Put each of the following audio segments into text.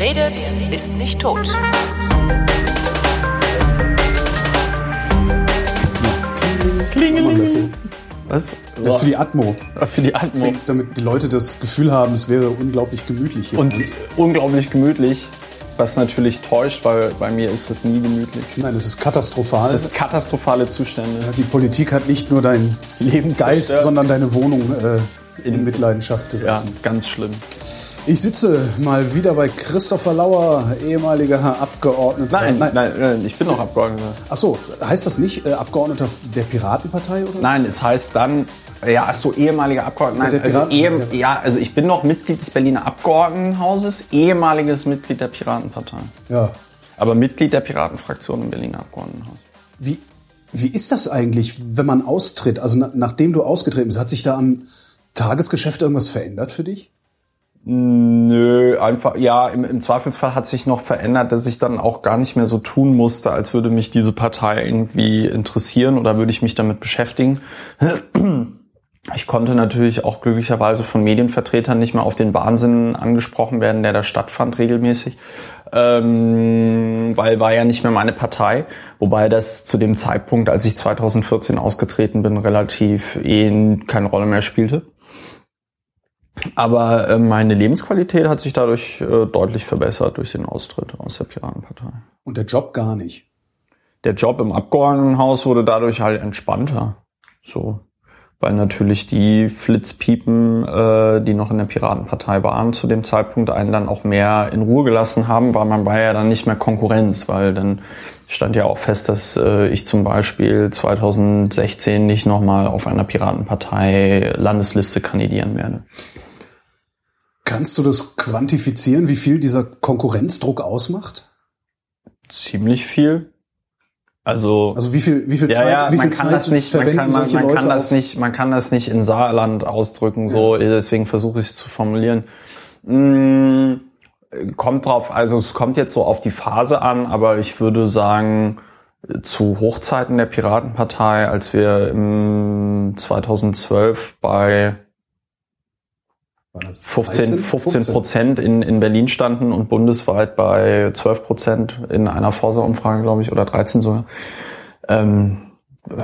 Wer redet, ist nicht tot. Klingeling. Was? Ja, für die Atmo. Für die Atmo. Damit die Leute das Gefühl haben, es wäre unglaublich gemütlich hier. Und unglaublich gemütlich, was natürlich täuscht, weil bei mir ist es nie gemütlich. Nein, es ist katastrophal. Es ist katastrophale Zustände. Ja, die Politik hat nicht nur deinen Geist, sondern deine Wohnung äh, in, in Mitleidenschaft gerissen. Ja, ganz schlimm. Ich sitze mal wieder bei Christopher Lauer, ehemaliger Abgeordneter. Nein, nein, nein, nein ich bin noch Abgeordneter. Ach so, heißt das nicht äh, Abgeordneter der Piratenpartei oder? Nein, es heißt dann ja, ach so ehemaliger Abgeordneter. Nein, also ehem, ja, also ich bin noch Mitglied des Berliner Abgeordnetenhauses, ehemaliges Mitglied der Piratenpartei. Ja. Aber Mitglied der Piratenfraktion im Berliner Abgeordnetenhaus. Wie wie ist das eigentlich, wenn man austritt? Also na, nachdem du ausgetreten bist, hat sich da am Tagesgeschäft irgendwas verändert für dich? Nö, einfach, ja, im, im, Zweifelsfall hat sich noch verändert, dass ich dann auch gar nicht mehr so tun musste, als würde mich diese Partei irgendwie interessieren oder würde ich mich damit beschäftigen. Ich konnte natürlich auch glücklicherweise von Medienvertretern nicht mehr auf den Wahnsinn angesprochen werden, der da stattfand regelmäßig, ähm, weil war ja nicht mehr meine Partei, wobei das zu dem Zeitpunkt, als ich 2014 ausgetreten bin, relativ eh keine Rolle mehr spielte. Aber äh, meine Lebensqualität hat sich dadurch äh, deutlich verbessert durch den Austritt aus der Piratenpartei. Und der Job gar nicht? Der Job im Abgeordnetenhaus wurde dadurch halt entspannter. So. Weil natürlich die Flitzpiepen, äh, die noch in der Piratenpartei waren, zu dem Zeitpunkt einen dann auch mehr in Ruhe gelassen haben, weil man war ja dann nicht mehr Konkurrenz, weil dann stand ja auch fest, dass äh, ich zum Beispiel 2016 nicht nochmal auf einer Piratenpartei Landesliste kandidieren werde. Kannst du das quantifizieren, wie viel dieser Konkurrenzdruck ausmacht? Ziemlich viel. Also, also wie viel, wie viel ja, Zeit, ja, wie man viel kann Zeit das nicht, man kann, man, man kann das nicht, man kann das nicht in Saarland ausdrücken, so, ja. deswegen versuche ich es zu formulieren. Hm, kommt drauf, also es kommt jetzt so auf die Phase an, aber ich würde sagen, zu Hochzeiten der Piratenpartei, als wir im 2012 bei 15, 15 Prozent in, in Berlin standen und bundesweit bei 12 Prozent in einer Forsa-Umfrage, glaube ich, oder 13 sogar. Ähm,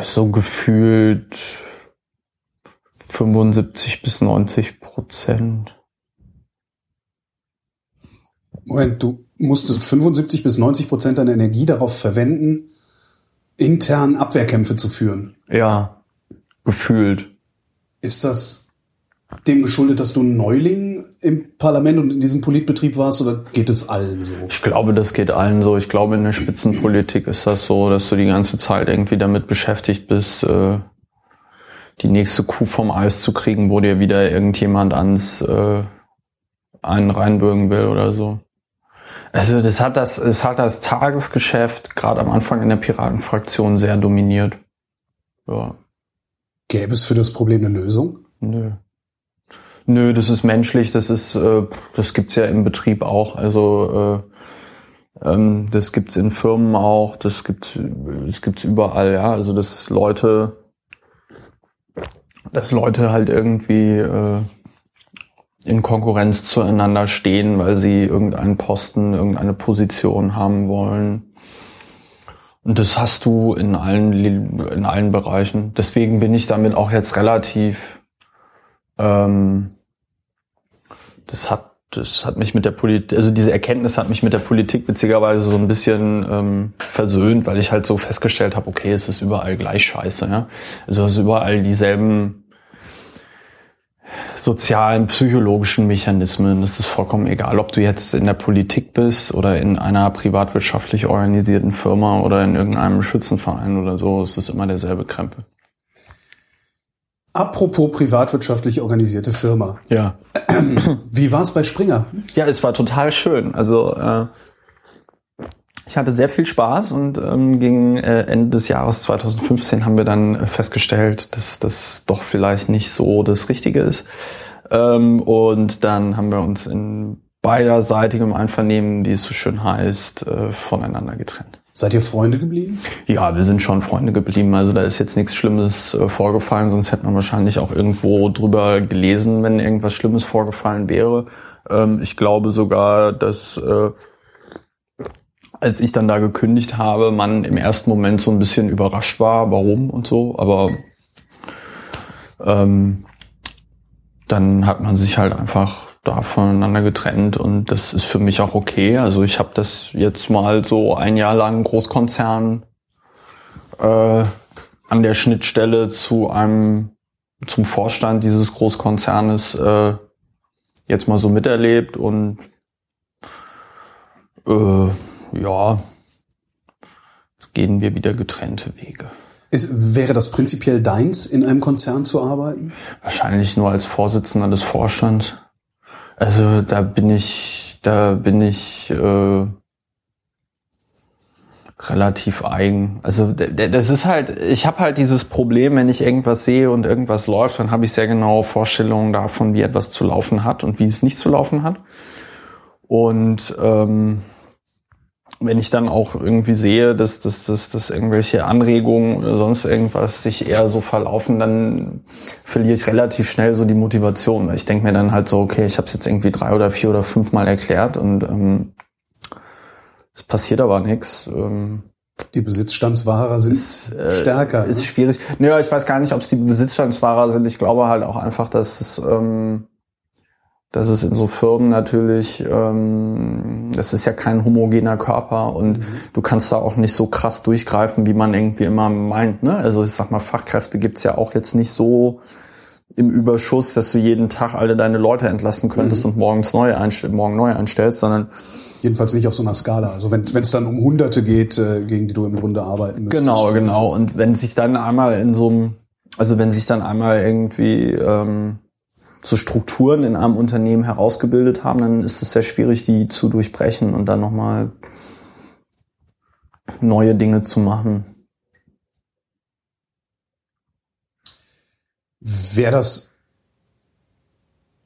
so gefühlt 75 bis 90 Prozent. Moment, du musstest 75 bis 90 Prozent deiner Energie darauf verwenden, intern Abwehrkämpfe zu führen. Ja, gefühlt. Ist das dem geschuldet, dass du ein Neuling im Parlament und in diesem Politbetrieb warst oder geht es allen so? Ich glaube, das geht allen so. Ich glaube, in der Spitzenpolitik ist das so, dass du die ganze Zeit irgendwie damit beschäftigt bist, äh, die nächste Kuh vom Eis zu kriegen, wo dir wieder irgendjemand ans äh, einen reinbürgen will oder so. Also das hat das, es hat das Tagesgeschäft gerade am Anfang in der Piratenfraktion sehr dominiert. Ja. Gäbe es für das Problem eine Lösung? Nö. Nö, das ist menschlich, das ist, äh, das gibt's ja im Betrieb auch. Also äh, ähm, das gibt's in Firmen auch, das gibt's, das gibt's überall, ja. Also dass Leute, dass Leute halt irgendwie äh, in Konkurrenz zueinander stehen, weil sie irgendeinen Posten, irgendeine Position haben wollen. Und das hast du in allen in allen Bereichen. Deswegen bin ich damit auch jetzt relativ ähm, das hat das hat mich mit der Politik, also diese Erkenntnis hat mich mit der Politik witzigerweise so ein bisschen ähm, versöhnt, weil ich halt so festgestellt habe, okay, es ist überall gleich scheiße, ja. Also es ist überall dieselben sozialen, psychologischen Mechanismen. Es ist vollkommen egal, ob du jetzt in der Politik bist oder in einer privatwirtschaftlich organisierten Firma oder in irgendeinem Schützenverein oder so. Es ist immer derselbe Krempel. Apropos privatwirtschaftlich organisierte Firma. Ja. Wie war es bei Springer? Ja, es war total schön. Also äh, ich hatte sehr viel Spaß und ähm, gegen äh, Ende des Jahres 2015 haben wir dann festgestellt, dass das doch vielleicht nicht so das Richtige ist. Ähm, und dann haben wir uns in beiderseitigem Einvernehmen, wie es so schön heißt, äh, voneinander getrennt. Seid ihr Freunde geblieben? Ja, wir sind schon Freunde geblieben. Also da ist jetzt nichts Schlimmes äh, vorgefallen, sonst hätte man wahrscheinlich auch irgendwo drüber gelesen, wenn irgendwas Schlimmes vorgefallen wäre. Ähm, ich glaube sogar, dass äh, als ich dann da gekündigt habe, man im ersten Moment so ein bisschen überrascht war, warum und so. Aber ähm, dann hat man sich halt einfach da voneinander getrennt und das ist für mich auch okay. Also ich habe das jetzt mal so ein Jahr lang Großkonzern äh, an der Schnittstelle zu einem zum Vorstand dieses Großkonzernes äh, jetzt mal so miterlebt und äh, ja, jetzt gehen wir wieder getrennte Wege. Ist, wäre das prinzipiell deins, in einem Konzern zu arbeiten? Wahrscheinlich nur als Vorsitzender des Vorstands. Also da bin ich, da bin ich äh, relativ eigen. Also das ist halt, ich habe halt dieses Problem, wenn ich irgendwas sehe und irgendwas läuft, dann habe ich sehr genaue Vorstellungen davon, wie etwas zu laufen hat und wie es nicht zu laufen hat. Und ähm, wenn ich dann auch irgendwie sehe, dass, dass, dass, dass irgendwelche Anregungen oder sonst irgendwas sich eher so verlaufen, dann verliere ich relativ schnell so die Motivation. Ich denke mir dann halt so, okay, ich habe es jetzt irgendwie drei oder vier oder fünf Mal erklärt und ähm, es passiert aber nichts. Ähm, die Besitzstandswahrer sind ist, äh, stärker. Ist ne? schwierig. Naja, ich weiß gar nicht, ob es die Besitzstandswahrer sind. Ich glaube halt auch einfach, dass es ähm, dass es in so Firmen natürlich, ähm, das ist ja kein homogener Körper und mhm. du kannst da auch nicht so krass durchgreifen, wie man irgendwie immer meint. Ne? Also ich sag mal, Fachkräfte gibt's ja auch jetzt nicht so im Überschuss, dass du jeden Tag alle deine Leute entlassen könntest mhm. und morgens neu einstell morgen neu einstellst, sondern jedenfalls nicht auf so einer Skala. Also wenn es dann um Hunderte geht, äh, gegen die du im Grunde arbeiten müsstest. Genau, genau. Und wenn sich dann einmal in so einem, also wenn sich dann einmal irgendwie ähm, so Strukturen in einem Unternehmen herausgebildet haben, dann ist es sehr schwierig, die zu durchbrechen und dann nochmal neue Dinge zu machen. Wäre das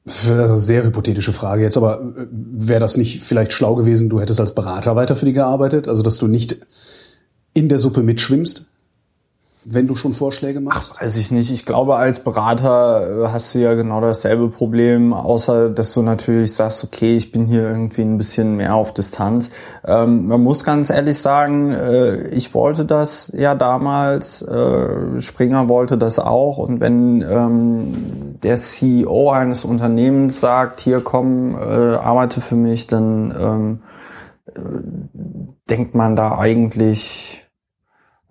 das eine sehr hypothetische Frage jetzt, aber wäre das nicht vielleicht schlau gewesen, du hättest als Berater weiter für die gearbeitet, also dass du nicht in der Suppe mitschwimmst? Wenn du schon Vorschläge machst? Ach, weiß ich nicht. Ich glaube, als Berater äh, hast du ja genau dasselbe Problem, außer dass du natürlich sagst, okay, ich bin hier irgendwie ein bisschen mehr auf Distanz. Ähm, man muss ganz ehrlich sagen, äh, ich wollte das ja damals, äh, Springer wollte das auch. Und wenn ähm, der CEO eines Unternehmens sagt, hier komm, äh, arbeite für mich, dann ähm, äh, denkt man da eigentlich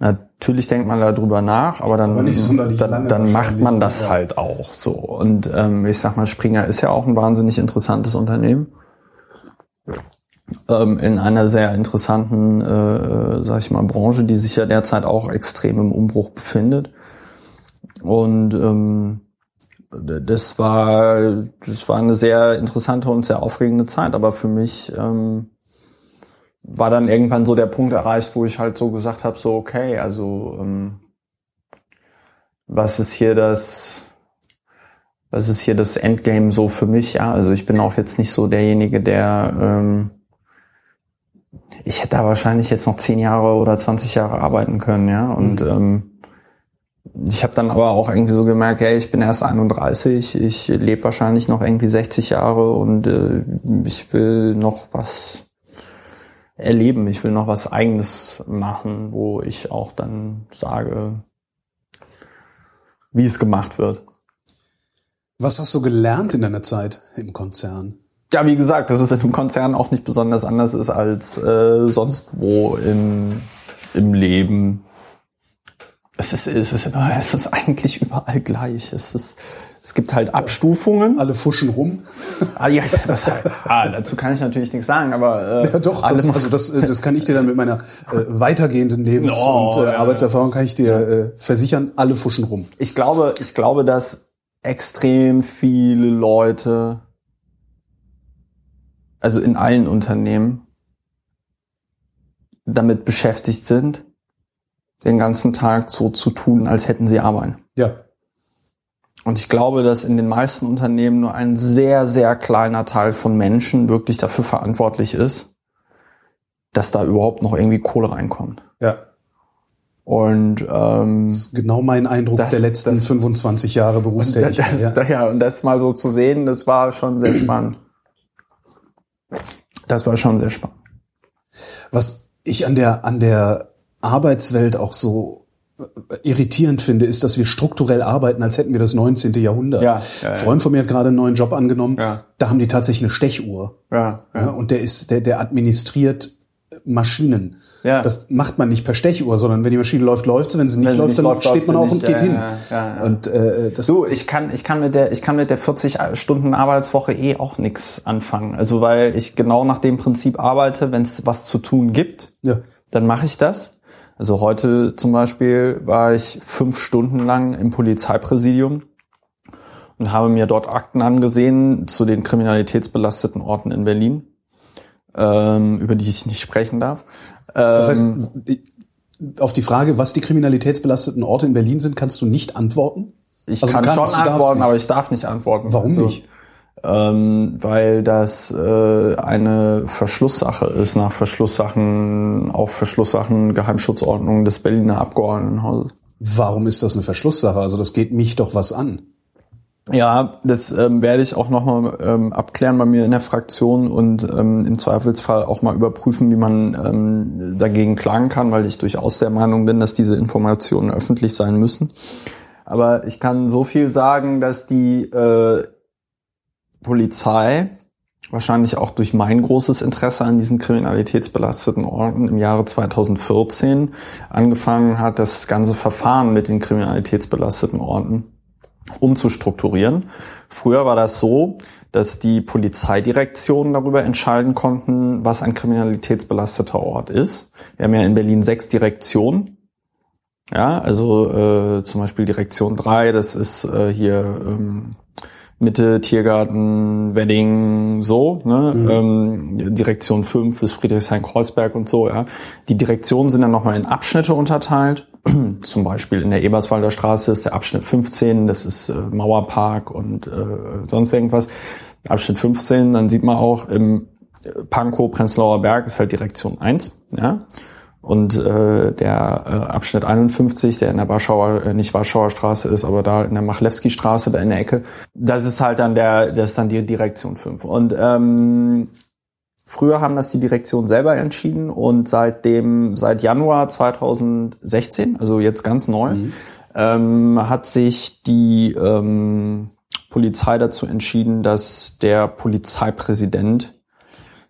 Natürlich denkt man darüber nach, aber dann, aber dann, dann macht man das ja. halt auch so. Und ähm, ich sag mal, Springer ist ja auch ein wahnsinnig interessantes Unternehmen. Ähm, in einer sehr interessanten, äh, äh, sag ich mal, Branche, die sich ja derzeit auch extrem im Umbruch befindet. Und ähm, das war, das war eine sehr interessante und sehr aufregende Zeit, aber für mich ähm, war dann irgendwann so der Punkt erreicht, wo ich halt so gesagt habe, so okay, also ähm, was ist hier das, was ist hier das Endgame so für mich? Ja, also ich bin auch jetzt nicht so derjenige, der ähm, ich hätte da wahrscheinlich jetzt noch zehn Jahre oder 20 Jahre arbeiten können, ja. Und mhm. ähm, ich habe dann aber auch irgendwie so gemerkt, hey, ich bin erst 31, ich lebe wahrscheinlich noch irgendwie 60 Jahre und äh, ich will noch was erleben. Ich will noch was Eigenes machen, wo ich auch dann sage, wie es gemacht wird. Was hast du gelernt in deiner Zeit im Konzern? Ja, wie gesagt, dass es in einem Konzern auch nicht besonders anders ist als äh, sonst wo im, im Leben. Es ist, es, ist, es ist eigentlich überall gleich. Es ist, es gibt halt Abstufungen. Alle fuschen rum. Ah, ja, das ah, dazu kann ich natürlich nichts sagen, aber äh, ja, doch. Das, also das, äh, das kann ich dir dann mit meiner äh, weitergehenden Lebens- oh, und äh, Arbeitserfahrung kann ich dir äh, versichern. Alle fuschen rum. Ich glaube, ich glaube, dass extrem viele Leute, also in allen Unternehmen, damit beschäftigt sind, den ganzen Tag so zu tun, als hätten sie arbeiten. Ja. Und ich glaube, dass in den meisten Unternehmen nur ein sehr, sehr kleiner Teil von Menschen wirklich dafür verantwortlich ist, dass da überhaupt noch irgendwie Kohle reinkommt. Ja. Und ähm, Das ist genau mein Eindruck Das- der letzten das- 25 Jahre Berufstätigkeit. das, ja. ja. und das mal so zu sehen, das war schon sehr spannend. Das war schon sehr spannend. Was ich an der, an der Arbeitswelt auch so irritierend finde, ist, dass wir strukturell arbeiten, als hätten wir das 19. Jahrhundert. Ja, ja. Ein Freund von mir hat gerade einen neuen Job angenommen. Ja. Da haben die tatsächlich eine Stechuhr. Ja, Ja, und der ist, der, der administriert Maschinen. Ja. Das macht man nicht per Stechuhr, sondern wenn die Maschine läuft, läuft sie. Wenn sie nicht Wenn sie läuft, nicht dann läuft, steht läuft man auf und geht Ja, hin. ja, ja, ja. Und äh, das Du, ich kann, ich kann mit der, ich kann mit der 40 Stunden Arbeitswoche eh auch nix anfangen. Also weil ich genau nach dem Prinzip arbeite, wenn es was zu tun gibt, ja. dann mache ich das. Also heute zum Beispiel war ich fünf Stunden lang im Polizeipräsidium und habe mir dort Akten angesehen zu den kriminalitätsbelasteten Orten in Berlin, ähm, über die ich nicht sprechen darf. Das Ähm, heißt, auf die Frage, was die kriminalitätsbelasteten Orte in Berlin sind, kannst du nicht antworten? ich also kann schon antworten, aber ich darf nicht antworten. Warum Also, nicht? Ähm, weil das äh, eine Verschlusssache ist, nach Verschlusssachen, auch Verschlusssachen, Geheimschutzordnung des Berliner Abgeordnetenhauses. Warum ist das eine Verschlusssache? Also das geht mich doch was an. Ja, das ähm, werde ich auch nochmal ähm, abklären bei mir in der Fraktion und ähm, im Zweifelsfall auch mal überprüfen, wie man ähm, dagegen klagen kann, weil ich durchaus der Meinung bin, dass diese Informationen öffentlich sein müssen. Aber ich kann so viel sagen, dass die äh, Polizei wahrscheinlich auch durch mein großes Interesse an diesen kriminalitätsbelasteten Orten im Jahre 2014 angefangen hat, das ganze Verfahren mit den kriminalitätsbelasteten Orten umzustrukturieren. Früher war das so, dass die Polizeidirektionen darüber entscheiden konnten, was ein kriminalitätsbelasteter Ort ist. Wir haben ja in Berlin sechs Direktionen. Ja, also äh, zum Beispiel Direktion 3, das ist äh, hier ähm, Mitte, Tiergarten, Wedding, so, ne? Ähm, Direktion 5 ist Friedrichshain-Kreuzberg und so, ja. Die Direktionen sind dann nochmal in Abschnitte unterteilt. Zum Beispiel in der Eberswalder Straße ist der Abschnitt 15, das ist äh, Mauerpark und äh, sonst irgendwas. Abschnitt 15, dann sieht man auch im Pankow, Prenzlauer Berg ist halt Direktion 1, ja. Und äh, der äh, Abschnitt 51, der in der Warschauer, äh, nicht Warschauer Straße ist, aber da in der Machlewski Straße, da in der Ecke, das ist halt dann der, das ist dann die Direktion 5. Und ähm, früher haben das die Direktion selber entschieden und seitdem, seit Januar 2016, also jetzt ganz neu, ähm, hat sich die ähm, Polizei dazu entschieden, dass der Polizeipräsident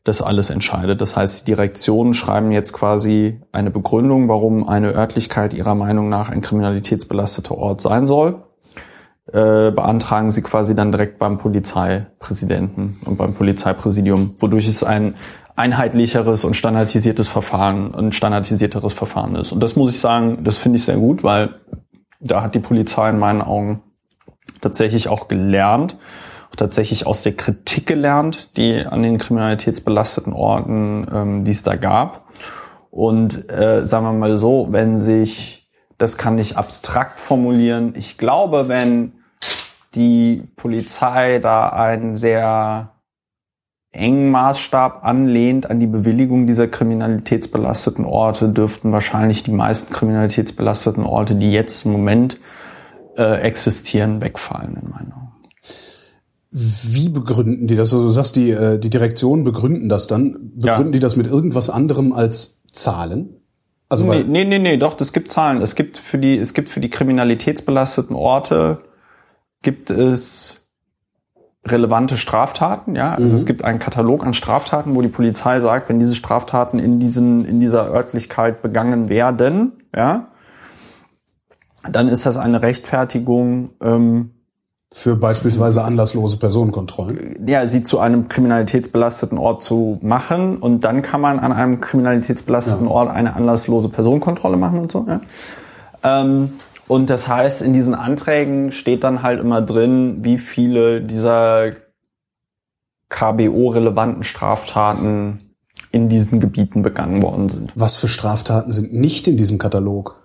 das alles entscheidet. Das heißt, die Direktionen schreiben jetzt quasi eine Begründung, warum eine Örtlichkeit ihrer Meinung nach ein kriminalitätsbelasteter Ort sein soll. Äh, beantragen sie quasi dann direkt beim Polizeipräsidenten und beim Polizeipräsidium, wodurch es ein einheitlicheres und standardisiertes Verfahren, ein standardisierteres Verfahren ist. Und das muss ich sagen, das finde ich sehr gut, weil da hat die Polizei in meinen Augen tatsächlich auch gelernt, auch tatsächlich aus der Kritik gelernt, die an den kriminalitätsbelasteten Orten, ähm, die es da gab. Und äh, sagen wir mal so, wenn sich, das kann ich abstrakt formulieren, ich glaube, wenn die Polizei da einen sehr engen Maßstab anlehnt an die Bewilligung dieser kriminalitätsbelasteten Orte, dürften wahrscheinlich die meisten kriminalitätsbelasteten Orte, die jetzt im Moment äh, existieren, wegfallen in Augen. Wie begründen die das? Also du sagst, die, äh, die Direktionen begründen das dann. Begründen Ja. die das mit irgendwas anderem als Zahlen? Also Nee, nee, nee, nee, doch, es gibt Zahlen. Es gibt für die, es gibt für die kriminalitätsbelasteten Orte gibt es relevante Straftaten, ja. Also es gibt einen Katalog an Straftaten, wo die Polizei sagt, wenn diese Straftaten in diesen, in dieser Örtlichkeit begangen werden, ja, dann ist das eine Rechtfertigung, ähm, für beispielsweise anlasslose Personenkontrollen. ja, sie zu einem kriminalitätsbelasteten Ort zu machen und dann kann man an einem kriminalitätsbelasteten Ja. Ort eine anlasslose Personenkontrolle machen und so. Ja? Ähm, und das heißt, in diesen Anträgen steht dann halt immer drin, wie viele dieser KBO-relevanten Straftaten in diesen Gebieten begangen worden sind. Was für Straftaten sind nicht in diesem Katalog?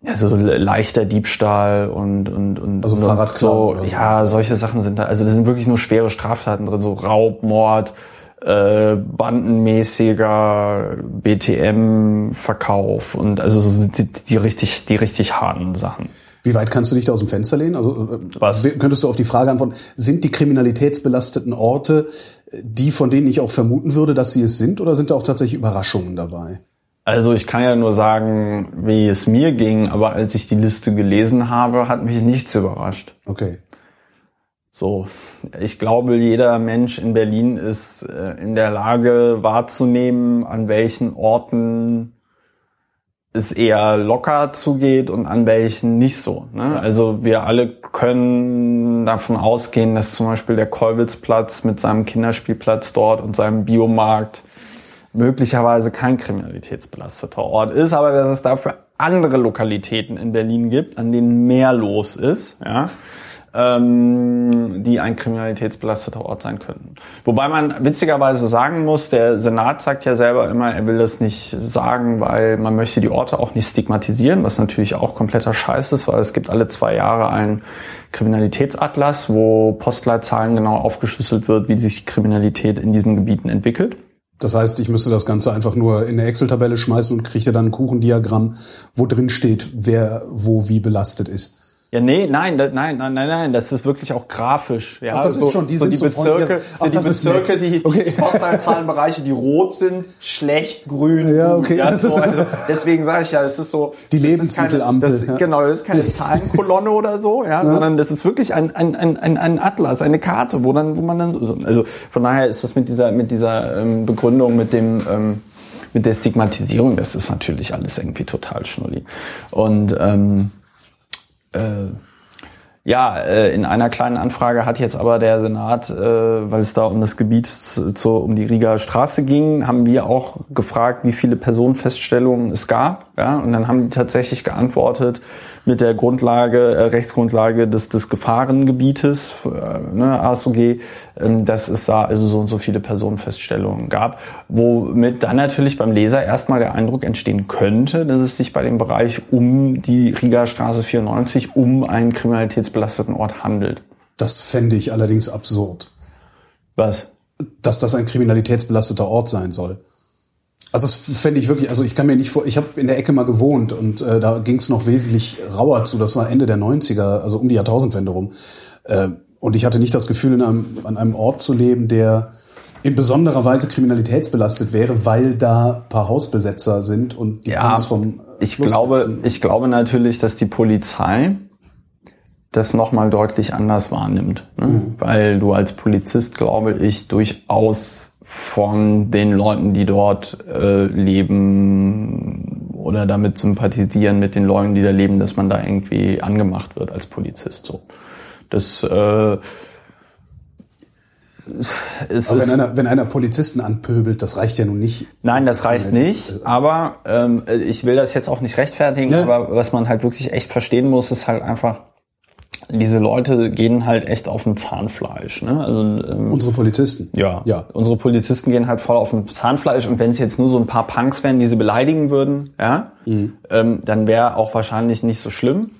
Ja, also leichter Diebstahl und und und Also und so so. ja solche Sachen sind da also da sind wirklich nur schwere Straftaten drin so Raub Mord äh, bandenmäßiger BTM Verkauf und also so die, die richtig die richtig harten Sachen Wie weit kannst du dich da aus dem Fenster lehnen? Also äh, Was? könntest du auf die Frage antworten, sind die kriminalitätsbelasteten Orte äh, die, von denen ich auch vermuten würde, dass sie es sind, oder sind da auch tatsächlich Überraschungen dabei? Also ich kann ja nur sagen, wie es mir ging, aber als ich die Liste gelesen habe, hat mich nichts überrascht. Okay. So, ich glaube, jeder Mensch in Berlin ist äh, in der Lage wahrzunehmen, an welchen Orten es eher locker zugeht und an welchen nicht so. Ne? Also wir alle können davon ausgehen, dass zum Beispiel der Kollwitzplatz mit seinem Kinderspielplatz dort und seinem Biomarkt möglicherweise kein kriminalitätsbelasteter Ort ist, aber dass es dafür andere Lokalitäten in Berlin gibt, an denen mehr los ist, ja, ähm, die ein kriminalitätsbelasteter Ort sein könnten. Wobei man witzigerweise sagen muss, der Senat sagt ja selber immer, er will das nicht sagen, weil man möchte die Orte auch nicht stigmatisieren, was natürlich auch kompletter Scheiß ist, weil es gibt alle zwei Jahre einen Kriminalitätsatlas, wo Postleitzahlen genau aufgeschlüsselt wird, wie sich Kriminalität in diesen Gebieten entwickelt. Das heißt, ich müsste das Ganze einfach nur in eine Excel-Tabelle schmeißen und kriege dann ein Kuchendiagramm, wo drin steht, wer wo wie belastet ist. Ja, nee, nein, da, nein, nein, nein, nein, das ist wirklich auch grafisch. Ja, Ach, das ist schon, die so die so Bezirke, so Ach, die das Bezirke, die, Okay. die Postleitzahlenbereiche, die rot sind, schlecht, grün, Ja, okay. Ja, Das so, ist- also, deswegen sage ich ja, es ist so. Die das Lebensmittelampel, Das, ja. Genau, das ist keine Zahlenkolonne oder so, ja, sondern das ist wirklich ein, ein, ein, ein, Atlas, eine Karte, wo dann, wo man dann so, so- also von daher ist das mit dieser, mit dieser ähm, Begründung, mit dem, ähm, mit der Stigmatisierung, das ist natürlich alles irgendwie total schnulli. Und ähm, äh, ja, äh, in einer kleinen Anfrage hat jetzt aber der Senat, äh, weil es da um das Gebiet zu, um die Rieger Straße ging, haben wir auch gefragt, wie viele Personenfeststellungen es gab. Ja, und dann haben die tatsächlich geantwortet mit der Grundlage, äh, Rechtsgrundlage des, des Gefahrengebietes, äh, ne, ASOG, ähm, dass es da also so und so viele Personenfeststellungen gab, womit dann natürlich beim Leser erstmal der Eindruck entstehen könnte, dass es sich bei dem Bereich um die Rieger Straße 94 um einen kriminalitätsbelasteten Ort handelt. Das fände ich allerdings absurd, Was? dass das ein kriminalitätsbelasteter Ort sein soll. Also das fände ich wirklich, also ich kann mir nicht vor, ich habe in der Ecke mal gewohnt und äh, da ging es noch wesentlich rauer zu, das war Ende der 90er, also um die Jahrtausendwende rum. Äh, und ich hatte nicht das Gefühl, in einem, an einem Ort zu leben, der in besonderer Weise kriminalitätsbelastet wäre, weil da paar Hausbesetzer sind und die Ja, vom ich Fluss glaube, sitzen. ich glaube natürlich, dass die Polizei das nochmal deutlich anders wahrnimmt. Ne? Mhm. Weil du als Polizist, glaube ich, durchaus von den Leuten, die dort äh, leben oder damit sympathisieren mit den Leuten, die da leben, dass man da irgendwie angemacht wird als Polizist. So, das äh, es Aber ist, wenn einer, wenn einer Polizisten anpöbelt, das reicht ja nun nicht. Nein, das reicht nicht. Aber ähm, ich will das jetzt auch nicht rechtfertigen. Ja. Aber was man halt wirklich echt verstehen muss, ist halt einfach, diese Leute gehen halt echt auf dem Zahnfleisch. Ne? Also ähm, Unsere Polizisten. ja. Ja. unsere Polizisten gehen halt voll auf dem Zahnfleisch. Und wenn es jetzt nur so ein paar Punks wären, die sie beleidigen würden, ja, ähm, dann wäre auch wahrscheinlich nicht so schlimm.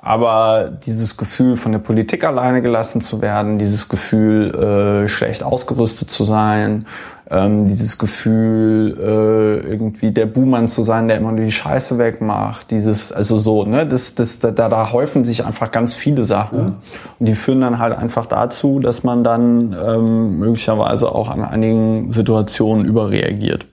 Aber dieses Gefühl, von der Politik alleine gelassen zu werden, dieses Gefühl, äh, schlecht ausgerüstet zu sein, ähm, dieses Gefühl, äh, irgendwie der Buhmann zu sein, der immer nur die Scheiße wegmacht, dieses, also so, ne, das, das, da, da häufen sich einfach ganz viele Sachen. Und die führen dann halt einfach dazu, dass man dann ähm, möglicherweise auch an einigen Situationen überreagiert.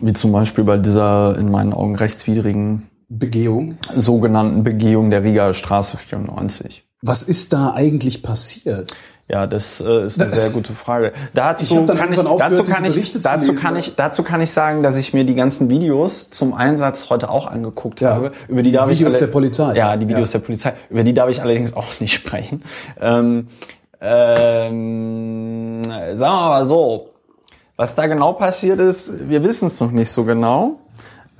Wie zum Beispiel bei dieser in meinen Augen rechtswidrigen Begehung. sogenannten Begehung der Rieger Straße 94. Was ist da eigentlich passiert? Ja, das äh, ist eine Das- sehr gute Frage. Dazu Ich kann ich, dazu kann ich, dazu kann ich, dazu kann ich sagen, dass ich mir die ganzen Videos zum Einsatz heute auch angeguckt Ja, habe. Über die, die darf Videos ich alle, der Polizei. Ja, die Videos Ja. der Polizei. Über die darf ich allerdings auch nicht sprechen. Ähm, ähm, sagen wir mal so, was da genau passiert ist, wir wissen es noch nicht so genau.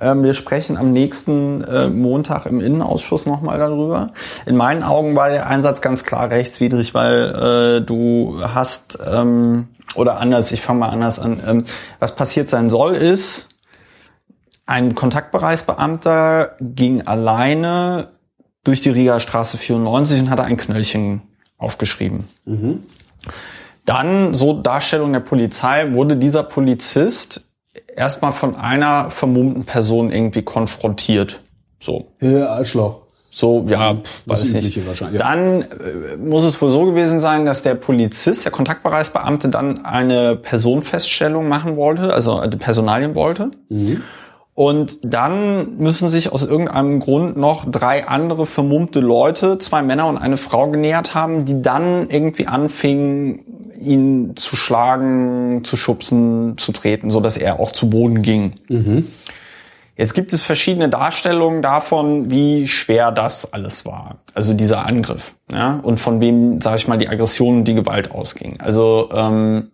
Ähm, wir sprechen am nächsten äh, Montag im Innenausschuss nochmal darüber. In meinen Augen war der Einsatz ganz klar rechtswidrig, weil äh, du hast, ähm, oder anders, ich fange mal anders an, ähm, was passiert sein soll ist, ein Kontaktbereichsbeamter ging alleine durch die Rieger Straße 94 und hatte ein Knöllchen aufgeschrieben. Dann, so Darstellung der Polizei, wurde dieser Polizist erstmal von einer vermummten Person irgendwie konfrontiert. So. Ja, Arschloch. So, ja, pff, Das weiß ich nicht. wahrscheinlich, ja. Dann äh, muss es wohl so gewesen sein, dass der Polizist, der Kontaktbereichsbeamte, dann eine Personenfeststellung machen wollte, also äh, Personalien wollte. Und dann müssen sich aus irgendeinem Grund noch drei andere vermummte Leute, zwei Männer und eine Frau genähert haben, die dann irgendwie anfingen, ihn zu schlagen, zu schubsen, zu treten, so dass er auch zu Boden ging. Jetzt gibt es verschiedene Darstellungen davon, wie schwer das alles war. Also dieser Angriff. Ja? Und von wem, sage ich mal, die Aggression und die Gewalt ausging. Also ähm,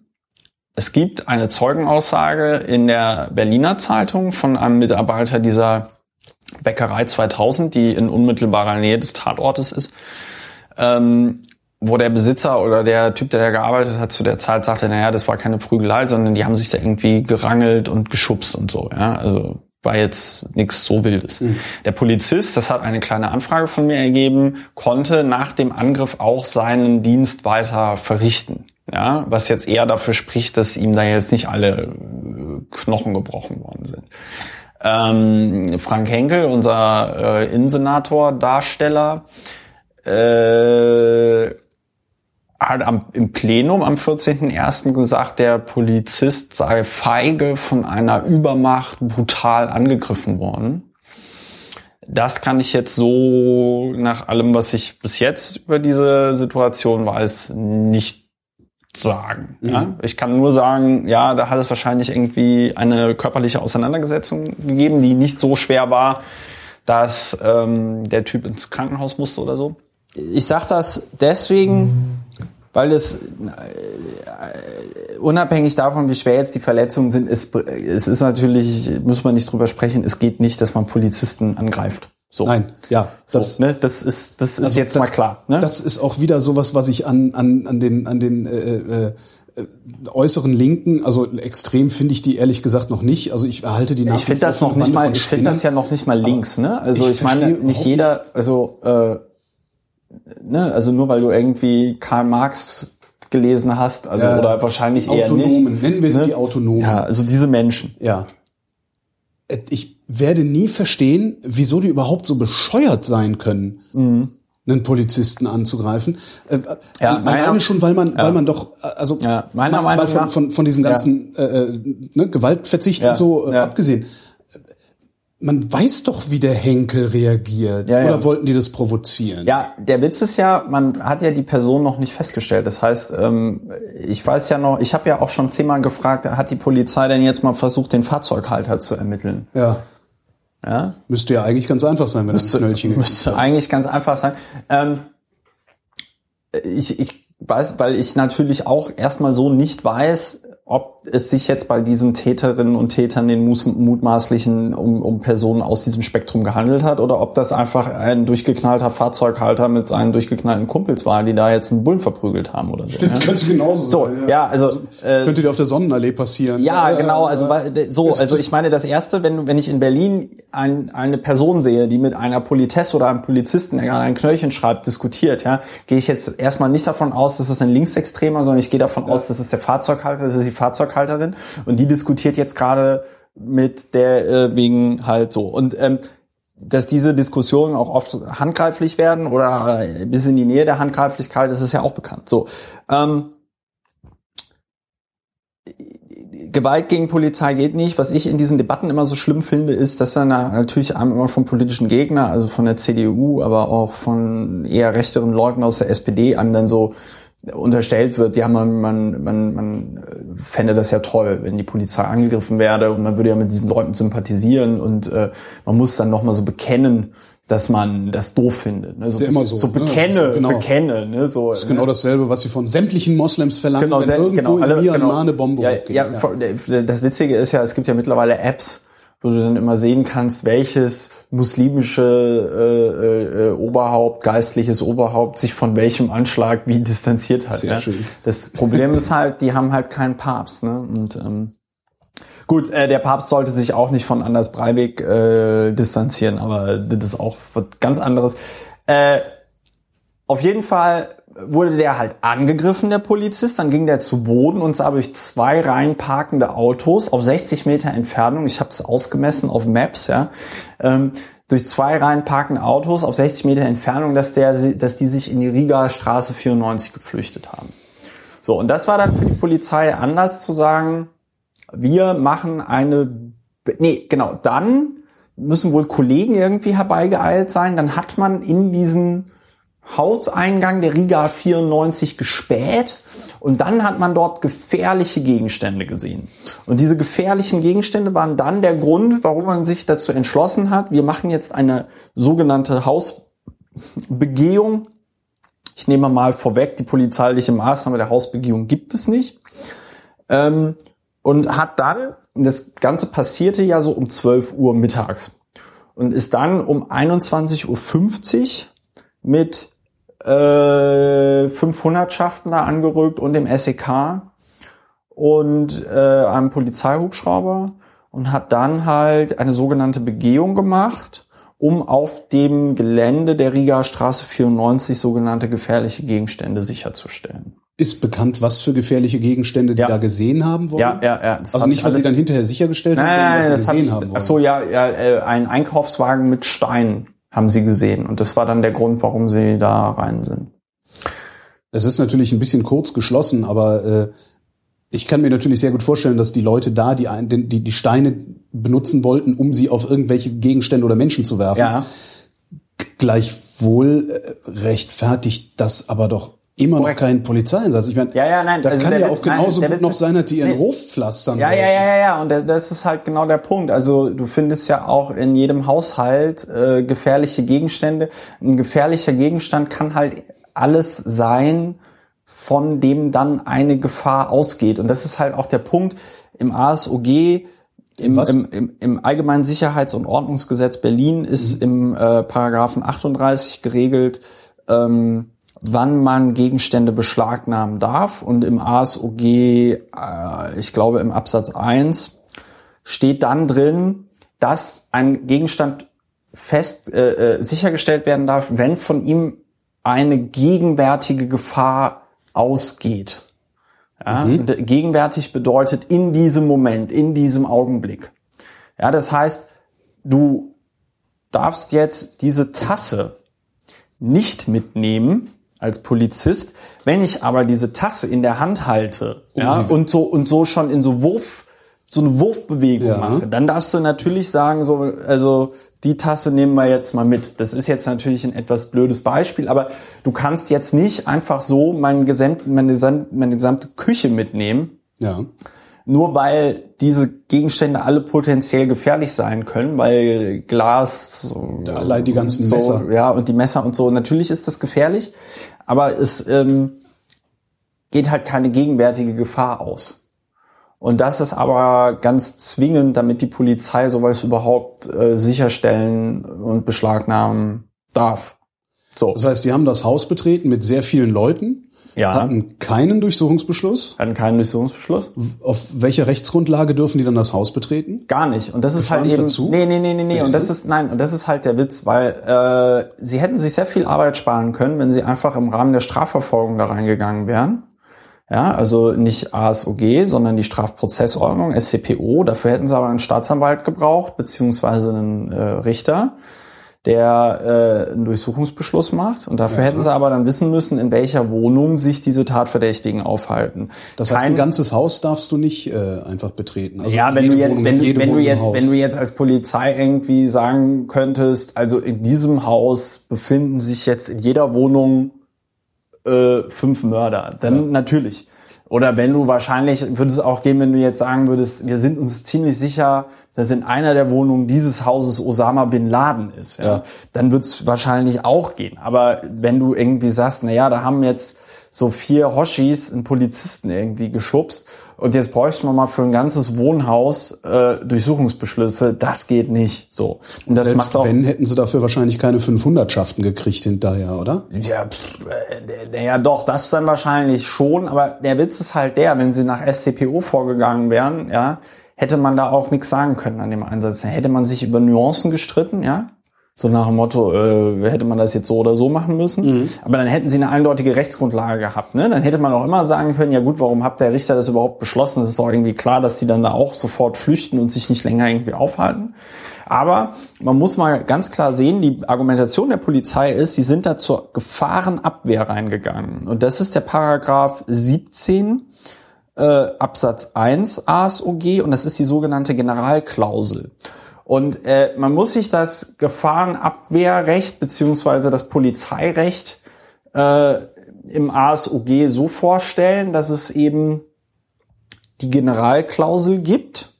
es gibt eine Zeugenaussage in der Berliner Zeitung von einem Mitarbeiter dieser Bäckerei 2000, die in unmittelbarer Nähe des Tatortes ist, ähm, wo der Besitzer oder der Typ, der da gearbeitet hat, zu der Zeit sagte, naja, das war keine Prügelei, sondern die haben sich da irgendwie gerangelt und geschubst und so. Ja? Also war jetzt nichts so Wildes. Der Polizist, das hat eine kleine Anfrage von mir ergeben, konnte nach dem Angriff auch seinen Dienst weiter verrichten. Ja, was jetzt eher dafür spricht, dass ihm da jetzt nicht alle äh, Knochen gebrochen worden sind. Ähm, Frank Henkel, unser äh, Innensenator, Darsteller, äh, hat am, im Plenum am 14.01. gesagt, der Polizist sei feige von einer Übermacht brutal angegriffen worden. Das kann ich jetzt so nach allem, was ich bis jetzt über diese Situation weiß, nicht sagen. Ja? Ich kann nur sagen, ja, da hat es wahrscheinlich irgendwie eine körperliche Auseinandersetzung gegeben, die nicht so schwer war, dass ähm, der Typ ins Krankenhaus musste oder so. Ich sage das deswegen, weil es äh, unabhängig davon, wie schwer jetzt die Verletzungen sind, es, es ist natürlich, muss man nicht drüber sprechen, es geht nicht, dass man Polizisten angreift. So. Nein, ja, So, das, ne? das ist, das ist Also jetzt das- mal klar. Ne? Das ist auch wieder sowas, was ich an, an, an den, an den äh, äh, äußeren Linken, also extrem finde ich die ehrlich gesagt noch nicht. Also ich erhalte die nach ich finde das noch nicht mal, ich finde das ja noch nicht mal links, ne? Also ich ich, meine, nicht jeder, also äh, ne, also nur weil du irgendwie Karl Marx gelesen hast, also Ja, oder wahrscheinlich eher Autonomen, nicht. nennen wir sie ne? die Autonomen. Ja, also diese Menschen. Ja. Ich werde nie verstehen, wieso die überhaupt so bescheuert sein können, einen Polizisten anzugreifen. Äh, Mhm. Ja, alleine schon, weil man, Ja. weil man doch, äh, also Ja, meiner mal- Meinung mal von, nach- von, von diesem ganzen äh, äh, ne, Gewaltverzicht Ja, und so äh, ja. abgesehen. Man weiß doch, wie der Henkel reagiert. Ja, ja. Oder wollten die das provozieren? Ja, der Witz ist ja, man hat ja die Person noch nicht festgestellt. Das heißt, ähm, ich weiß ja noch, ich habe ja auch schon zehnmal gefragt, hat die Polizei denn jetzt mal versucht, den Fahrzeughalter zu ermitteln? ja. Ja, Müsste ja eigentlich ganz einfach sein, wenn müsste, Knöllchen gekriegt müsste hat. eigentlich ganz einfach sein. Ähm, ich, ich weiß, weil ich natürlich auch erstmal so nicht weiß, ob es sich jetzt bei diesen Täterinnen und Tätern, den mutmaßlichen, um, um Personen aus diesem Spektrum gehandelt hat oder ob das einfach ein durchgeknallter Fahrzeughalter mit seinen durchgeknallten Kumpels war, die da jetzt einen Bullen verprügelt haben oder so. Stimmt, ja? könnte genauso So, sein. ja, also, äh, könnte dir auf der Sonnenallee passieren. ja, Äh, genau. Also äh, weil- so, also ich meine, das erste, wenn wenn ich in Berlin ein, eine Person sehe, die mit einer Politesse oder einem Polizisten, der gerade ein Knöllchen schreibt, diskutiert, ja, gehe ich jetzt erstmal nicht davon aus, dass es ein Linksextremer, sondern ich gehe davon aus, dass es der Fahrzeughalter, das ist die Fahrzeughalterin und die diskutiert jetzt gerade mit der äh, wegen halt so und ähm, dass diese Diskussionen auch oft handgreiflich werden oder äh, bis in die Nähe der Handgreiflichkeit, das ist ja auch bekannt. So. Ähm, Gewalt gegen Polizei geht nicht. Was ich in diesen Debatten immer so schlimm finde, ist, dass dann natürlich einem immer vom politischen Gegner, also von der CDU, aber auch von eher rechteren Leuten aus der SPD, einem dann so unterstellt wird, ja, man, man, man, man äh, fände das ja toll, wenn die Polizei angegriffen werde und man würde ja mit diesen Leuten sympathisieren und äh, man muss dann nochmal so bekennen, dass man das doof findet. Ne? So, ja immer so, so ne? Bekenne, ist genau- bekenne. Ne? So, Das ist genau dasselbe, was sie von sämtlichen Moslems verlangen, genau, wenn irgendwo genau, alle, in Myanmar genau. eine Bombe ja, ja, vor- Das Witzige ist ja, es gibt ja mittlerweile Apps, wo du dann immer sehen kannst, welches muslimische äh, äh, Oberhaupt, geistliches Oberhaupt sich von welchem Anschlag wie distanziert hat. Sehr ja. schön. Das Problem ist halt, die haben halt keinen Papst. Ne? Und ähm, Gut, äh, der Papst sollte sich auch nicht von Anders Breivik äh, distanzieren, aber das ist auch was ganz anderes. Äh, auf jeden Fall wurde der halt angegriffen, der Polizist. Dann ging der zu Boden und sah durch zwei Reihen parkende Autos auf 60 Meter Entfernung. Ich habe es ausgemessen auf Maps, ja. Ähm, durch zwei Reihen parkende Autos auf 60 Meter Entfernung, dass, der, dass die sich in die Riga Straße 94 geflüchtet haben. So, und das war dann für die Polizei anders zu sagen, wir machen eine, nee, genau, dann müssen wohl Kollegen irgendwie herbeigeeilt sein, dann hat man in diesen Hauseingang der Riga 94 gespäht und dann hat man dort gefährliche Gegenstände gesehen. Und diese gefährlichen Gegenstände waren dann der Grund, warum man sich dazu entschlossen hat, wir machen jetzt eine sogenannte Hausbegehung. Ich nehme mal vorweg, die polizeiliche Maßnahme der Hausbegehung gibt es nicht. Ähm, und hat dann, das Ganze passierte ja so um 12 Uhr mittags und ist dann um 21.50 Uhr mit äh, 500 Schaften da angerückt und dem SEK und äh, einem Polizeihubschrauber und hat dann halt eine sogenannte Begehung gemacht, um auf dem Gelände der Riga Straße 94 sogenannte gefährliche Gegenstände sicherzustellen. Ist bekannt, was für gefährliche Gegenstände die Ja. da gesehen haben wollen? Ja, ja, ja. Also nicht, ich was sie dann hinterher sichergestellt haben, Nein, sondern nein, was das sie gesehen ich, haben wollen. ach so, ja, ja, äh, ein Einkaufswagen mit Steinen haben sie gesehen und das war dann der Grund, warum sie da rein sind. Es ist natürlich ein bisschen kurz geschlossen, aber äh, ich kann mir natürlich sehr gut vorstellen, dass die Leute da die, die, die Steine benutzen wollten, um sie auf irgendwelche Gegenstände oder Menschen zu werfen. Ja, Gleichwohl äh, rechtfertigt das aber doch immer Korrekt. noch keinen Polizeieinsatz. Ich meine, Ja, ja, nein, da also kann ja Witz- auch genauso nein, gut noch sein, dass die ihren nee. Hof pflastern Ja, ja, ja, ja, ja. Und das- ist halt genau der Punkt. Also du findest ja auch in jedem Haushalt äh, gefährliche Gegenstände. Ein gefährlicher Gegenstand kann halt alles sein, von dem dann eine Gefahr ausgeht. Und das ist halt auch der Punkt im ASOG. Im, im, im, Im Allgemeinen Sicherheits- und Ordnungsgesetz Berlin ist im äh, Paragraphen 38 geregelt, ähm, wann man Gegenstände beschlagnahmen darf. Und im ASOG, äh, ich glaube im Absatz 1, steht dann drin, dass ein Gegenstand fest äh, äh, sichergestellt werden darf, wenn von ihm eine gegenwärtige Gefahr ausgeht. Ja, und äh, gegenwärtig bedeutet in diesem Moment, in diesem Augenblick. Ja, das heißt, du darfst jetzt diese Tasse nicht mitnehmen als Polizist. Wenn ich aber diese Tasse in der Hand halte ja, sie- und so und so schon in so Wurf so eine Wurfbewegung Ja. mache, dann darfst du natürlich sagen so also die Tasse nehmen wir jetzt mal mit. Das ist jetzt natürlich ein etwas blödes Beispiel, aber du kannst jetzt nicht einfach so mein gesamt, meine, gesam- meine gesamte Küche mitnehmen, Ja. Nur weil diese Gegenstände alle potenziell gefährlich sein können, weil Glas, Allein die ganzen so, Messer. ja, und die Messer und so. Natürlich ist das gefährlich, aber es ähm, geht halt keine gegenwärtige Gefahr aus. Und das ist aber ganz zwingend, damit die Polizei sowas überhaupt äh, sicherstellen und beschlagnahmen darf. So, Das heißt, die haben das Haus betreten mit sehr vielen Leuten, ja, hatten keinen Durchsuchungsbeschluss. hatten keinen Durchsuchungsbeschluss. Auf welcher Rechtsgrundlage dürfen die dann das Haus betreten? Gar nicht. Und das ist halt eben. Gefahrenverzug? Nee, nee, nee, nee, nee. Und das ist, nein, und das ist halt der Witz, weil äh, sie hätten sich sehr viel Arbeit sparen können, wenn sie einfach im Rahmen der Strafverfolgung da reingegangen wären. Ja, also nicht ASOG, sondern die Strafprozessordnung, SCPO. Dafür hätten sie aber einen Staatsanwalt gebraucht, beziehungsweise einen äh, Richter, der äh, einen Durchsuchungsbeschluss macht. Und dafür hätten sie aber dann wissen müssen, in welcher Wohnung sich diese Tatverdächtigen aufhalten. Das heißt, Kein- ein ganzes Haus darfst du nicht äh, einfach betreten. Also ja, wenn du jetzt, Wohnung, wenn, wenn du Wohnung jetzt, wenn du jetzt als Polizei irgendwie sagen könntest, also in diesem Haus befinden sich jetzt in jeder Wohnung äh, fünf Mörder, dann natürlich. Oder wenn du wahrscheinlich, würde es auch gehen, wenn du jetzt sagen würdest, wir sind uns ziemlich sicher, dass in einer der Wohnungen dieses Hauses Osama Bin Laden ist, ja, Ja. dann wird es wahrscheinlich auch gehen. Aber wenn du irgendwie sagst, na ja, da haben jetzt so vier Hoshis einen Polizisten irgendwie geschubst und jetzt bräuchten wir mal für ein ganzes Wohnhaus äh, Durchsuchungsbeschlüsse, das geht nicht so. Und das Selbst macht auch wenn, hätten sie dafür wahrscheinlich keine 500 Schaften gekriegt hinterher, oder? Ja, pff, äh, ja doch, das dann wahrscheinlich schon, aber der Witz ist halt der, wenn sie nach SCPO vorgegangen wären, ja, hätte man da auch nichts sagen können an dem Einsatz. Dann hätte man sich über Nuancen gestritten, ja. So nach dem Motto, äh, hätte man das jetzt so oder so machen müssen. Mhm. Aber dann hätten sie eine eindeutige Rechtsgrundlage gehabt. Ne? Dann hätte man auch immer sagen können, ja gut, warum hat der Richter das überhaupt beschlossen? Es ist doch irgendwie klar, dass die dann da auch sofort flüchten und sich nicht länger irgendwie aufhalten. Aber man muss mal ganz klar sehen, die Argumentation der Polizei ist, sie sind da zur Gefahrenabwehr reingegangen. Und das ist der Paragraph 17 äh, Absatz 1 ASOG und das ist die sogenannte Generalklausel. Und äh, man muss sich das Gefahrenabwehrrecht beziehungsweise das Polizeirecht äh, im ASOG so vorstellen, dass es eben die Generalklausel gibt.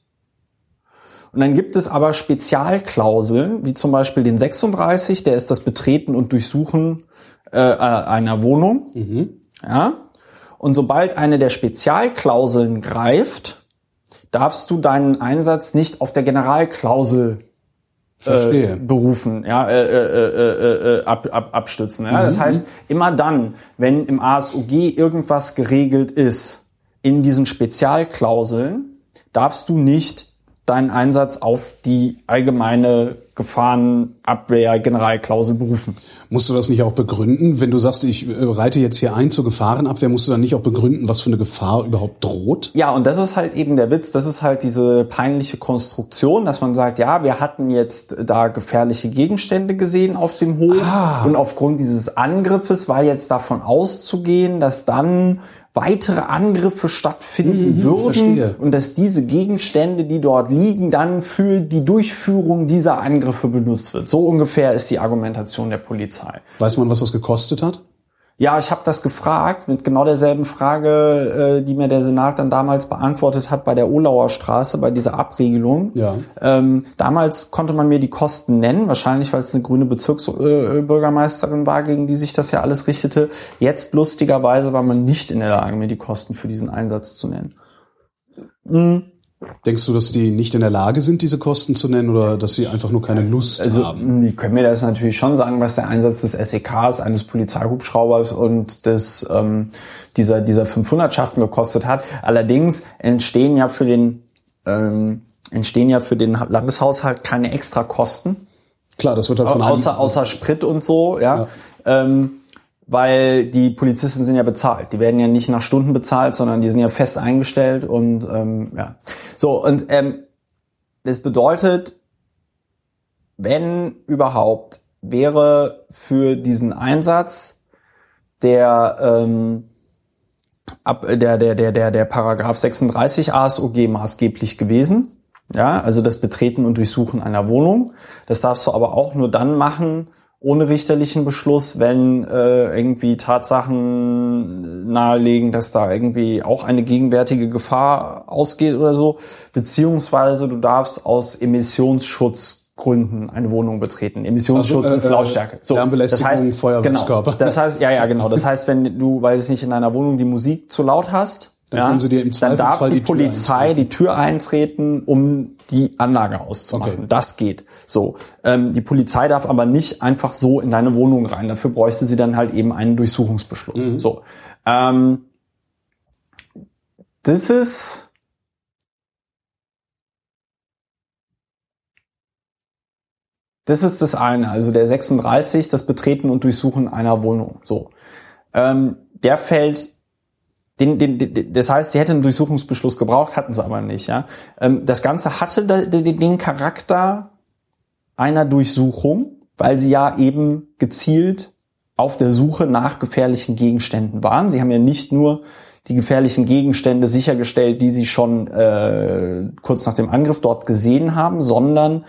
Und dann gibt es aber Spezialklauseln, wie zum Beispiel den 36, der ist das Betreten und Durchsuchen äh, einer Wohnung. Mhm. Ja. Und sobald eine der Spezialklauseln greift, darfst du deinen Einsatz nicht auf der Generalklausel äh, berufen, ja, äh, äh, äh, äh, ab, ab, abstützen. Ja? Mhm. Das heißt, immer dann, wenn im ASUG irgendwas geregelt ist in diesen Spezialklauseln, darfst du nicht deinen Einsatz auf die allgemeine Gefahrenabwehr Generalklausel berufen. Musst du das nicht auch begründen? Wenn du sagst, ich äh, reite jetzt hier ein zur Gefahrenabwehr, musst du dann nicht auch begründen, was für eine Gefahr überhaupt droht? Ja, und das ist halt eben der Witz, das ist halt diese peinliche Konstruktion, dass man sagt, ja, wir hatten jetzt da gefährliche Gegenstände gesehen auf dem Hof ah. und aufgrund dieses Angriffes war jetzt davon auszugehen, dass dann weitere Angriffe stattfinden mhm, würden verstehe. und dass diese Gegenstände, die dort liegen, dann für die Durchführung dieser Angriffe benutzt wird. So ungefähr ist die Argumentation der Polizei. Weiß man, was das gekostet hat? Ja, ich habe das gefragt mit genau derselben Frage, äh, die mir der Senat dann damals beantwortet hat bei der Olauer Straße, bei dieser Abregelung. Ja. Ähm, damals konnte man mir die Kosten nennen, wahrscheinlich weil es eine grüne Bezirksbürgermeisterin war, gegen die sich das ja alles richtete. Jetzt lustigerweise war man nicht in der Lage, mir die Kosten für diesen Einsatz zu nennen. Mhm. Denkst du, dass die nicht in der Lage sind, diese Kosten zu nennen oder dass sie einfach nur keine Lust also, haben? Die können mir das natürlich schon sagen, was der Einsatz des SEKs, eines Polizeihubschraubers und des, ähm, dieser, dieser 500-Schaften gekostet hat. Allerdings entstehen ja für den, ähm, entstehen ja für den Landeshaushalt keine extra Kosten. Klar, das wird halt von außer, außer Sprit und so, ja. ja. Ähm, weil die Polizisten sind ja bezahlt. Die werden ja nicht nach Stunden bezahlt, sondern die sind ja fest eingestellt und ähm, ja. So, und ähm, das bedeutet, wenn überhaupt, wäre für diesen Einsatz der ähm, ab der der der der der Paragraph 36 ASOG maßgeblich gewesen. Ja, also das Betreten und Durchsuchen einer Wohnung. Das darfst du aber auch nur dann machen, ohne richterlichen Beschluss, wenn äh, irgendwie Tatsachen nahelegen, dass da irgendwie auch eine gegenwärtige Gefahr ausgeht oder so, beziehungsweise du darfst aus Emissionsschutzgründen eine Wohnung betreten. Emissionsschutz also, äh, ist Lautstärke. So, das heißt, Feuerwerkskörper. Genau, das heißt, ja, ja, genau. Das heißt, wenn du, weiß ich nicht, in einer Wohnung die Musik zu laut hast, dann ja, können sie dir im Zweifelsfall dann darf die, die Polizei die Tür eintreten, um die Anlage auszumachen. Okay. Das geht. So, ähm, die Polizei darf aber nicht einfach so in deine Wohnung rein. Dafür bräuchte sie dann halt eben einen Durchsuchungsbeschluss. Mhm. So, ähm, das ist Das ist das eine, also der 36, das Betreten und Durchsuchen einer Wohnung. So, ähm, der fällt den, den, den, das heißt, sie hätten einen Durchsuchungsbeschluss gebraucht, hatten sie aber nicht. Ja? Ähm, das Ganze hatte den, den Charakter einer Durchsuchung, weil sie ja eben gezielt auf der Suche nach gefährlichen Gegenständen waren. Sie haben ja nicht nur die gefährlichen Gegenstände sichergestellt, die sie schon äh, kurz nach dem Angriff dort gesehen haben, sondern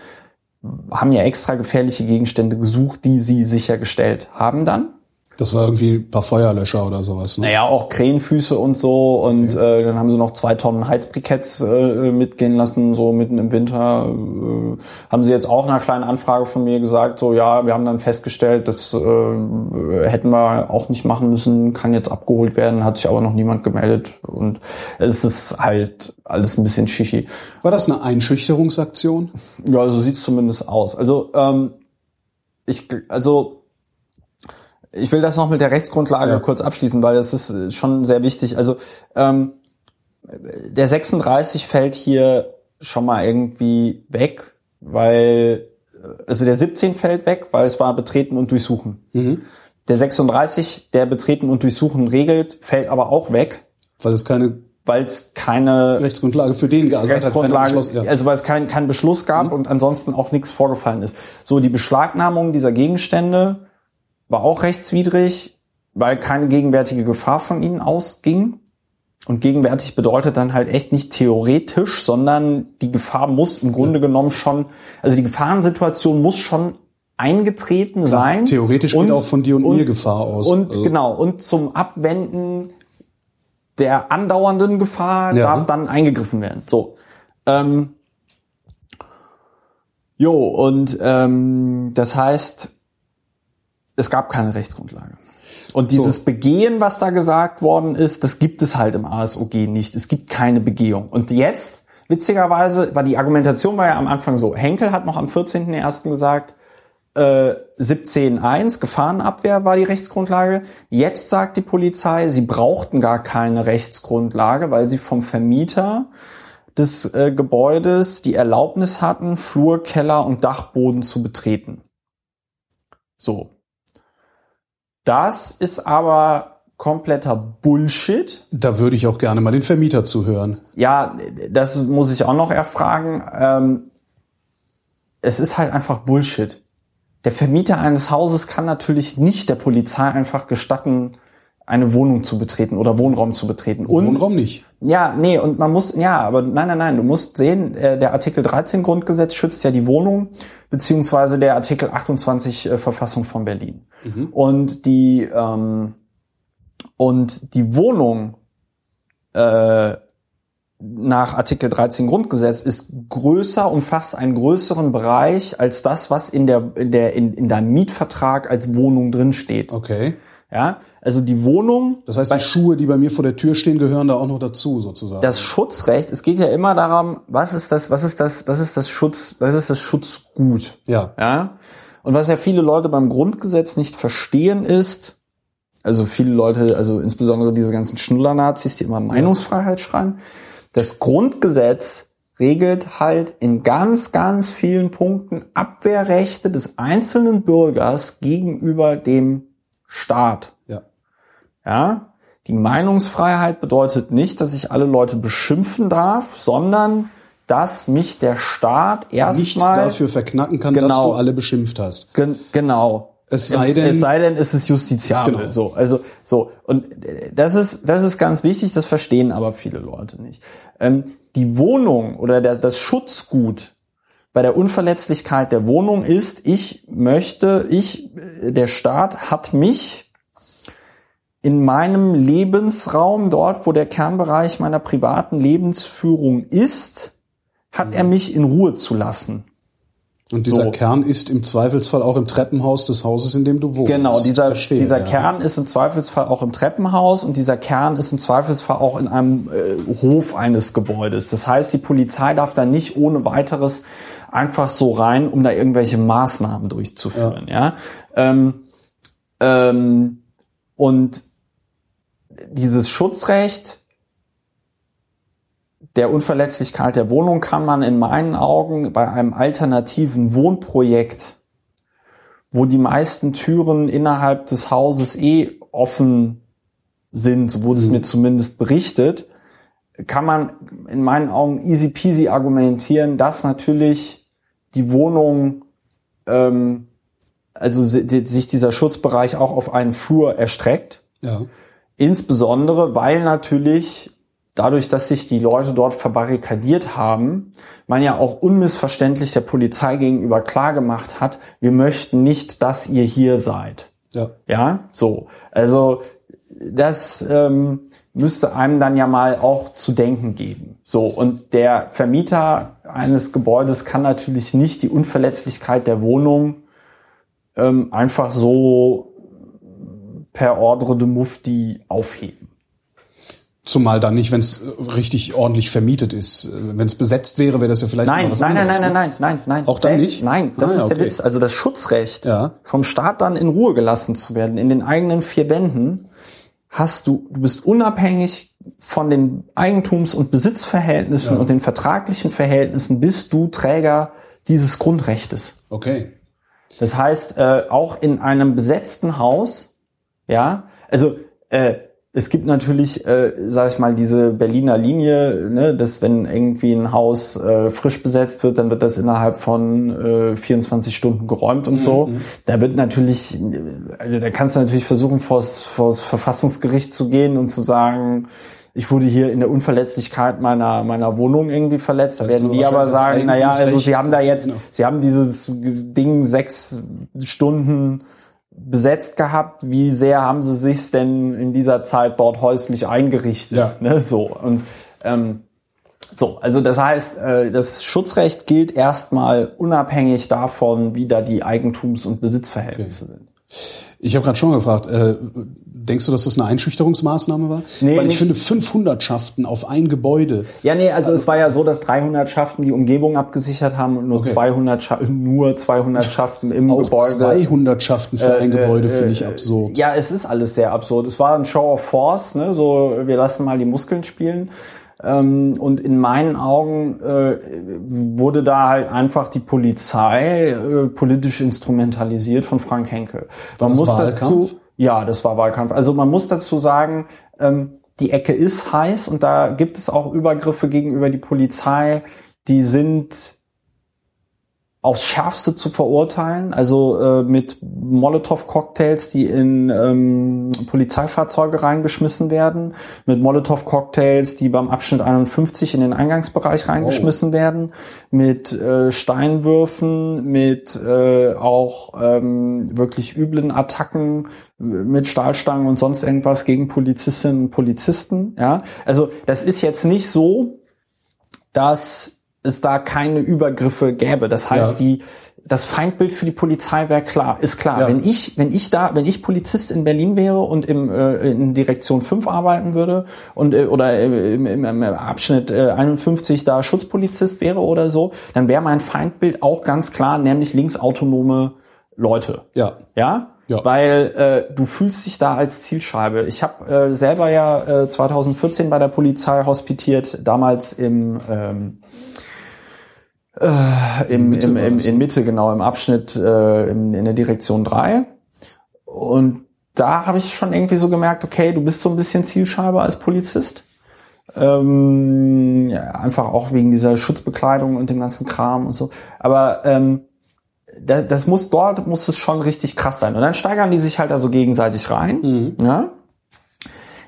haben ja extra gefährliche Gegenstände gesucht, die sie sichergestellt haben dann. Das war irgendwie ein paar Feuerlöscher oder sowas. Ne? Naja, auch Krähenfüße und so. Und okay. äh, dann haben sie noch zwei Tonnen Heizbriketts äh, mitgehen lassen, so mitten im Winter. Äh, haben sie jetzt auch nach einer kleinen Anfrage von mir gesagt, so ja, wir haben dann festgestellt, das äh, hätten wir auch nicht machen müssen, kann jetzt abgeholt werden, hat sich aber noch niemand gemeldet. Und es ist halt alles ein bisschen schischi. War das eine Einschüchterungsaktion? Ja, so sieht's zumindest aus. Also, ähm, ich, also ich will das noch mit der Rechtsgrundlage ja. kurz abschließen, weil das ist schon sehr wichtig. Also ähm, der 36 fällt hier schon mal irgendwie weg, weil, also der 17 fällt weg, weil es war betreten und durchsuchen. Der 36, der betreten und durchsuchen regelt, fällt aber auch weg, Weil es keine weil es keine Rechtsgrundlage für den gab. Also Rechtsgrundlage, Beschluss- ja. Mhm. also weil es keinen keinen Beschluss gab und ansonsten auch nichts vorgefallen ist. So, die Beschlagnahmung dieser Gegenstände war auch rechtswidrig, weil keine gegenwärtige Gefahr von ihnen ausging. Und gegenwärtig bedeutet dann halt echt nicht theoretisch, sondern die Gefahr muss im Grunde genommen schon, also die Gefahrensituation muss schon eingetreten sein. theoretisch geht auch von dir und mir Gefahr aus. Und Also- genau, und zum Abwenden der andauernden Gefahr Ja. darf dann eingegriffen werden. So. Ähm, jo, und ähm, das heißt, es gab keine Rechtsgrundlage. Und dieses Begehen, was da gesagt worden ist, das gibt es halt im ASOG nicht. Es gibt keine Begehung. Und jetzt, witzigerweise, war die Argumentation war ja am Anfang so, Henkel hat noch am 14.01. gesagt, äh, 17.1, Gefahrenabwehr war die Rechtsgrundlage. Jetzt sagt die Polizei, sie brauchten gar keine Rechtsgrundlage, weil sie vom Vermieter des äh, Gebäudes die Erlaubnis hatten, Flur, Keller und Dachboden zu betreten. So. Das ist aber kompletter Bullshit. Da würde ich auch gerne mal den Vermieter zuhören. Ja, das muss ich auch noch erfragen. Ähm, es ist halt einfach Bullshit. Der Vermieter eines Hauses kann natürlich nicht der Polizei einfach gestatten, eine Wohnung zu betreten oder Wohnraum zu betreten. Und Wohnraum nicht. ja, nee, und man muss, ja, aber nein, nein, nein, du musst sehen, äh, der Artikel 13 Grundgesetz schützt ja die Wohnung, beziehungsweise der Artikel 28 äh, Verfassung von Berlin. Und die, ähm, und die Wohnung äh, nach Artikel 13 Grundgesetz ist größer, umfasst einen größeren Bereich als das, was in der, in der, in, in deinem Mietvertrag als Wohnung drin steht. Okay. Ja, also die Wohnung Das heißt, die Schuhe, die bei mir vor der Tür stehen, gehören da auch noch dazu, sozusagen. das Schutzrecht, es geht ja immer darum, was ist das, was ist das, was ist das Schutz, was ist das Schutzgut? ja. Ja? Und was ja viele Leute beim Grundgesetz nicht verstehen ist, also viele Leute, also insbesondere diese ganzen Schnuller-Nazis, die immer Meinungsfreiheit schreien, das Grundgesetz regelt halt in ganz, ganz vielen Punkten Abwehrrechte des einzelnen Bürgers gegenüber dem Staat. Ja. Ja, die Meinungsfreiheit bedeutet nicht, dass ich alle Leute beschimpfen darf, sondern dass mich der Staat Nicht erstmal dafür verknacken kann, dass Genau. du alle beschimpft hast. Gen genau. Es sei denn- es sei denn, es ist justiziabel. Genau. So, also so und äh, das ist das ist ganz wichtig. Das verstehen aber viele Leute nicht. Ähm, die Wohnung oder der, das Schutzgut bei der Unverletzlichkeit der Wohnung ist, ich möchte, ich, der Staat hat mich in meinem Lebensraum, dort, wo der Kernbereich meiner privaten Lebensführung ist, hat Mhm. er mich in Ruhe zu lassen. Und dieser So. Kern ist im Zweifelsfall auch im Treppenhaus des Hauses, in dem du wohnst. Genau, dieser, Verstehe, dieser ja. Kern ist im Zweifelsfall auch im Treppenhaus und dieser Kern ist im Zweifelsfall auch in einem äh, Hof eines Gebäudes. Das heißt, die Polizei darf da nicht ohne weiteres einfach so rein, um da irgendwelche Maßnahmen durchzuführen. Ja. Ähm, ähm, und dieses Schutzrecht der Unverletzlichkeit der Wohnung kann man in meinen Augen bei einem alternativen Wohnprojekt wo die meisten Türen innerhalb des Hauses eh offen sind, so wurde es mir zumindest berichtet, kann man in meinen Augen easy peasy argumentieren, dass natürlich die Wohnung, ähm, also die- sich dieser Schutzbereich auch auf einen Flur erstreckt. Ja. Insbesondere, weil natürlich dadurch, dass sich die Leute dort verbarrikadiert haben, man ja auch unmissverständlich der Polizei gegenüber klargemacht hat, wir möchten nicht, dass ihr hier seid. Ja. Ja, so. Also das ähm, müsste einem dann ja mal auch zu denken geben. So, und der Vermieter eines Gebäudes kann natürlich nicht die Unverletzlichkeit der Wohnung ähm, einfach so per Ordre de Mufti aufheben. Zumal dann nicht, wenn es richtig ordentlich vermietet ist. Wenn es besetzt wäre, wäre das ja vielleicht Nein, was nein, nein, anderes, nein, ne? nein, nein, nein, nein. Auch dann Selbst- nicht? Nein, das Ah, ist ja, der okay. Witz. Also das Schutzrecht, Ja. vom Staat dann in Ruhe gelassen zu werden, in den eigenen vier Wänden, hast du, du bist unabhängig von den Eigentums- und Besitzverhältnissen Ja. und den vertraglichen Verhältnissen bist du Träger dieses Grundrechtes. Okay. Das heißt, äh, auch in einem besetzten Haus, ja, also äh, es gibt natürlich, äh, sag ich mal, diese Berliner Linie, ne, dass wenn irgendwie ein Haus äh, frisch besetzt wird, dann wird das innerhalb von äh, 24 Stunden geräumt und so. Da wird natürlich, also da kannst du natürlich versuchen, vors, vors Verfassungsgericht zu gehen und zu sagen, ich wurde hier in der Unverletzlichkeit meiner meiner Wohnung irgendwie verletzt. Da werden die aber sagen, naja, also sie haben da jetzt, genau. sie haben dieses Ding sechs Stunden besetzt gehabt. Wie sehr haben sie sich denn in dieser Zeit dort häuslich eingerichtet? Ja. Ne, so und ähm, so, also das heißt, äh, das Schutzrecht gilt erstmal unabhängig davon, wie da die Eigentums- und Besitzverhältnisse sind. Ich habe gerade schon gefragt, äh, denkst du, dass das eine Einschüchterungsmaßnahme war? Nee, Weil ich nicht. finde 500 Schaften auf ein Gebäude. Ja, nee, also es war ja so, dass 300 Schaften die Umgebung abgesichert haben und nur Okay. 200 Scha nur 200 Schaften im Auch Gebäude. 200 Schaften für ein Gebäude finde ich absurd. Ja, es ist alles sehr absurd. Es war ein Show of Force, ne? So, wir lassen mal die Muskeln spielen. Ähm, und in meinen Augen äh, wurde da halt einfach die Polizei äh, politisch instrumentalisiert von Frank Henkel. Man muss Wahlkampf? dazu, ja, das war Wahlkampf. Also man muss dazu sagen, ähm, die Ecke ist heiß und da gibt es auch Übergriffe gegenüber die Polizei, die sind aufs Schärfste zu verurteilen, also äh, mit Molotow-Cocktails, die in ähm, Polizeifahrzeuge reingeschmissen werden, mit Molotow-Cocktails, die beim Abschnitt 51 in den Eingangsbereich reingeschmissen werden, mit äh, Steinwürfen, mit äh, auch ähm, wirklich üblen Attacken mit Stahlstangen und sonst irgendwas gegen Polizistinnen und Polizisten. Ja, also das ist jetzt nicht so, dass es da keine Übergriffe gäbe. Das heißt, Ja. die das Feindbild für die Polizei wäre klar, ist klar. Ja. Wenn ich, wenn ich da, wenn ich Polizist in Berlin wäre und im, äh, in Direktion 5 arbeiten würde und äh, oder äh, im, im, im Abschnitt äh, 51 da Schutzpolizist wäre oder so, dann wäre mein Feindbild auch ganz klar, nämlich linksautonome Leute. Ja. Ja? Ja. Weil äh, du fühlst dich da als Zielscheibe. Ich habe äh, selber ja äh, 2014 bei der Polizei hospitiert, damals im ähm, äh, im, Mitte im, das, in Mitte, genau, im Abschnitt äh, in, in der Direktion 3. Und da habe ich schon irgendwie so gemerkt, okay, du bist so ein bisschen Zielscheibe als Polizist. Ähm, ja, einfach auch wegen dieser Schutzbekleidung und dem ganzen Kram und so. Aber ähm, da, das muss dort muss es schon richtig krass sein. Und dann steigern die sich halt also gegenseitig rein. Ja?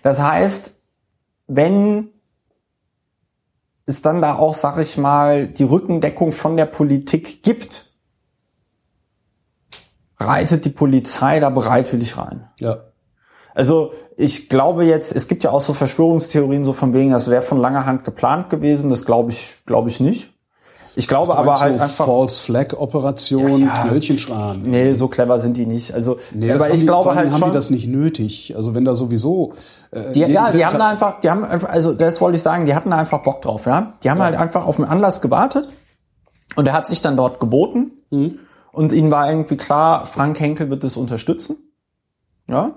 Das heißt, wenn es dann da auch, sag ich mal, die Rückendeckung von der Politik gibt, reitet die Polizei da bereitwillig rein. Ja. Also ich glaube jetzt, es gibt ja auch so Verschwörungstheorien so von wegen, das wäre von langer Hand geplant gewesen. Das glaube ich, glaube ich nicht. Ich glaube aber halt so einfach. False Flag Operation, Ja, ja. Knöllchenschran. Nee, so clever sind die nicht. Also, Nee, das aber haben ich die, glaube halt haben schon. die das nicht nötig. Also wenn da sowieso äh, Die, ja, die haben da einfach, die haben einfach, also das wollte ich sagen, die hatten da einfach Bock drauf, ja. Die haben halt einfach auf einen Anlass gewartet und er hat sich dann dort geboten Mhm. und ihnen war irgendwie klar, Frank Henkel wird es unterstützen, ja.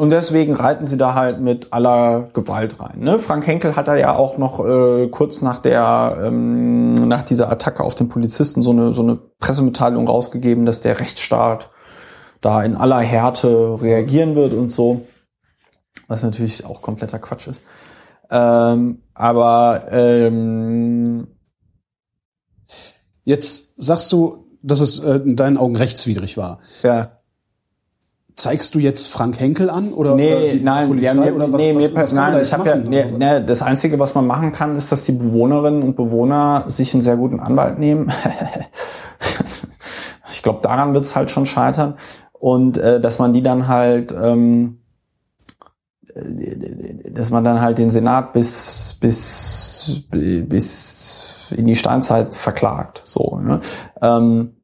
Und deswegen reiten sie da halt mit aller Gewalt rein. Ne? Frank Henkel hat da ja auch noch äh, kurz nach der ähm, nach dieser Attacke auf den Polizisten so eine so eine Pressemitteilung rausgegeben, dass der Rechtsstaat da in aller Härte reagieren wird und so was natürlich auch kompletter Quatsch ist. Ähm, aber ähm, Jetzt sagst du, dass es äh, in deinen Augen rechtswidrig war. ja, Zeigst du jetzt Frank Henkel an oder, oder nee, die nein, Polizei wir haben, oder was, nee, was, mir, was nein, da ich habe ja, nee, Also, nee, das einzige, was man machen kann, ist, dass die Bewohnerinnen und Bewohner sich einen sehr guten Anwalt nehmen. ich glaube, daran wird es halt schon scheitern und äh, dass man die dann halt ähm, äh, dass man dann halt den Senat bis bis bis in die Steinzeit verklagt so ne? ähm,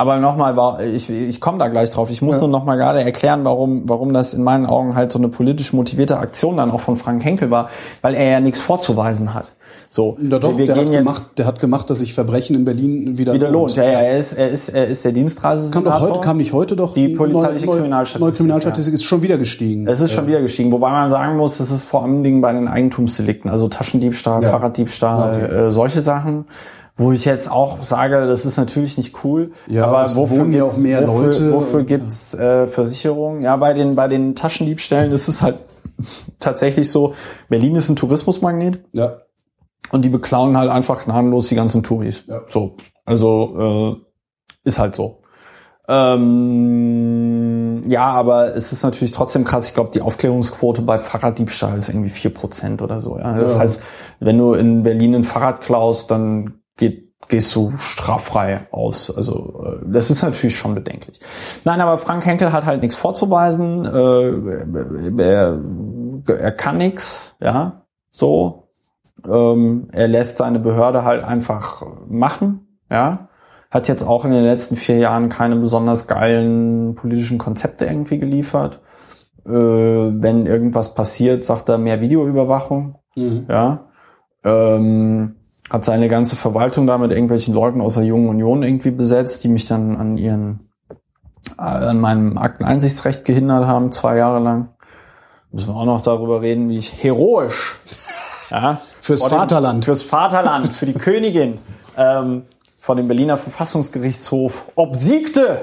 aber nochmal, war ich, ich komme da gleich drauf. Ich muss Ja. nur nochmal gerade erklären, warum, warum das in meinen Augen halt so eine politisch motivierte Aktion dann auch von Frank Henkel war, weil er ja nichts vorzuweisen hat. So, Ja, doch, wir der, gehen hat jetzt gemacht, der hat gemacht, dass sich Verbrechen in Berlin wieder, wieder lohnt. Ja, ja, er ist, er ist, er ist der Dienstreise. Kam, doch heute, kam nicht heute doch Die polizeiliche neu- neu- Kriminalstatistik, Neue Kriminalstatistik ist schon wieder gestiegen. Es ist schon wieder gestiegen, wobei man sagen muss, das ist vor allen Dingen bei den Eigentumsdelikten, also Taschendiebstahl, Ja. Fahrraddiebstahl, Okay. äh, solche Sachen, wo ich jetzt auch sage, das ist natürlich nicht cool, Ja, aber es wofür gibt's, auch mehr wofür, Leute wofür gibt's äh, Versicherungen? Ja, bei den bei den Taschendiebstählen ist es halt tatsächlich so, Berlin ist ein Tourismusmagnet ja. und die beklauen halt einfach gnadenlos die ganzen Touris. Ja. So, also äh, ist halt so. Ähm, ja, aber es ist natürlich trotzdem krass. Ich glaube, die Aufklärungsquote bei Fahrraddiebstahl ist irgendwie vier Prozent oder so. Ja? Das Ja. heißt, wenn du in Berlin ein Fahrrad klaust, dann geht, gehst du straffrei aus. Also äh, das ist natürlich schon bedenklich. Nein, aber Frank Henkel hat halt nichts vorzuweisen. Äh, er, er kann nichts, ja, so. Ähm, er lässt seine Behörde halt einfach machen, ja. Hat jetzt auch in den letzten vier Jahren keine besonders geilen politischen Konzepte irgendwie geliefert. Äh, wenn irgendwas passiert, sagt er mehr Videoüberwachung, Mhm. ja. Ähm, hat seine ganze Verwaltung da mit irgendwelchen Leuten aus der Jungen Union irgendwie besetzt, die mich dann an ihren, äh, an meinem Akteneinsichtsrecht gehindert haben, zwei Jahre lang. Müssen wir auch noch darüber reden, wie ich heroisch, ja, Fürs dem- Vaterland. fürs Vaterland, für die Königin, ähm, vor dem Berliner Verfassungsgerichtshof obsiegte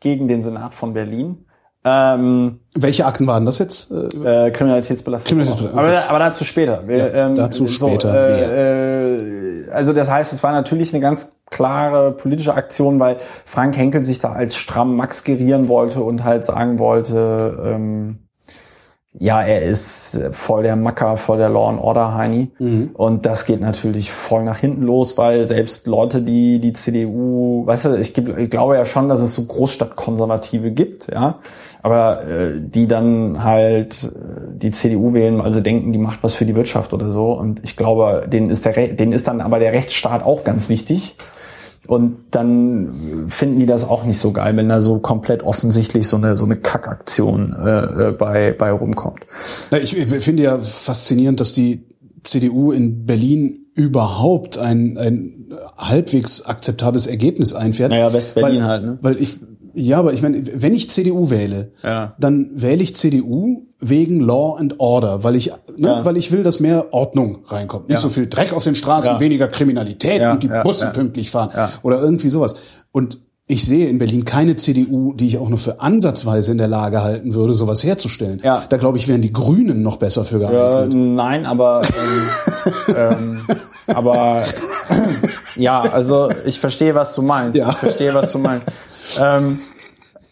gegen den Senat von Berlin. Ähm, Welche Akten waren das jetzt? Äh, Kriminalitätsbelastung. Kriminalitätsbelastung, aber, aber dazu später. Wir, Ja, dazu später äh, äh, also das heißt, es war natürlich eine ganz klare politische Aktion, weil Frank Henkel sich da als stramm Max gerieren wollte und halt sagen wollte, ähm, ja, er ist voll der Macker, voll der Law and Order Heini. Und das geht natürlich voll nach hinten los, weil selbst Leute, die die CDU, weißt du, ich, ich glaube ja schon, dass es so Großstadtkonservative gibt, ja, aber äh, die dann halt äh, die CDU wählen, also denken, die macht was für die Wirtschaft oder so. Und ich glaube, denen ist der, denen ist dann aber der Rechtsstaat auch ganz wichtig. Und dann finden die das auch nicht so geil, wenn da so komplett offensichtlich so eine so eine Kackaktion äh, äh, bei bei rumkommt. ich, ich finde ja faszinierend, dass die CDU in Berlin überhaupt ein, ein halbwegs akzeptables Ergebnis einfährt. Naja, West-Berlin halt, ne? Weil ich, ja, aber ich meine, wenn ich CDU wähle, Ja. dann wähle ich CDU wegen Law and Order, weil ich, ne, Ja. weil ich will, dass mehr Ordnung reinkommt. Nicht Ja. so viel Dreck auf den Straßen, weniger Kriminalität und die Busse pünktlich fahren oder irgendwie sowas. Und ich sehe in Berlin keine CDU, die ich auch nur für ansatzweise in der Lage halten würde, sowas herzustellen. Ja. Da glaube ich, wären die Grünen noch besser für Äh, geeignet. nein, aber ähm, ähm, aber ja, also ich verstehe, was du meinst. Ja. Ich verstehe, was du meinst. Ähm,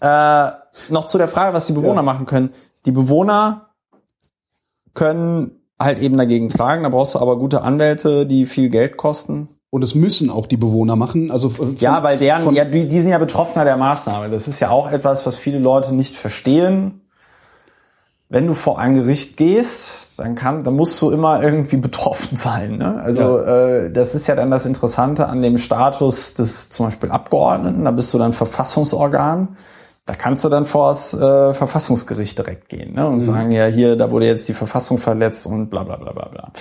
äh, noch zu der Frage, was die Bewohner Ja. machen können. Die Bewohner können halt eben dagegen klagen. Da brauchst du aber gute Anwälte, die viel Geld kosten. Und es müssen auch die Bewohner machen. Also von, Ja, weil deren, ja, die, die sind ja Betroffener der Maßnahme. Das ist ja auch etwas, was viele Leute nicht verstehen. Wenn du vor ein Gericht gehst, dann kann, dann musst du immer irgendwie betroffen sein. Ne? Also äh, das ist ja dann das Interessante an dem Status des zum Beispiel Abgeordneten. Da bist du dann Verfassungsorgan. Da kannst du dann vor das äh, Verfassungsgericht direkt gehen ne? und sagen, ja, hier, da wurde jetzt die Verfassung verletzt und bla bla bla bla bla.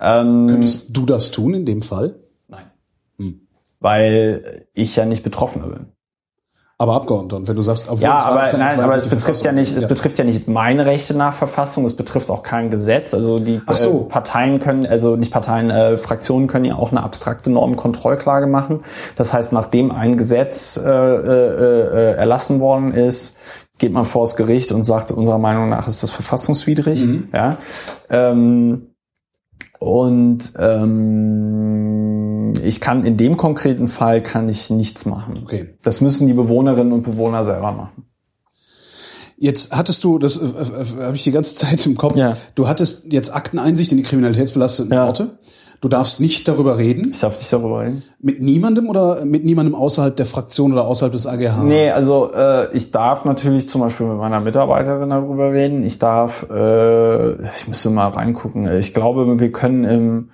Ähm, könntest du das tun in dem Fall? Nein. Hm. Weil ich ja nicht Betroffener bin. Aber Abgeordneter. Und wenn du sagst, obwohl Ja, aber keine nein, zweite aber es betrifft ja nicht, es betrifft ja nicht meine Rechte nach Verfassung, es betrifft auch kein Gesetz. Also die Ach so. äh, Parteien können, also nicht Parteien, äh, Fraktionen können ja auch eine abstrakte Normkontrollklage machen. Das heißt, nachdem ein Gesetz äh, äh, äh, erlassen worden ist, geht man vor das Gericht und sagt, unserer Meinung nach ist das verfassungswidrig. Mhm. Ja. Ähm, und ähm, ich kann in dem konkreten Fall kann ich nichts machen. Okay. Das müssen die Bewohnerinnen und Bewohner selber machen. Jetzt hattest du, das äh, äh, habe ich die ganze Zeit im Kopf, Ja. du hattest jetzt Akteneinsicht in die kriminalitätsbelasteten Ja. Orte. Du darfst nicht darüber reden. Ich darf nicht darüber reden. Mit niemandem oder mit niemandem außerhalb der Fraktion oder außerhalb des AGH? Nee, also äh, ich darf natürlich zum Beispiel mit meiner Mitarbeiterin darüber reden. Ich darf, äh, ich müsste mal reingucken. Ich glaube, wir können im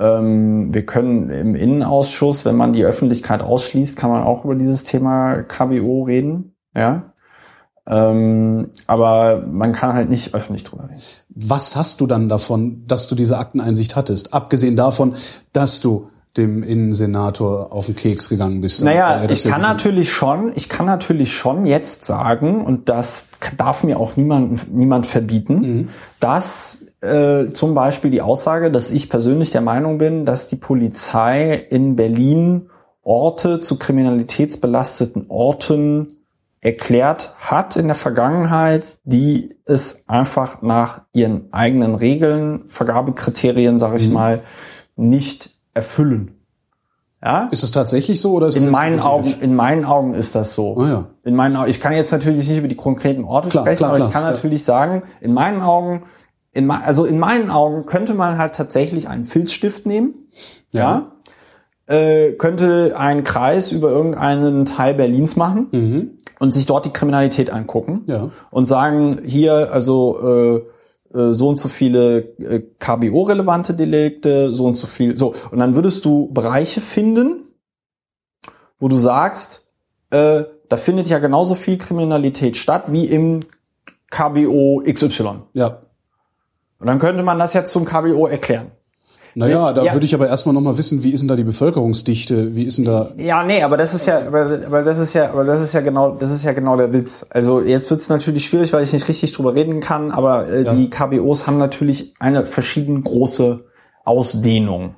Ähm, wir können im Innenausschuss, wenn man die Öffentlichkeit ausschließt, kann man auch über dieses Thema KBO reden. Ja. Ähm, aber man kann halt nicht öffentlich drüber reden. Was hast du dann davon, dass du diese Akteneinsicht hattest? Abgesehen davon, dass du dem Innensenator auf den Keks gegangen bist. Naja, ich kann natürlich schon, ich kann natürlich schon jetzt sagen, und das darf mir auch niemand, niemand verbieten, mhm. dass äh, zum Beispiel die Aussage, dass ich persönlich der Meinung bin, dass die Polizei in Berlin Orte zu kriminalitätsbelasteten Orten erklärt hat in der Vergangenheit, die es einfach nach ihren eigenen Regeln, Vergabekriterien, sage ich mhm. mal, nicht erfüllen. Ja? Ist es tatsächlich so oder ist in meinen Augen in meinen Augen ist das so. Oh ja. In meinen Augen, ich kann jetzt natürlich nicht über die konkreten Orte klar, sprechen, klar, aber klar, ich kann natürlich sagen, in meinen Augen in, also in meinen Augen könnte man halt tatsächlich einen Filzstift nehmen. Ja. ja äh, könnte einen Kreis über irgendeinen Teil Berlins machen. Mhm und sich dort die Kriminalität angucken ja. und sagen, hier, also äh, äh, so und so viele äh, KBO-relevante Delikte, so und so viel, so. Und dann würdest du Bereiche finden, wo du sagst, äh, da findet ja genauso viel Kriminalität statt wie im KBO XY. Ja. Und dann könnte man das jetzt zum KBO erklären. Naja, da ja. würde ich aber erstmal nochmal wissen, wie ist denn da die Bevölkerungsdichte? Wie ist denn da. Ja, nee, aber das ist ja, aber, aber das ist ja, aber das ist ja genau, das ist ja genau der Witz. Also jetzt wird es natürlich schwierig, weil ich nicht richtig drüber reden kann, aber äh, ja. die KBOs haben natürlich eine verschieden große Ausdehnung.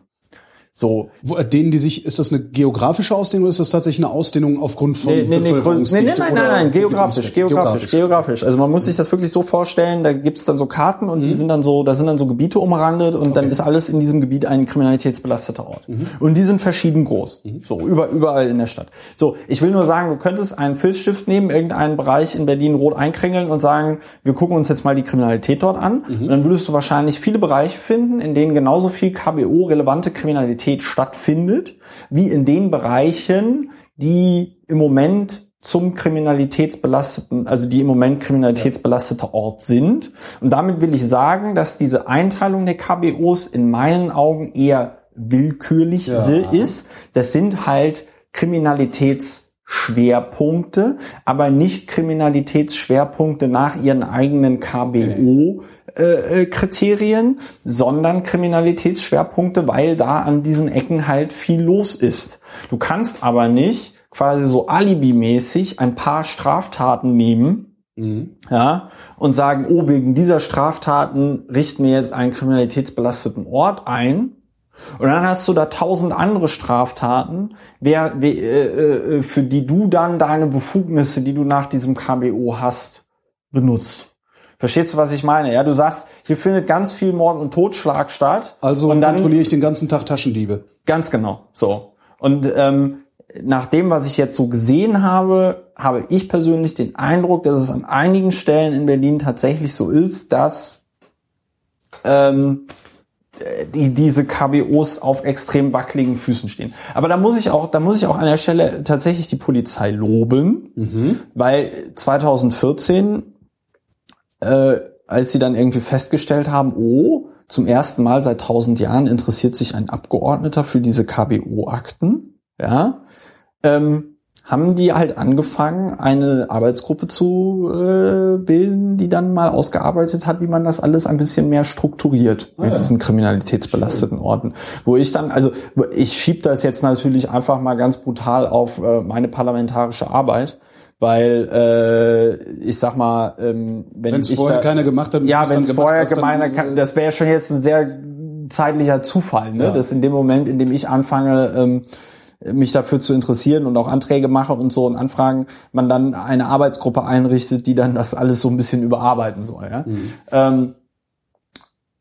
So. Wo dehnen die sich, ist das eine geografische Ausdehnung oder ist das tatsächlich eine Ausdehnung aufgrund von nee, nee, nee, nee, nein, nein, nein, nein, geografisch, geografisch, geografisch. Also man muss sich das wirklich so vorstellen, da gibt's dann so Karten und mhm. die sind dann so, da sind dann so Gebiete umrandet und okay. dann ist alles in diesem Gebiet ein kriminalitätsbelasteter Ort. Mhm. Und die sind verschieden groß. Mhm. So, über, überall in der Stadt. So, ich will nur sagen, du könntest einen Filzstift nehmen, irgendeinen Bereich in Berlin rot einkringeln und sagen, wir gucken uns jetzt mal die Kriminalität dort an. Mhm. Und dann würdest du wahrscheinlich viele Bereiche finden, in denen genauso viel KBO-relevante Kriminalität Kriminalität stattfindet, wie in den Bereichen, die im Moment zum kriminalitätsbelasteten, also die im Moment kriminalitätsbelasteter Ort sind. Und damit will ich sagen, dass diese Einteilung der KBOs in meinen Augen eher willkürlich ja. ist. Das sind halt Kriminalitätsschwerpunkte, aber nicht Kriminalitätsschwerpunkte nach ihren eigenen KBO äh, äh, Kriterien, sondern Kriminalitätsschwerpunkte, weil da an diesen Ecken halt viel los ist. Du kannst aber nicht quasi so alibimäßig ein paar Straftaten nehmen, mhm. ja, und sagen, oh, wegen dieser Straftaten richten wir jetzt einen kriminalitätsbelasteten Ort ein. Und dann hast du da tausend andere Straftaten, wer, wer, äh, äh, für die du dann deine Befugnisse, die du nach diesem KBO hast, benutzt. Verstehst du, was ich meine? Ja, du sagst, hier findet ganz viel Mord und Totschlag statt. Also und dann kontrolliere ich den ganzen Tag Taschendiebe. Ganz genau, so. Und ähm, nach dem, was ich jetzt so gesehen habe, habe ich persönlich den Eindruck, dass es an einigen Stellen in Berlin tatsächlich so ist, dass ähm, die, diese KBOs auf extrem wackeligen Füßen stehen. Aber da muss ich auch, da muss ich auch an der Stelle tatsächlich die Polizei loben, mhm. weil 2014 äh, als sie dann irgendwie festgestellt haben, oh, zum ersten Mal seit tausend Jahren interessiert sich ein Abgeordneter für diese KBO-Akten, ja, ähm, haben die halt angefangen, eine Arbeitsgruppe zu äh, bilden, die dann mal ausgearbeitet hat, wie man das alles ein bisschen mehr strukturiert ah, mit ja. diesen kriminalitätsbelasteten Orten. Wo ich dann, also ich schieb das jetzt natürlich einfach mal ganz brutal auf äh, meine parlamentarische Arbeit weil äh, ich sag mal, ähm, wenn wenn's ich vorher da, keiner gemacht hat, ja, wenn es vorher gemeiner, kann, das wäre schon jetzt ein sehr zeitlicher Zufall, ne? Ja. dass in dem Moment, in dem ich anfange, ähm, mich dafür zu interessieren und auch Anträge mache und so und Anfragen, man dann eine Arbeitsgruppe einrichtet, die dann das alles so ein bisschen überarbeiten soll. Ja? Mhm. Ähm,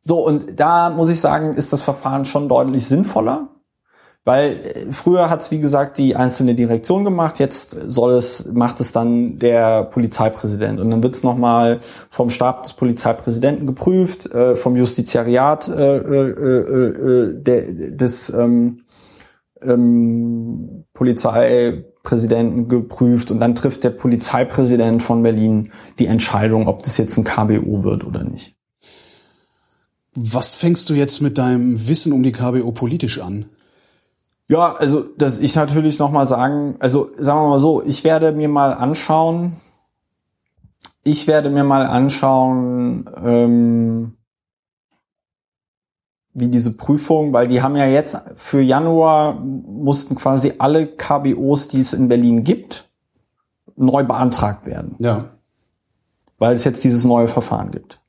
so, und da muss ich sagen, ist das Verfahren schon deutlich sinnvoller. Weil äh, früher hat es, wie gesagt, die einzelne Direktion gemacht, jetzt soll es, macht es dann der Polizeipräsident. Und dann wird es nochmal vom Stab des Polizeipräsidenten geprüft, äh, vom Justiziariat äh, äh, äh, äh der, des ähm, ähm, Polizeipräsidenten geprüft und dann trifft der Polizeipräsident von Berlin die Entscheidung, ob das jetzt ein KBO wird oder nicht. Was fängst du jetzt mit deinem Wissen um die KBO politisch an? Ja, also dass ich natürlich noch mal sagen, also sagen wir mal so, ich werde mir mal anschauen, ich werde mir mal anschauen, ähm, wie diese Prüfung, weil die haben ja jetzt für Januar mussten quasi alle KBOs, die es in Berlin gibt, neu beantragt werden, Ja. weil es jetzt dieses neue Verfahren gibt.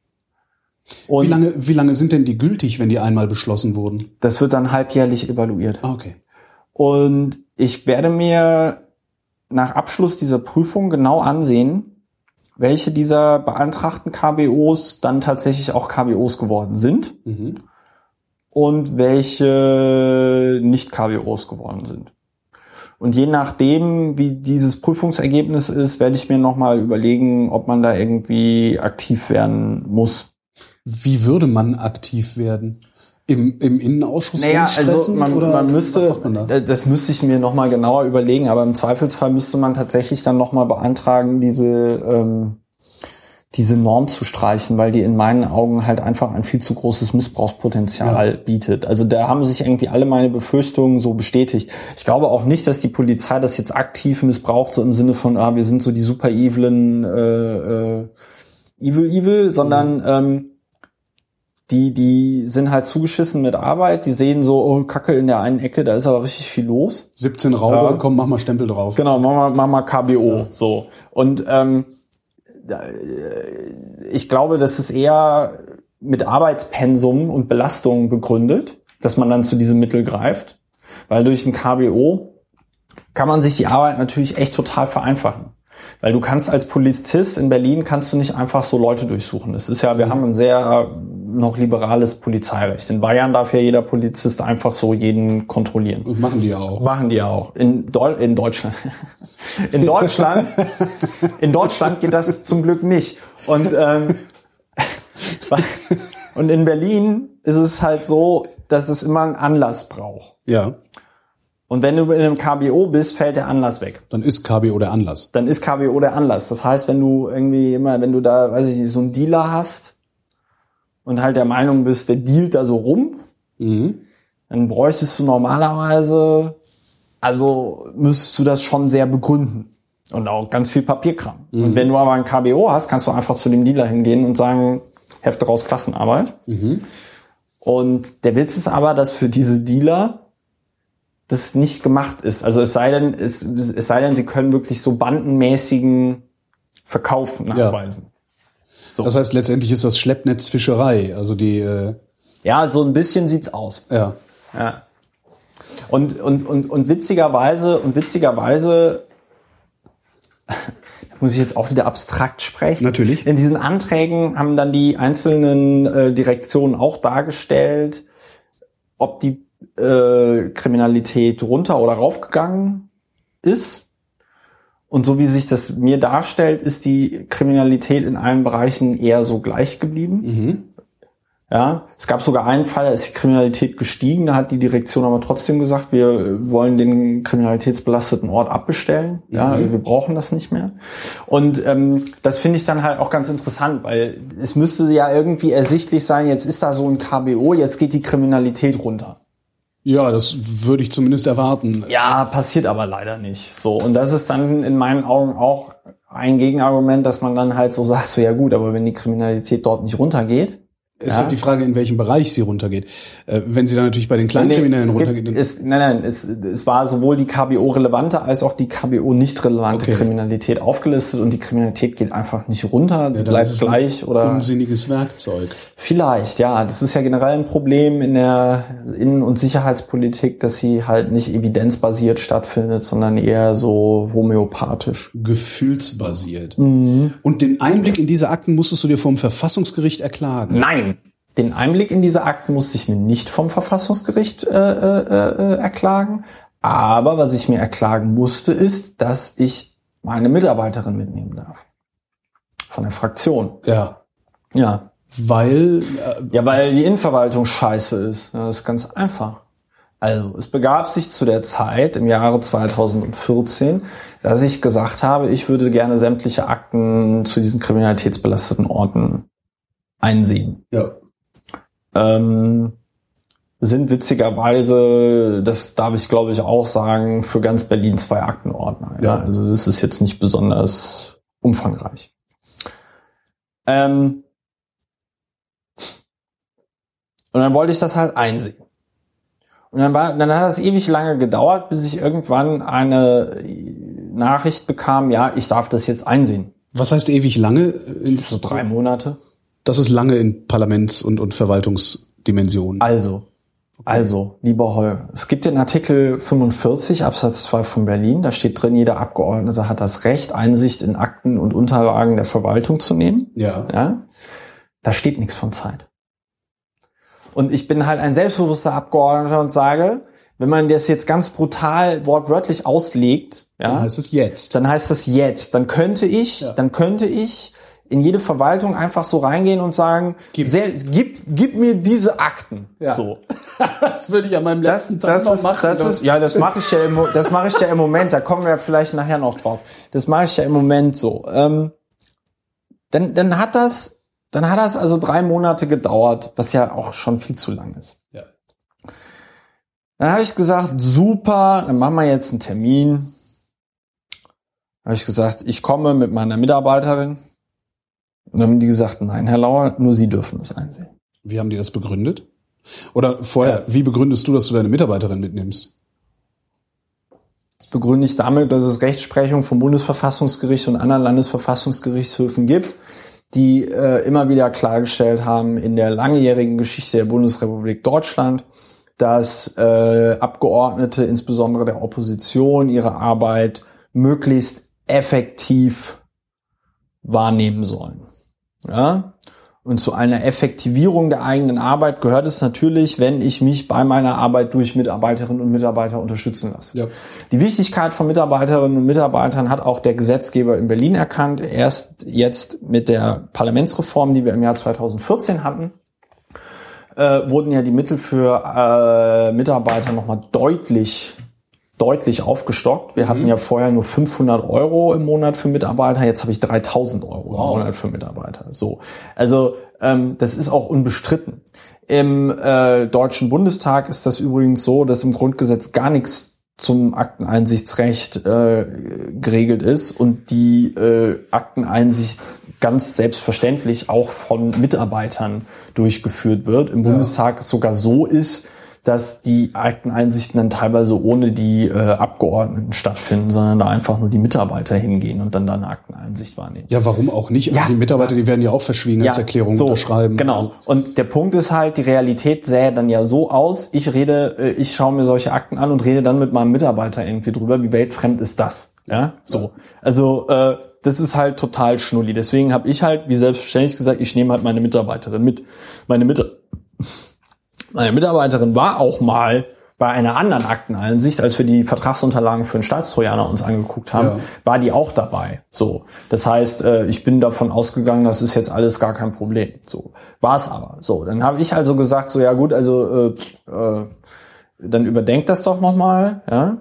Und Wie lange, wie lange sind denn die gültig, wenn die einmal beschlossen wurden? das wird dann halbjährlich evaluiert. Ah, okay. Und ich werde mir nach Abschluss dieser Prüfung genau ansehen, welche dieser beantragten KBOs dann tatsächlich auch KBOs geworden sind Mhm. und welche nicht KBOs geworden sind. Und je nachdem, wie dieses Prüfungsergebnis ist, werde ich mir nochmal überlegen, ob man da irgendwie aktiv werden muss. Wie würde man aktiv werden? Im, im Innenausschuss Naja, also man, oder man müsste, man da? das müsste ich mir nochmal genauer überlegen, aber im Zweifelsfall müsste man tatsächlich dann nochmal beantragen, diese, ähm, diese Norm zu streichen, weil die in meinen Augen halt einfach ein viel zu großes Missbrauchspotenzial bietet. Also da haben sich irgendwie alle meine Befürchtungen so bestätigt. Ich glaube auch nicht, dass die Polizei das jetzt aktiv missbraucht, so im Sinne von, ah, wir sind so die super evilen äh, äh, Evil Evil, sondern ähm, die, die sind halt zugeschissen mit Arbeit, die sehen so, oh, Kacke in der einen Ecke, da ist aber richtig viel los. 17 Rauber, Ja. komm, mach mal Stempel drauf. Genau, mach mal, mach mal KBO. So. Und ähm, äh, ich glaube, das ist eher mit Arbeitspensum und Belastung begründet, dass man dann zu diesem Mittel greift. Weil durch ein KBO kann man sich die Arbeit natürlich echt total vereinfachen. Weil du kannst als Polizist in Berlin kannst du nicht einfach so Leute durchsuchen. Es ist ja, wir haben ein sehr noch liberales Polizeirecht. In Bayern darf ja jeder Polizist einfach so jeden kontrollieren. Und machen die ja auch. Machen die ja auch. In, Deu in Deutschland. In Deutschland. In Deutschland geht das zum Glück nicht. Und, ähm, und in Berlin ist es halt so, dass es immer einen Anlass braucht. Ja. Und wenn du in einem KBO bist, fällt der Anlass weg. Dann ist KBO der Anlass. Dann ist KBO der Anlass. Das heißt, wenn du irgendwie immer, wenn du da, weiß ich nicht, so einen Dealer hast und halt der Meinung bist, der dealt da so rum, Mhm. dann bräuchtest du normalerweise, also müsstest du das schon sehr begründen. Und auch ganz viel Papierkram. Und wenn du aber ein KBO hast, kannst du einfach zu dem Dealer hingehen und sagen, Hefte raus, Klassenarbeit. Und der Witz ist aber, dass für diese Dealer das nicht gemacht ist. Also es sei denn, es, es sei denn, sie können wirklich so bandenmäßigen Verkauf nachweisen. So. Das heißt, letztendlich ist das Schleppnetz Fischerei. Also die, äh, Ja, so ein bisschen sieht's aus. ja. Ja. Und, und, und, und witzigerweise, und witzigerweise, da muss ich jetzt auch wieder abstrakt sprechen. Natürlich. In diesen Anträgen haben dann die einzelnen äh, Direktionen auch dargestellt, ob die äh, Kriminalität runter oder raufgegangen ist. Und so wie sich das mir darstellt, ist die Kriminalität in allen Bereichen eher so gleich geblieben. Ja, es gab sogar einen Fall, da ist die Kriminalität gestiegen, da hat die Direktion aber trotzdem gesagt, wir wollen den kriminalitätsbelasteten Ort abbestellen. Ja, also wir brauchen das nicht mehr. Und ähm, das finde ich dann halt auch ganz interessant, weil es müsste ja irgendwie ersichtlich sein, jetzt ist da so ein KBO, jetzt geht die Kriminalität runter. Ja, das würde ich zumindest erwarten. Ja, passiert aber leider nicht. So, und das ist dann in meinen Augen auch ein Gegenargument, dass man dann halt so sagt, so ja gut, aber wenn die Kriminalität dort nicht runtergeht, Es Ja. ist die Frage, in welchem Bereich sie runtergeht. Äh, wenn sie dann natürlich bei den Kleinkriminellen es runtergeht. gibt, es, nein, nein, es, es war sowohl die KBO-relevante als auch die KBO-nicht-relevante Okay. Kriminalität aufgelistet und die Kriminalität geht einfach nicht runter, sie dann bleibt ist gleich oder unsinniges Werkzeug. vielleicht, ja. Das ist ja generell ein Problem in der Innen- und Sicherheitspolitik, dass sie halt nicht evidenzbasiert stattfindet, sondern eher so homöopathisch. Gefühlsbasiert. Mhm. Und den Einblick in diese Akten musstest du dir vom Verfassungsgericht erklagen. Nein! Den Einblick in diese Akten musste ich mir nicht vom Verfassungsgericht äh, äh, äh, erklagen. Aber was ich mir erklagen musste, ist, dass ich meine Mitarbeiterin mitnehmen darf. Von der Fraktion. Ja. Ja. Weil, äh, Ja, weil die Innenverwaltung scheiße ist. Ja, das ist ganz einfach. Also, es begab sich zu der Zeit im Jahre 2014, dass ich gesagt habe, ich würde gerne sämtliche Akten zu diesen kriminalitätsbelasteten Orten einsehen. ja. Ähm, sind witzigerweise, das darf ich glaube ich auch sagen, für ganz Berlin zwei Aktenordner. Ja. Ja. Also das ist jetzt nicht besonders umfangreich. Ähm, und dann wollte ich das halt einsehen. Und dann war, dann hat das ewig lange gedauert, bis ich irgendwann eine Nachricht bekam, ja, ich darf das jetzt einsehen. Was heißt ewig lange? So drei Monate. Das ist lange in Parlaments- und, und Verwaltungsdimensionen. Also, also, lieber Holger, es gibt den Artikel 45 Absatz 2 von Berlin, da steht drin, jeder Abgeordnete hat das Recht, Einsicht in Akten und Unterlagen der Verwaltung zu nehmen. Ja. Ja? Da steht nichts von Zeit. Und ich bin halt ein selbstbewusster Abgeordneter und sage, wenn man das jetzt ganz brutal wortwörtlich auslegt, Dann ja, heißt es jetzt. dann heißt das jetzt. Dann könnte ich, Ja. dann könnte ich in jede Verwaltung einfach so reingehen und sagen, Gib. sehr, gib, gib mir diese Akten. Ja. So. Das würde ich an meinem Das, das, ist, das ist, ja, das mache ich ja im, das mache ich ja im Moment. Da kommen wir vielleicht nachher noch drauf. Das mache ich ja im Moment so. Ähm, dann, dann hat das, dann hat das also drei Monate gedauert, was ja auch schon viel zu lang ist. Ja. Dann habe ich gesagt, super, dann machen wir jetzt einen Termin. Habe ich gesagt, ich komme mit meiner Mitarbeiterin. Und dann haben die gesagt, nein, Herr Lauer, nur Sie dürfen das einsehen. Wie haben die das begründet? Oder vorher, wie begründest du, dass du deine Mitarbeiterin mitnimmst? Das begründe ich damit, dass es Rechtsprechung vom Bundesverfassungsgericht und anderen Landesverfassungsgerichtshöfen gibt, die äh, immer wieder klargestellt haben in der langjährigen Geschichte der Bundesrepublik Deutschland, dass äh, Abgeordnete, insbesondere der Opposition, ihre Arbeit möglichst effektiv wahrnehmen sollen. Ja? Und zu einer Effektivierung der eigenen Arbeit gehört es natürlich, wenn ich mich bei meiner Arbeit durch Mitarbeiterinnen und Mitarbeiter unterstützen lasse. Ja. Die Wichtigkeit von Mitarbeiterinnen und Mitarbeitern hat auch der Gesetzgeber in Berlin erkannt. Erst jetzt mit der Parlamentsreform, die wir im Jahr 2014 hatten, äh, wurden ja die Mittel für äh, Mitarbeiter nochmal deutlich deutlich aufgestockt. Wir hatten ja vorher nur 500 Euro im Monat für Mitarbeiter, jetzt habe ich 3000 Euro Wow. im Monat für Mitarbeiter. So, also ähm, das ist auch unbestritten. Im äh, Deutschen Bundestag ist das übrigens so, dass im Grundgesetz gar nichts zum Akteneinsichtsrecht äh, geregelt ist und die äh, Akteneinsicht ganz selbstverständlich auch von Mitarbeitern durchgeführt wird. Im Bundestag es sogar so ist, dass die Akteneinsichten dann teilweise ohne die äh, Abgeordneten stattfinden, sondern da einfach nur die Mitarbeiter hingehen und dann da eine Akteneinsicht wahrnehmen. Ja, warum auch nicht? Ja. Die Mitarbeiter, die werden ja auch Verschwiegenheitserklärungen so, unterschreiben. Genau. Und der Punkt ist halt, die Realität sähe dann ja so aus, ich rede, äh, ich schaue mir solche Akten an und rede dann mit meinem Mitarbeiter irgendwie drüber, wie weltfremd ist das? Ja, so. Also äh, das ist halt total schnulli. Deswegen habe ich halt, wie selbstverständlich gesagt, ich nehme halt meine Mitarbeiterin mit. Meine Mitarbeiterin meine Mitarbeiterin war auch mal bei einer anderen Akteneinsicht, als wir die Vertragsunterlagen für den Staatstrojaner uns angeguckt haben, Ja. war die auch dabei. So, das heißt, äh, ich bin davon ausgegangen, das ist jetzt alles gar kein Problem. So war es aber. So, dann habe ich also gesagt, so ja gut, also äh, äh, dann überdenkt das doch noch mal. Ja,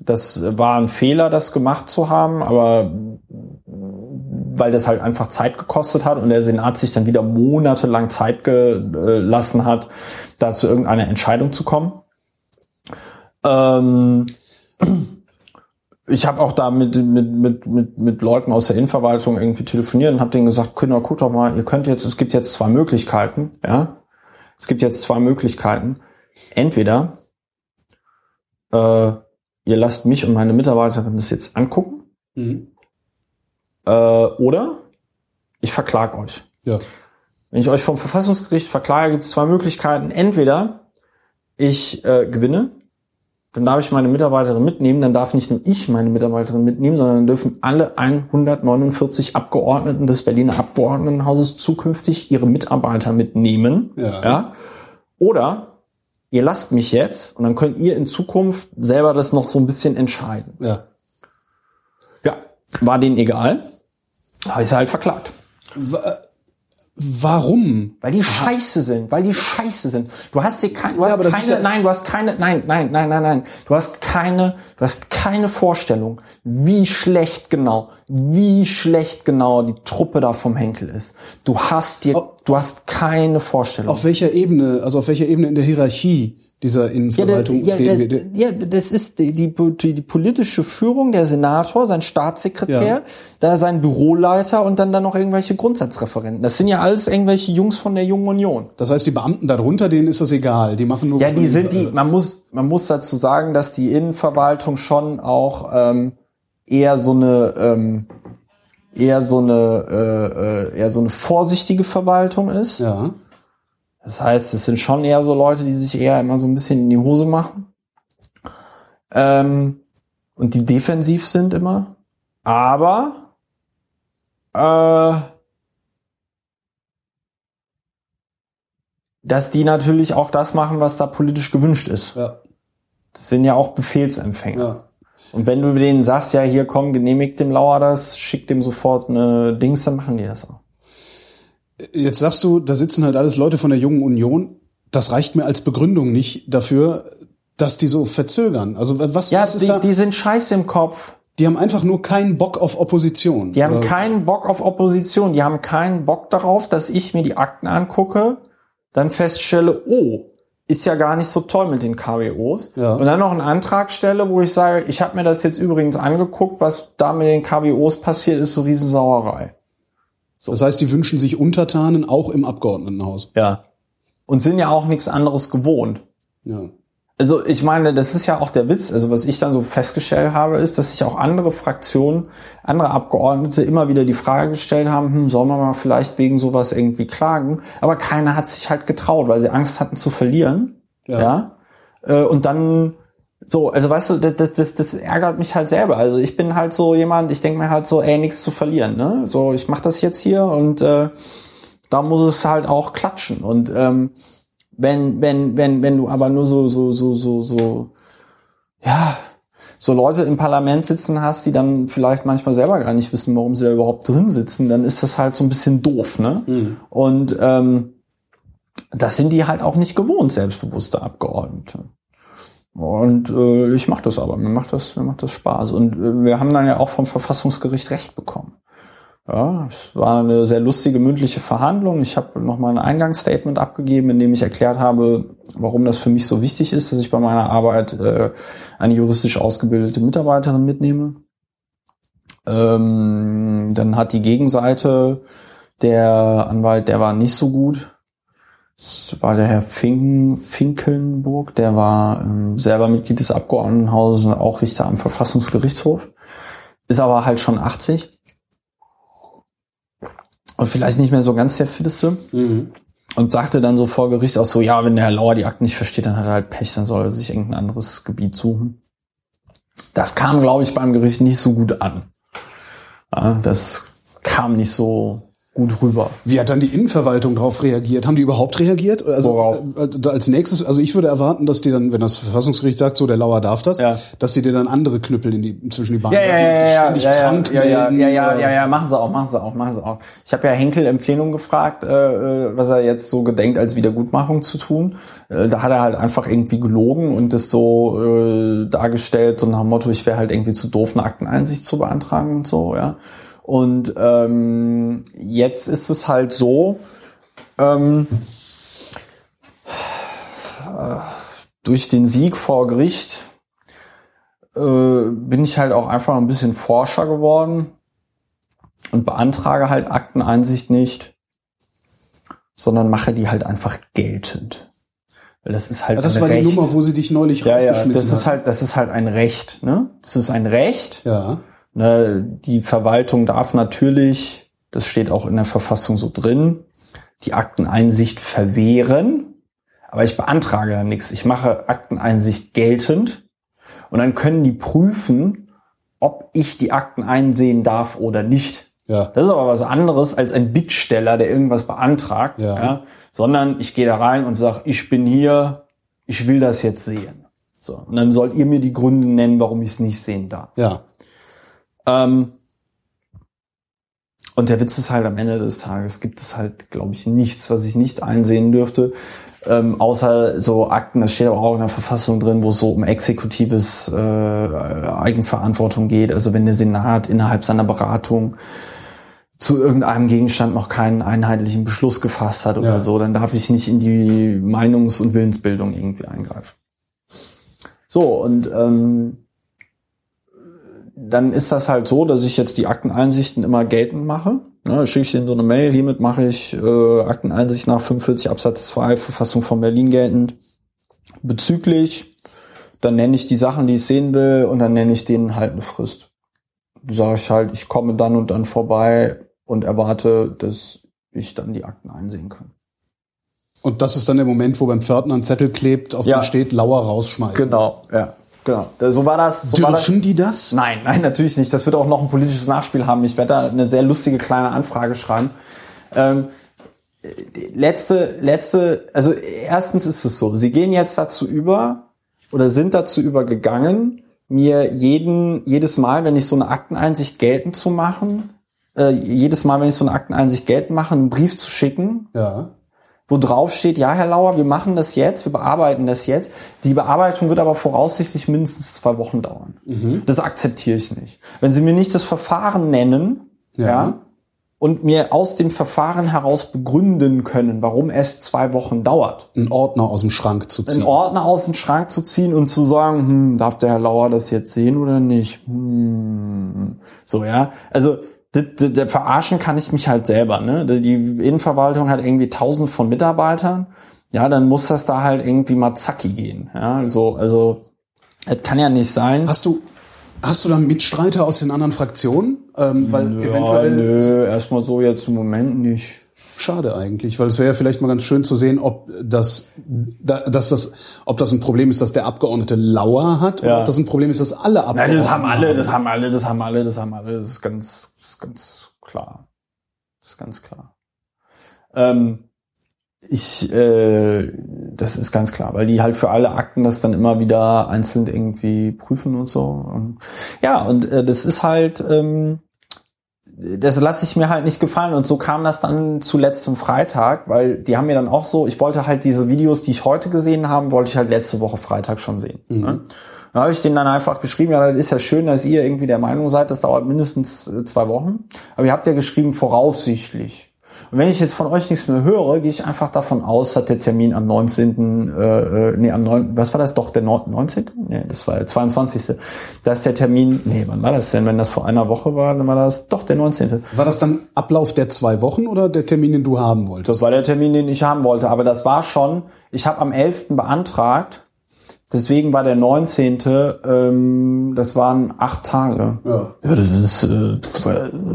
das war ein Fehler, das gemacht zu haben, aber weil das halt einfach Zeit gekostet hat und der Senat sich dann wieder monatelang Zeit gelassen hat, da zu irgendeiner Entscheidung zu kommen. Ähm, ich habe auch da mit, mit, mit, mit, mit Leuten aus der Innenverwaltung irgendwie telefoniert und habe denen gesagt, Kinder, guck doch mal, ihr könnt jetzt, es gibt jetzt zwei Möglichkeiten, ja. Es gibt jetzt zwei Möglichkeiten. Entweder äh, ihr lasst mich und meine Mitarbeiterin das jetzt angucken, Mhm. äh, oder ich verklag euch. Ja. Wenn ich euch vom Verfassungsgericht verklage, gibt es zwei Möglichkeiten. Entweder ich äh, gewinne, dann darf ich meine Mitarbeiterin mitnehmen, dann darf nicht nur ich meine Mitarbeiterin mitnehmen, sondern dann dürfen alle 149 Abgeordneten des Berliner Abgeordnetenhauses zukünftig ihre Mitarbeiter mitnehmen. Ja. ja? Oder ihr lasst mich jetzt und dann könnt ihr in Zukunft selber das noch so ein bisschen entscheiden. Ja. Ja, war denen egal. Habe ich halt verklagt. Warum? Weil die scheiße sind, weil die scheiße sind. Du hast hier kein, du Ja, hast ist keine, ja- nein, du hast keine, nein, nein, nein, nein, nein. Du hast keine, du hast keine Vorstellung, wie schlecht genau, wie schlecht genau die Truppe da vom Henkel ist. Du hast dir, Oh. Du hast keine Vorstellung. Auf welcher Ebene, also auf welcher Ebene in der Hierarchie dieser Ja, der, Innenverwaltung ja, der, ja, das ist die, die, die, politische Führung, der Senator, sein Staatssekretär, Ja. da sein Büroleiter und dann dann noch irgendwelche Grundsatzreferenten. Das sind ja alles irgendwelche Jungs von der Jungen Union. Das heißt, die Beamten darunter, denen ist das egal. Die machen nur Ja, die sind die, man muss, man muss dazu sagen, dass die Innenverwaltung schon auch ähm, eher so eine ähm, eher so eine äh, äh, eher so eine vorsichtige Verwaltung ist. Ja. Das heißt, es sind schon eher so Leute, die sich eher immer so ein bisschen in die Hose machen. Ähm, und die defensiv sind immer. Aber äh, dass die natürlich auch das machen, was da politisch gewünscht ist. Ja. Das sind ja auch Befehlsempfänger. Ja. Und wenn du denen sagst, ja, hier komm, genehmigt dem Lauer das, schick dem sofort eine Dings, dann machen die das auch. Jetzt sagst du, da sitzen halt alles Leute von der Jungen Union. Das reicht mir als Begründung nicht dafür, dass die so verzögern. Also was, Ja, was ist die, da? die sind scheiße im Kopf. Die haben einfach nur keinen Bock auf Opposition. Die haben Oder- keinen Bock auf Opposition. Die haben keinen Bock darauf, dass ich mir die Akten angucke, dann feststelle, oh, ist ja gar nicht so toll mit den KWOs. Ja. Und dann noch einen Antrag stelle, wo ich sage, ich habe mir das jetzt übrigens angeguckt, was da mit den KWOs passiert, ist so Riesensauerei. Das heißt, die wünschen sich Untertanen auch im Abgeordnetenhaus. Ja. Und sind ja auch nichts anderes gewohnt. Ja. Also ich meine, das ist ja auch der Witz. Also was ich dann so festgestellt habe, ist, dass sich auch andere Fraktionen, andere Abgeordnete immer wieder die Frage gestellt haben, hm, sollen wir mal vielleicht wegen sowas irgendwie klagen? Aber keiner hat sich halt getraut, weil sie Angst hatten zu verlieren. Ja. Ja. Äh, Und dann so, also weißt du, das, das, das ärgert mich halt selber. Also ich bin halt so jemand, ich denke mir halt so, ey, nichts zu verlieren. Ne? So, ich mache das jetzt hier und äh, da muss es halt auch klatschen. Und ähm, wenn, wenn, wenn, wenn du aber nur so, so, so, so, so, ja, so Leute im Parlament sitzen hast, die dann vielleicht manchmal selber gar nicht wissen, warum sie da überhaupt drin sitzen, dann ist das halt so ein bisschen doof, ne? Und ähm, das sind die halt auch nicht gewohnt, selbstbewusste Abgeordnete. Und äh, ich mache das aber, mir macht das, mir macht das Spaß. Und äh, wir haben dann ja auch vom Verfassungsgericht Recht bekommen. Ja, es war eine sehr lustige mündliche Verhandlung. Ich habe nochmal ein Eingangsstatement abgegeben, in dem ich erklärt habe, warum das für mich so wichtig ist, dass ich bei meiner Arbeit äh, eine juristisch ausgebildete Mitarbeiterin mitnehme. Ähm, dann hat die Gegenseite, der Anwalt, der war nicht so gut. Das war der Herr Finken, Finkelnburg, der war ähm, selber Mitglied des Abgeordnetenhauses und auch Richter am Verfassungsgerichtshof. Ist aber halt schon 80 und vielleicht nicht mehr so ganz der fitteste. Und sagte dann so vor Gericht auch so, ja, wenn der Herr Lauer die Akten nicht versteht, dann hat er halt Pech, dann soll er sich irgendein anderes Gebiet suchen. Das kam, glaube ich, beim Gericht nicht so gut an. Ja, das kam nicht so gut rüber. Wie hat dann die Innenverwaltung darauf reagiert? Haben die überhaupt reagiert? Also Worauf? äh, da als nächstes, also ich würde erwarten, dass die dann, wenn das Verfassungsgericht sagt, so der Lauer darf das, Ja. dass sie dir dann andere Knüppel in die zwischen die Beine Ja, ja, ja, ja, ja, ja, krank ja, ja, melden, ja, ja, äh, ja, ja, machen sie auch, machen sie auch, machen sie auch. Ich habe ja Henkel im Plenum gefragt, äh, äh, was er jetzt so gedenkt, als Wiedergutmachung zu tun. Äh, da hat er halt einfach irgendwie gelogen und das so äh, dargestellt, so nach dem Motto, ich wäre halt irgendwie zu doof, eine Akteneinsicht zu beantragen und so, ja. Und ähm, jetzt ist es halt so, ähm, durch den Sieg vor Gericht äh, bin ich halt auch einfach ein bisschen Forscher geworden und beantrage halt Akteneinsicht nicht, sondern mache die halt einfach geltend. Weil das ist halt Ja, das war die Recht. Nummer, wo sie dich neulich ja, ja, rausgeschmissen das ist hat. halt, das ist halt ein Recht, ne? Das ist ein Recht. Ja. Ne, die Verwaltung darf natürlich, das steht auch in der Verfassung so drin, die Akteneinsicht verwehren, aber ich beantrage da nichts. Ich mache Akteneinsicht geltend und dann können die prüfen, ob ich die Akten einsehen darf oder nicht. Ja. Das ist aber was anderes als ein Bittsteller, der irgendwas beantragt, Ja. ja. sondern ich gehe da rein und sage, ich bin hier, ich will das jetzt sehen. So, und dann sollt ihr mir die Gründe nennen, warum ich es nicht sehen darf. Ja. Ähm, und der Witz ist halt, am Ende des Tages gibt es halt, glaube ich, nichts, was ich nicht einsehen dürfte. Ähm, außer so Akten, das steht aber auch in der Verfassung drin, wo es so um exekutives äh, Eigenverantwortung geht. Also wenn der Senat innerhalb seiner Beratung zu irgendeinem Gegenstand noch keinen einheitlichen Beschluss gefasst hat oder Ja. so, dann darf ich nicht in die Meinungs- und Willensbildung irgendwie eingreifen. So, und ähm, dann ist das halt so, dass ich jetzt die Akteneinsichten immer geltend mache. Ja, schicke ich denen so eine Mail, hiermit mache ich äh, Akteneinsicht nach 45 Absatz 2 Verfassung von Berlin geltend. Bezüglich, dann nenne ich die Sachen, die ich sehen will und dann nenne ich denen halt eine Frist. Sage ich halt, ich komme dann und dann vorbei und erwarte, dass ich dann die Akten einsehen kann. Und das ist dann der Moment, wo beim Pförtner ein Zettel klebt, auf Ja. dem steht, Lauer rausschmeißen. Genau, ja, genau. So war das. So war das. Dürfen die das? Nein, nein, natürlich nicht. Das wird auch noch ein politisches Nachspiel haben. Ich werde da eine sehr lustige kleine Anfrage schreiben. Ähm, letzte, letzte, also erstens ist es so, sie gehen jetzt dazu über oder sind dazu übergegangen, mir jeden, jedes Mal, wenn ich so eine Akteneinsicht geltend zu machen, äh, jedes Mal, wenn ich so eine Akteneinsicht geltend mache, einen Brief zu schicken, Ja. Wo drauf steht, ja, Herr Lauer, wir machen das jetzt, wir bearbeiten das jetzt. Die Bearbeitung wird aber voraussichtlich mindestens zwei Wochen dauern. Das akzeptiere ich nicht. Wenn Sie mir nicht das Verfahren nennen, Ja. ja. und mir aus dem Verfahren heraus begründen können, warum es zwei Wochen dauert, Einen Ordner aus dem Schrank zu ziehen. einen Ordner aus dem Schrank zu ziehen und zu sagen, hm, darf der Herr Lauer das jetzt sehen oder nicht? Hm. So, ja. Also, d- d- d- verarschen kann ich mich halt selber, ne? Die Innenverwaltung hat irgendwie tausend von Mitarbeitern. Ja, dann muss das da halt irgendwie mal zacki gehen. Ja, so, also, es kann ja nicht sein. Hast du, hast du da Mitstreiter aus den anderen Fraktionen? Ähm, weil ja, eventuell nö, erstmal so jetzt im Moment nicht. Schade eigentlich, weil es wäre ja vielleicht mal ganz schön zu sehen, ob das, da- dass das, ob das ein Problem ist, dass der Abgeordnete Lauer hat, oder Ja. ob das ein Problem ist, dass alle Nein, Abgeordneten. das haben alle, das haben alle, das haben alle, das haben alle, das ist ganz, das ist ganz klar. Das ist ganz klar. Ähm, ich, äh, das ist ganz klar, weil die halt für alle Akten das dann immer wieder einzeln irgendwie prüfen und so. Und, ja, und äh, das ist halt, ähm, das lasse ich mir halt nicht gefallen und so kam das dann zuletzt am Freitag, weil die haben mir dann auch so, ich wollte halt diese Videos, die ich heute gesehen habe, wollte ich halt letzte Woche Freitag schon sehen. Ne? Da habe ich denen dann einfach geschrieben, ja, das ist ja schön, dass ihr irgendwie der Meinung seid, das dauert mindestens äh, zwei Wochen. Aber ihr habt ja geschrieben, voraussichtlich. Und wenn ich jetzt von euch nichts mehr höre, gehe ich einfach davon aus, dass der Termin am 19., äh, äh, nee, am 9., was war das doch, der 19.? Nee, das war der 22. Da ist der Termin, nee, wann war das denn? Wenn das vor einer Woche war, dann war das doch der 19. War das dann Ablauf der zwei Wochen oder der Termin, den du haben wolltest? Das war der Termin, den ich haben wollte. Aber das war schon, ich habe am 11. beantragt, deswegen war der 19., ähm, das waren acht Tage. Ja. Ja, das ist, äh,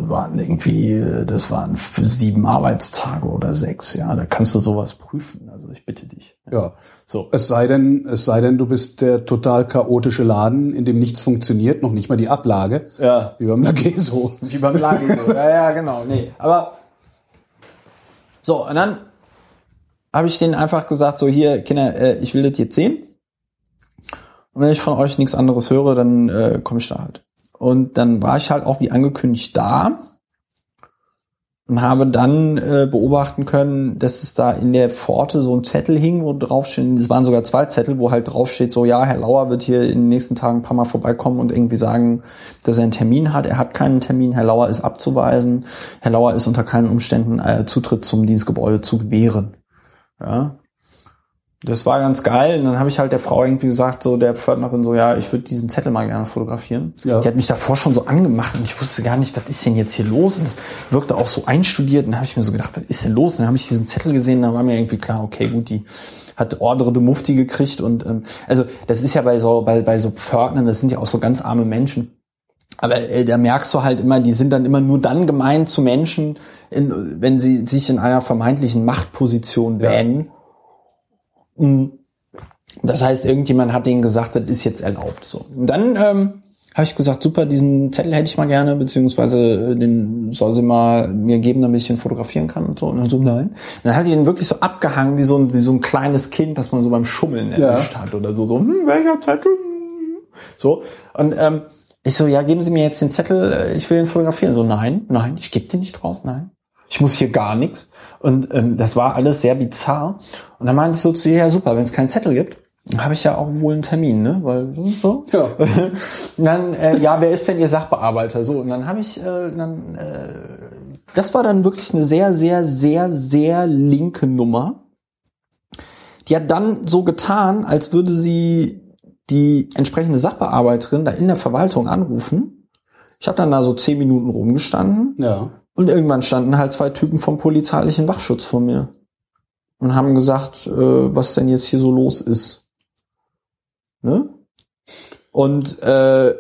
waren irgendwie, äh, das waren sieben Arbeitstage oder sechs, ja. Da kannst du sowas prüfen. Also ich bitte dich. Ja. So. Es sei denn, es sei denn, du bist der total chaotische Laden, in dem nichts funktioniert, noch nicht mal die Ablage. Ja. Wie beim Lageso. Wie beim Lagi so. Ja, ja, genau. Nee. Aber so, und dann habe ich denen einfach gesagt, so hier, Kinder, äh, ich will das jetzt sehen. Und wenn ich von euch nichts anderes höre, dann äh, komme ich da halt. Und dann war ich halt auch wie angekündigt da und habe dann äh, beobachten können, dass es da in der Pforte so ein Zettel hing, wo drauf steht, es waren sogar zwei Zettel, wo halt drauf steht, so ja, Herr Lauer wird hier in den nächsten Tagen ein paar Mal vorbeikommen und irgendwie sagen, dass er einen Termin hat. Er hat keinen Termin, Herr Lauer ist abzuweisen. Herr Lauer ist unter keinen Umständen äh, Zutritt zum Dienstgebäude zu gewähren. Ja. Das war ganz geil. Und dann habe ich halt der Frau irgendwie gesagt, so der Pförtnerin, so ja, ich würde diesen Zettel mal gerne fotografieren. Ja. Die hat mich davor schon so angemacht und ich wusste gar nicht, was ist denn jetzt hier los? Und das wirkte auch so einstudiert. Und dann habe ich mir so gedacht, was ist denn los? Und dann habe ich diesen Zettel gesehen, dann war mir irgendwie klar, okay, gut, die hat Ordre de Mufti gekriegt und ähm, also das ist ja bei so bei, bei so Pförtnern, das sind ja auch so ganz arme Menschen. Aber äh, da merkst du halt immer, die sind dann immer nur dann gemein zu Menschen, in, wenn sie sich in einer vermeintlichen Machtposition wähnen. Mm. Das heißt, irgendjemand hat denen gesagt, das ist jetzt erlaubt. So. Und dann ähm, habe ich gesagt, super, diesen Zettel hätte ich mal gerne, beziehungsweise äh, den soll sie mal mir geben, damit ich ihn fotografieren kann und so. Und dann so, nein. Und dann hat die den wirklich so abgehangen wie so ein, wie so ein kleines Kind, das man so beim Schummeln erwischt hat oder so. So, hm, welcher Zettel? So. Und ähm, ich so, ja, geben Sie mir jetzt den Zettel, äh, ich will den fotografieren. So, nein, nein, ich gebe den nicht raus, nein. Ich muss hier gar nichts. Und ähm, das war alles sehr bizarr. Und dann meinte ich so zu ihr, ja super, wenn es keinen Zettel gibt, habe ich ja auch wohl einen Termin, ne? Weil so. so. Ja. Dann, äh, ja, wer ist denn Ihr Sachbearbeiter? So, und dann habe ich, äh, dann äh, das war dann wirklich eine sehr, sehr, sehr, sehr linke Nummer. Die hat dann so getan, als würde sie die entsprechende Sachbearbeiterin da in der Verwaltung anrufen. Ich habe dann da so zehn Minuten rumgestanden Ja. Und irgendwann standen halt zwei Typen vom polizeilichen Wachschutz vor mir und haben gesagt, äh, was denn jetzt hier so los ist. Ne? Und äh,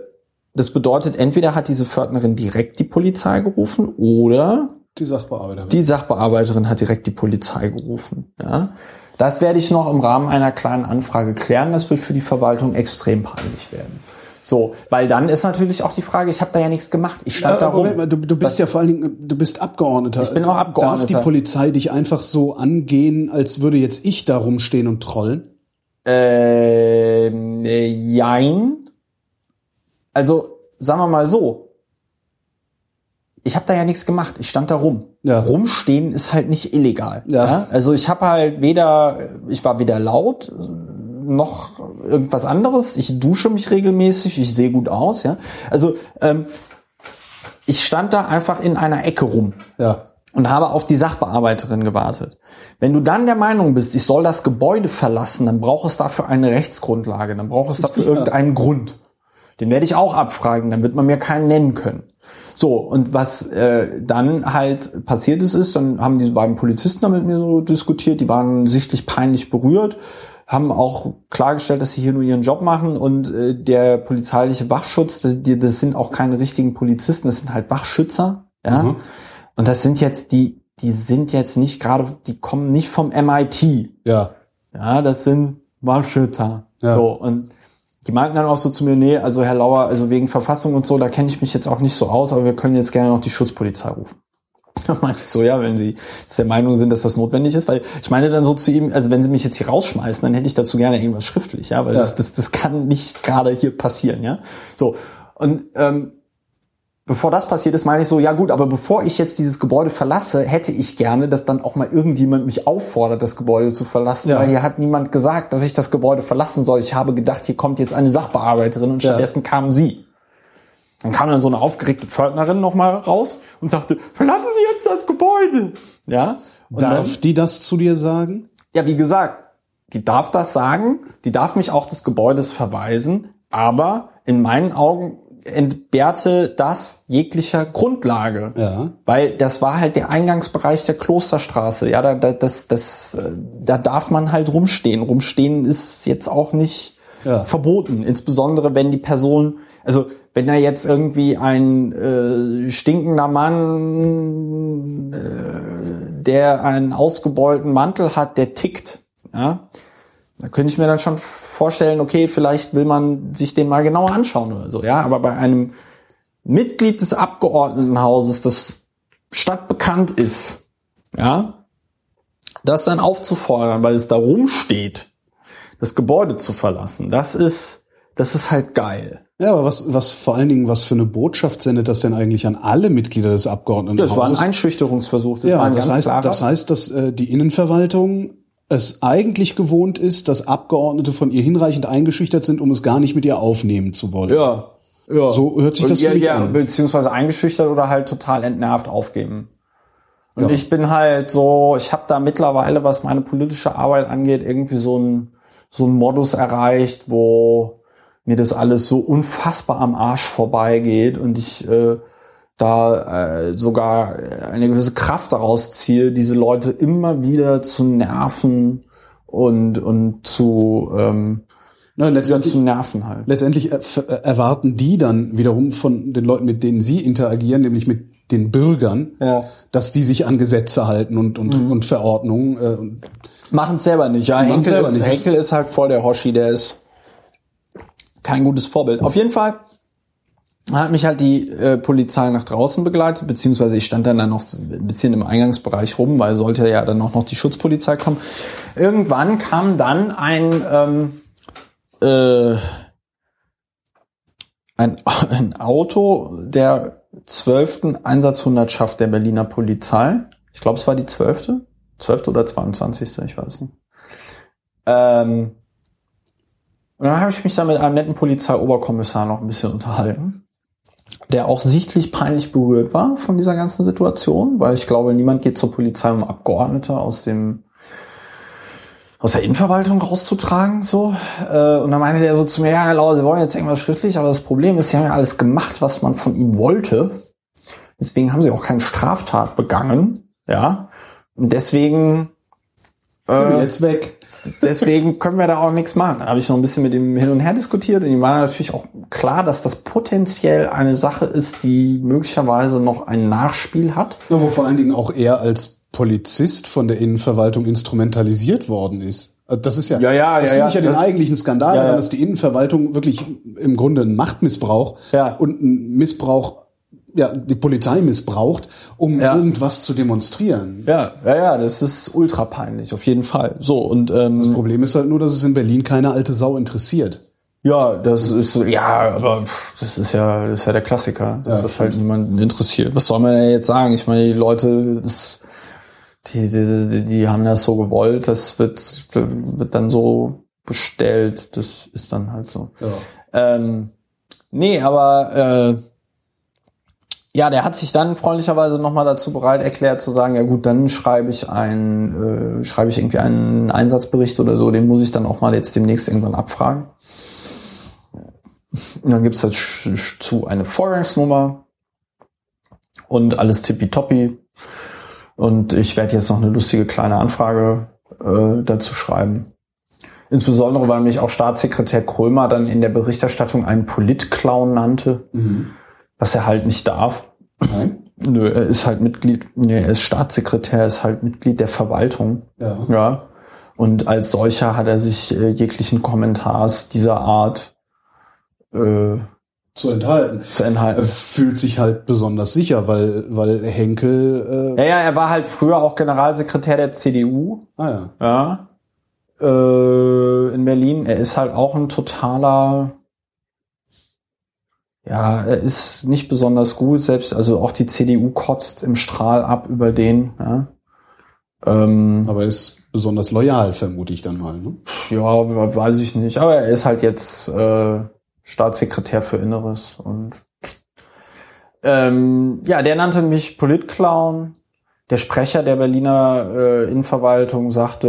das bedeutet, entweder hat diese Pförtnerin direkt die Polizei gerufen oder Die Sachbearbeiterin. die Sachbearbeiterin hat direkt die Polizei gerufen. Ja? Das werde ich noch im Rahmen einer kleinen Anfrage klären. Das wird für die Verwaltung extrem peinlich werden. So, weil dann ist natürlich auch die Frage, ich habe da ja nichts gemacht. Ich stand da Ja, rum. Moment mal, du, du bist ja vor allen Dingen, du bist Abgeordneter. Ich bin auch Abgeordneter. Darf die Polizei dich einfach so angehen, als würde jetzt ich da rumstehen und trollen? Ähm, äh, jein. Also, sagen wir mal so. Ich habe da ja nichts gemacht. Ich stand da rum. Ja. Rumstehen ist halt nicht illegal. Ja. Also ich habe halt weder, ich war weder laut noch irgendwas anderes. Ich dusche mich regelmäßig. Ich sehe gut aus. Ja. Also ähm, ich stand da einfach in einer Ecke rum Ja. und habe auf die Sachbearbeiterin gewartet. Wenn du dann der Meinung bist, ich soll das Gebäude verlassen, dann braucht es dafür eine Rechtsgrundlage, dann braucht es dafür irgendeinen Grund. Den werde ich auch abfragen, dann wird man mir keinen nennen können. So, und was äh, dann halt passiert ist, ist, dann haben diese beiden Polizisten da mit mir so diskutiert, die waren sichtlich peinlich berührt, haben auch klargestellt, dass sie hier nur ihren Job machen und äh, der polizeiliche Wachschutz, das, das sind auch keine richtigen Polizisten, das sind halt Wachschützer, ja. Mhm. Und das sind jetzt die, die sind jetzt nicht gerade, die kommen nicht vom MIT, Ja. ja, das sind Wachschützer. Ja. So, und die meinten dann auch so zu mir, nee, also Herr Lauer, also wegen Verfassung und so, da kenne ich mich jetzt auch nicht so aus, aber wir können jetzt gerne noch die Schutzpolizei rufen. Da meinte ich so, ja, wenn Sie der Meinung sind, dass das notwendig ist, weil ich meine dann so zu ihm, also wenn Sie mich jetzt hier rausschmeißen, dann hätte ich dazu gerne irgendwas schriftlich, ja, weil Ja. Das, das, das kann nicht gerade hier passieren, ja. So, und ähm, bevor das passiert ist, meine ich so, ja gut, aber bevor ich jetzt dieses Gebäude verlasse, hätte ich gerne, dass dann auch mal irgendjemand mich auffordert, das Gebäude zu verlassen, Ja. weil hier hat niemand gesagt, dass ich das Gebäude verlassen soll. Ich habe gedacht, hier kommt jetzt eine Sachbearbeiterin und Ja. stattdessen kam sie. Dann kam dann so eine aufgeregte Pförtnerin nochmal raus und sagte, verlassen Sie jetzt das Gebäude. Ja. Und Darf die das zu dir sagen? ja, wie gesagt, die darf das sagen, die darf mich auch des Gebäudes verweisen, aber in meinen Augen entbehrte das jeglicher Grundlage. Ja. Weil das war halt der Eingangsbereich der Klosterstraße. Ja, da, da, das, das, äh, da darf man halt rumstehen. Rumstehen ist jetzt auch nicht Ja. verboten. Insbesondere wenn die Person, also wenn da jetzt irgendwie ein äh, stinkender Mann, äh, der einen ausgebeulten Mantel hat, der tickt, ja, da könnte ich mir dann schon vorstellen, okay, vielleicht will man sich den mal genauer anschauen oder so, ja. Aber bei einem Mitglied des Abgeordnetenhauses, das stadtbekannt ist, ja, das dann aufzufordern, weil es da rumsteht, das Gebäude zu verlassen, das ist, das ist halt geil. Ja, aber was, was vor allen Dingen, was für eine Botschaft sendet das denn eigentlich an alle Mitglieder des Das war ein Abgeordnetenhauses? Einschüchterungsversuch. Das war ja, ein das heißt, das heißt, dass äh, die Innenverwaltung es eigentlich gewohnt ist, dass Abgeordnete von ihr hinreichend eingeschüchtert sind, um es gar nicht mit ihr aufnehmen zu wollen. ja, ja. So hört sich das ja, für mich ja, an. Beziehungsweise eingeschüchtert oder halt total entnervt aufgeben. Und ich bin halt so, ich habe da mittlerweile, was meine politische Arbeit angeht, irgendwie so ein so ein Modus erreicht, wo mir das alles so unfassbar am Arsch vorbeigeht und ich äh, da äh, sogar eine gewisse Kraft daraus ziehe, diese Leute immer wieder zu nerven und und zu ähm, Na, letztendlich, zu nerven halt. letztendlich äh, erwarten die dann wiederum von den Leuten, mit denen sie interagieren, nämlich mit den Bürgern, Ja. Mhm. dass die sich an Gesetze halten und, und, und Verordnungen. Äh, und Machen selber nicht, ja. Henkel, selber ist, nicht. Henkel ist halt voll der Hoshi, der ist kein gutes Vorbild. Auf jeden Fall hat mich halt die äh, Polizei nach draußen begleitet, beziehungsweise ich stand dann, dann noch ein bisschen im Eingangsbereich rum, weil sollte ja dann auch noch die Schutzpolizei kommen. Irgendwann kam dann ein ähm, äh, ein, ein Auto der zwölften Einsatzhundertschaft der Berliner Polizei. Ich glaube, es war die zwölfte. 12. oder 22. Ich weiß nicht. Ähm, und dann habe ich mich da mit einem netten Polizeioberkommissar noch ein bisschen unterhalten. der auch sichtlich peinlich berührt war von dieser ganzen Situation, weil ich glaube, niemand geht zur Polizei, um Abgeordnete aus dem aus der Innenverwaltung rauszutragen, so. Äh, und dann meinte der so zu mir, ja, Lauer, Sie wollen jetzt irgendwas schriftlich, aber das Problem ist, Sie haben ja alles gemacht, was man von Ihnen wollte. Deswegen haben Sie auch keine Straftat begangen, ja. Deswegen Sind wir jetzt weg. Deswegen können wir da auch nichts machen. Da habe ich noch ein bisschen mit ihm hin und her diskutiert und ihm war natürlich auch klar, dass das potenziell eine Sache ist, die möglicherweise noch ein Nachspiel hat. Ja, wo vor allen Dingen auch er als Polizist von der Innenverwaltung instrumentalisiert worden ist. Also Das ist ja, Ja, ja, das ja, finde ja, ich ja den eigentlichen Skandal, Ja, ja. dass die Innenverwaltung wirklich im Grunde einen Machtmissbrauch Ja. und einen Missbrauch, ja, die Polizei missbraucht, um Ja. irgendwas zu demonstrieren. Ja, ja, ja, das ist ultra peinlich, auf jeden Fall. So, und ähm, Das Problem ist halt nur, dass es in Berlin keine alte Sau interessiert. ja, das ist ja, aber das ist ja, das ist ja der Klassiker, dass Ja, das halt niemanden interessiert. Was soll man denn jetzt sagen? Ich meine, die Leute, das, die, die, die, die haben das so gewollt, das wird, wird dann so bestellt, das ist dann halt so. Ja. Ähm, nee, aber äh, ja, der hat sich dann freundlicherweise nochmal dazu bereit erklärt zu sagen, ja gut, dann schreibe ich ein, äh, schreibe ich irgendwie einen Einsatzbericht oder so, den muss ich dann auch mal jetzt demnächst irgendwann abfragen. Und dann gibt's dazu eine Vorgangsnummer und alles tippitoppi. Und ich werde jetzt noch eine lustige kleine Anfrage äh, dazu schreiben. Insbesondere, weil mich auch Staatssekretär Krömer dann in der Berichterstattung einen Politclown nannte, was er halt nicht darf. Nein? Nö, er ist halt Mitglied, nee, er ist Staatssekretär, er ist halt Mitglied der Verwaltung. Ja. Ja. Und als solcher hat er sich äh, jeglichen Kommentars dieser Art äh, Zu enthalten. zu Er enthalten. fühlt sich halt besonders sicher, weil, weil Henkel, äh, Ja, ja, er war halt früher auch Generalsekretär der CDU. ah ja. Ja. Äh, in Berlin. Er ist halt auch ein totaler. Ja, er ist nicht besonders gut. Selbst, also auch die CDU kotzt im Strahl ab über den. Ja, ähm, Aber er ist besonders loyal, vermute ich dann mal. Ne? ja weiß ich nicht. Aber er ist halt jetzt äh, Staatssekretär für Inneres und ähm, ja, der nannte mich Politclown. Der Sprecher der Berliner äh, Innenverwaltung sagte,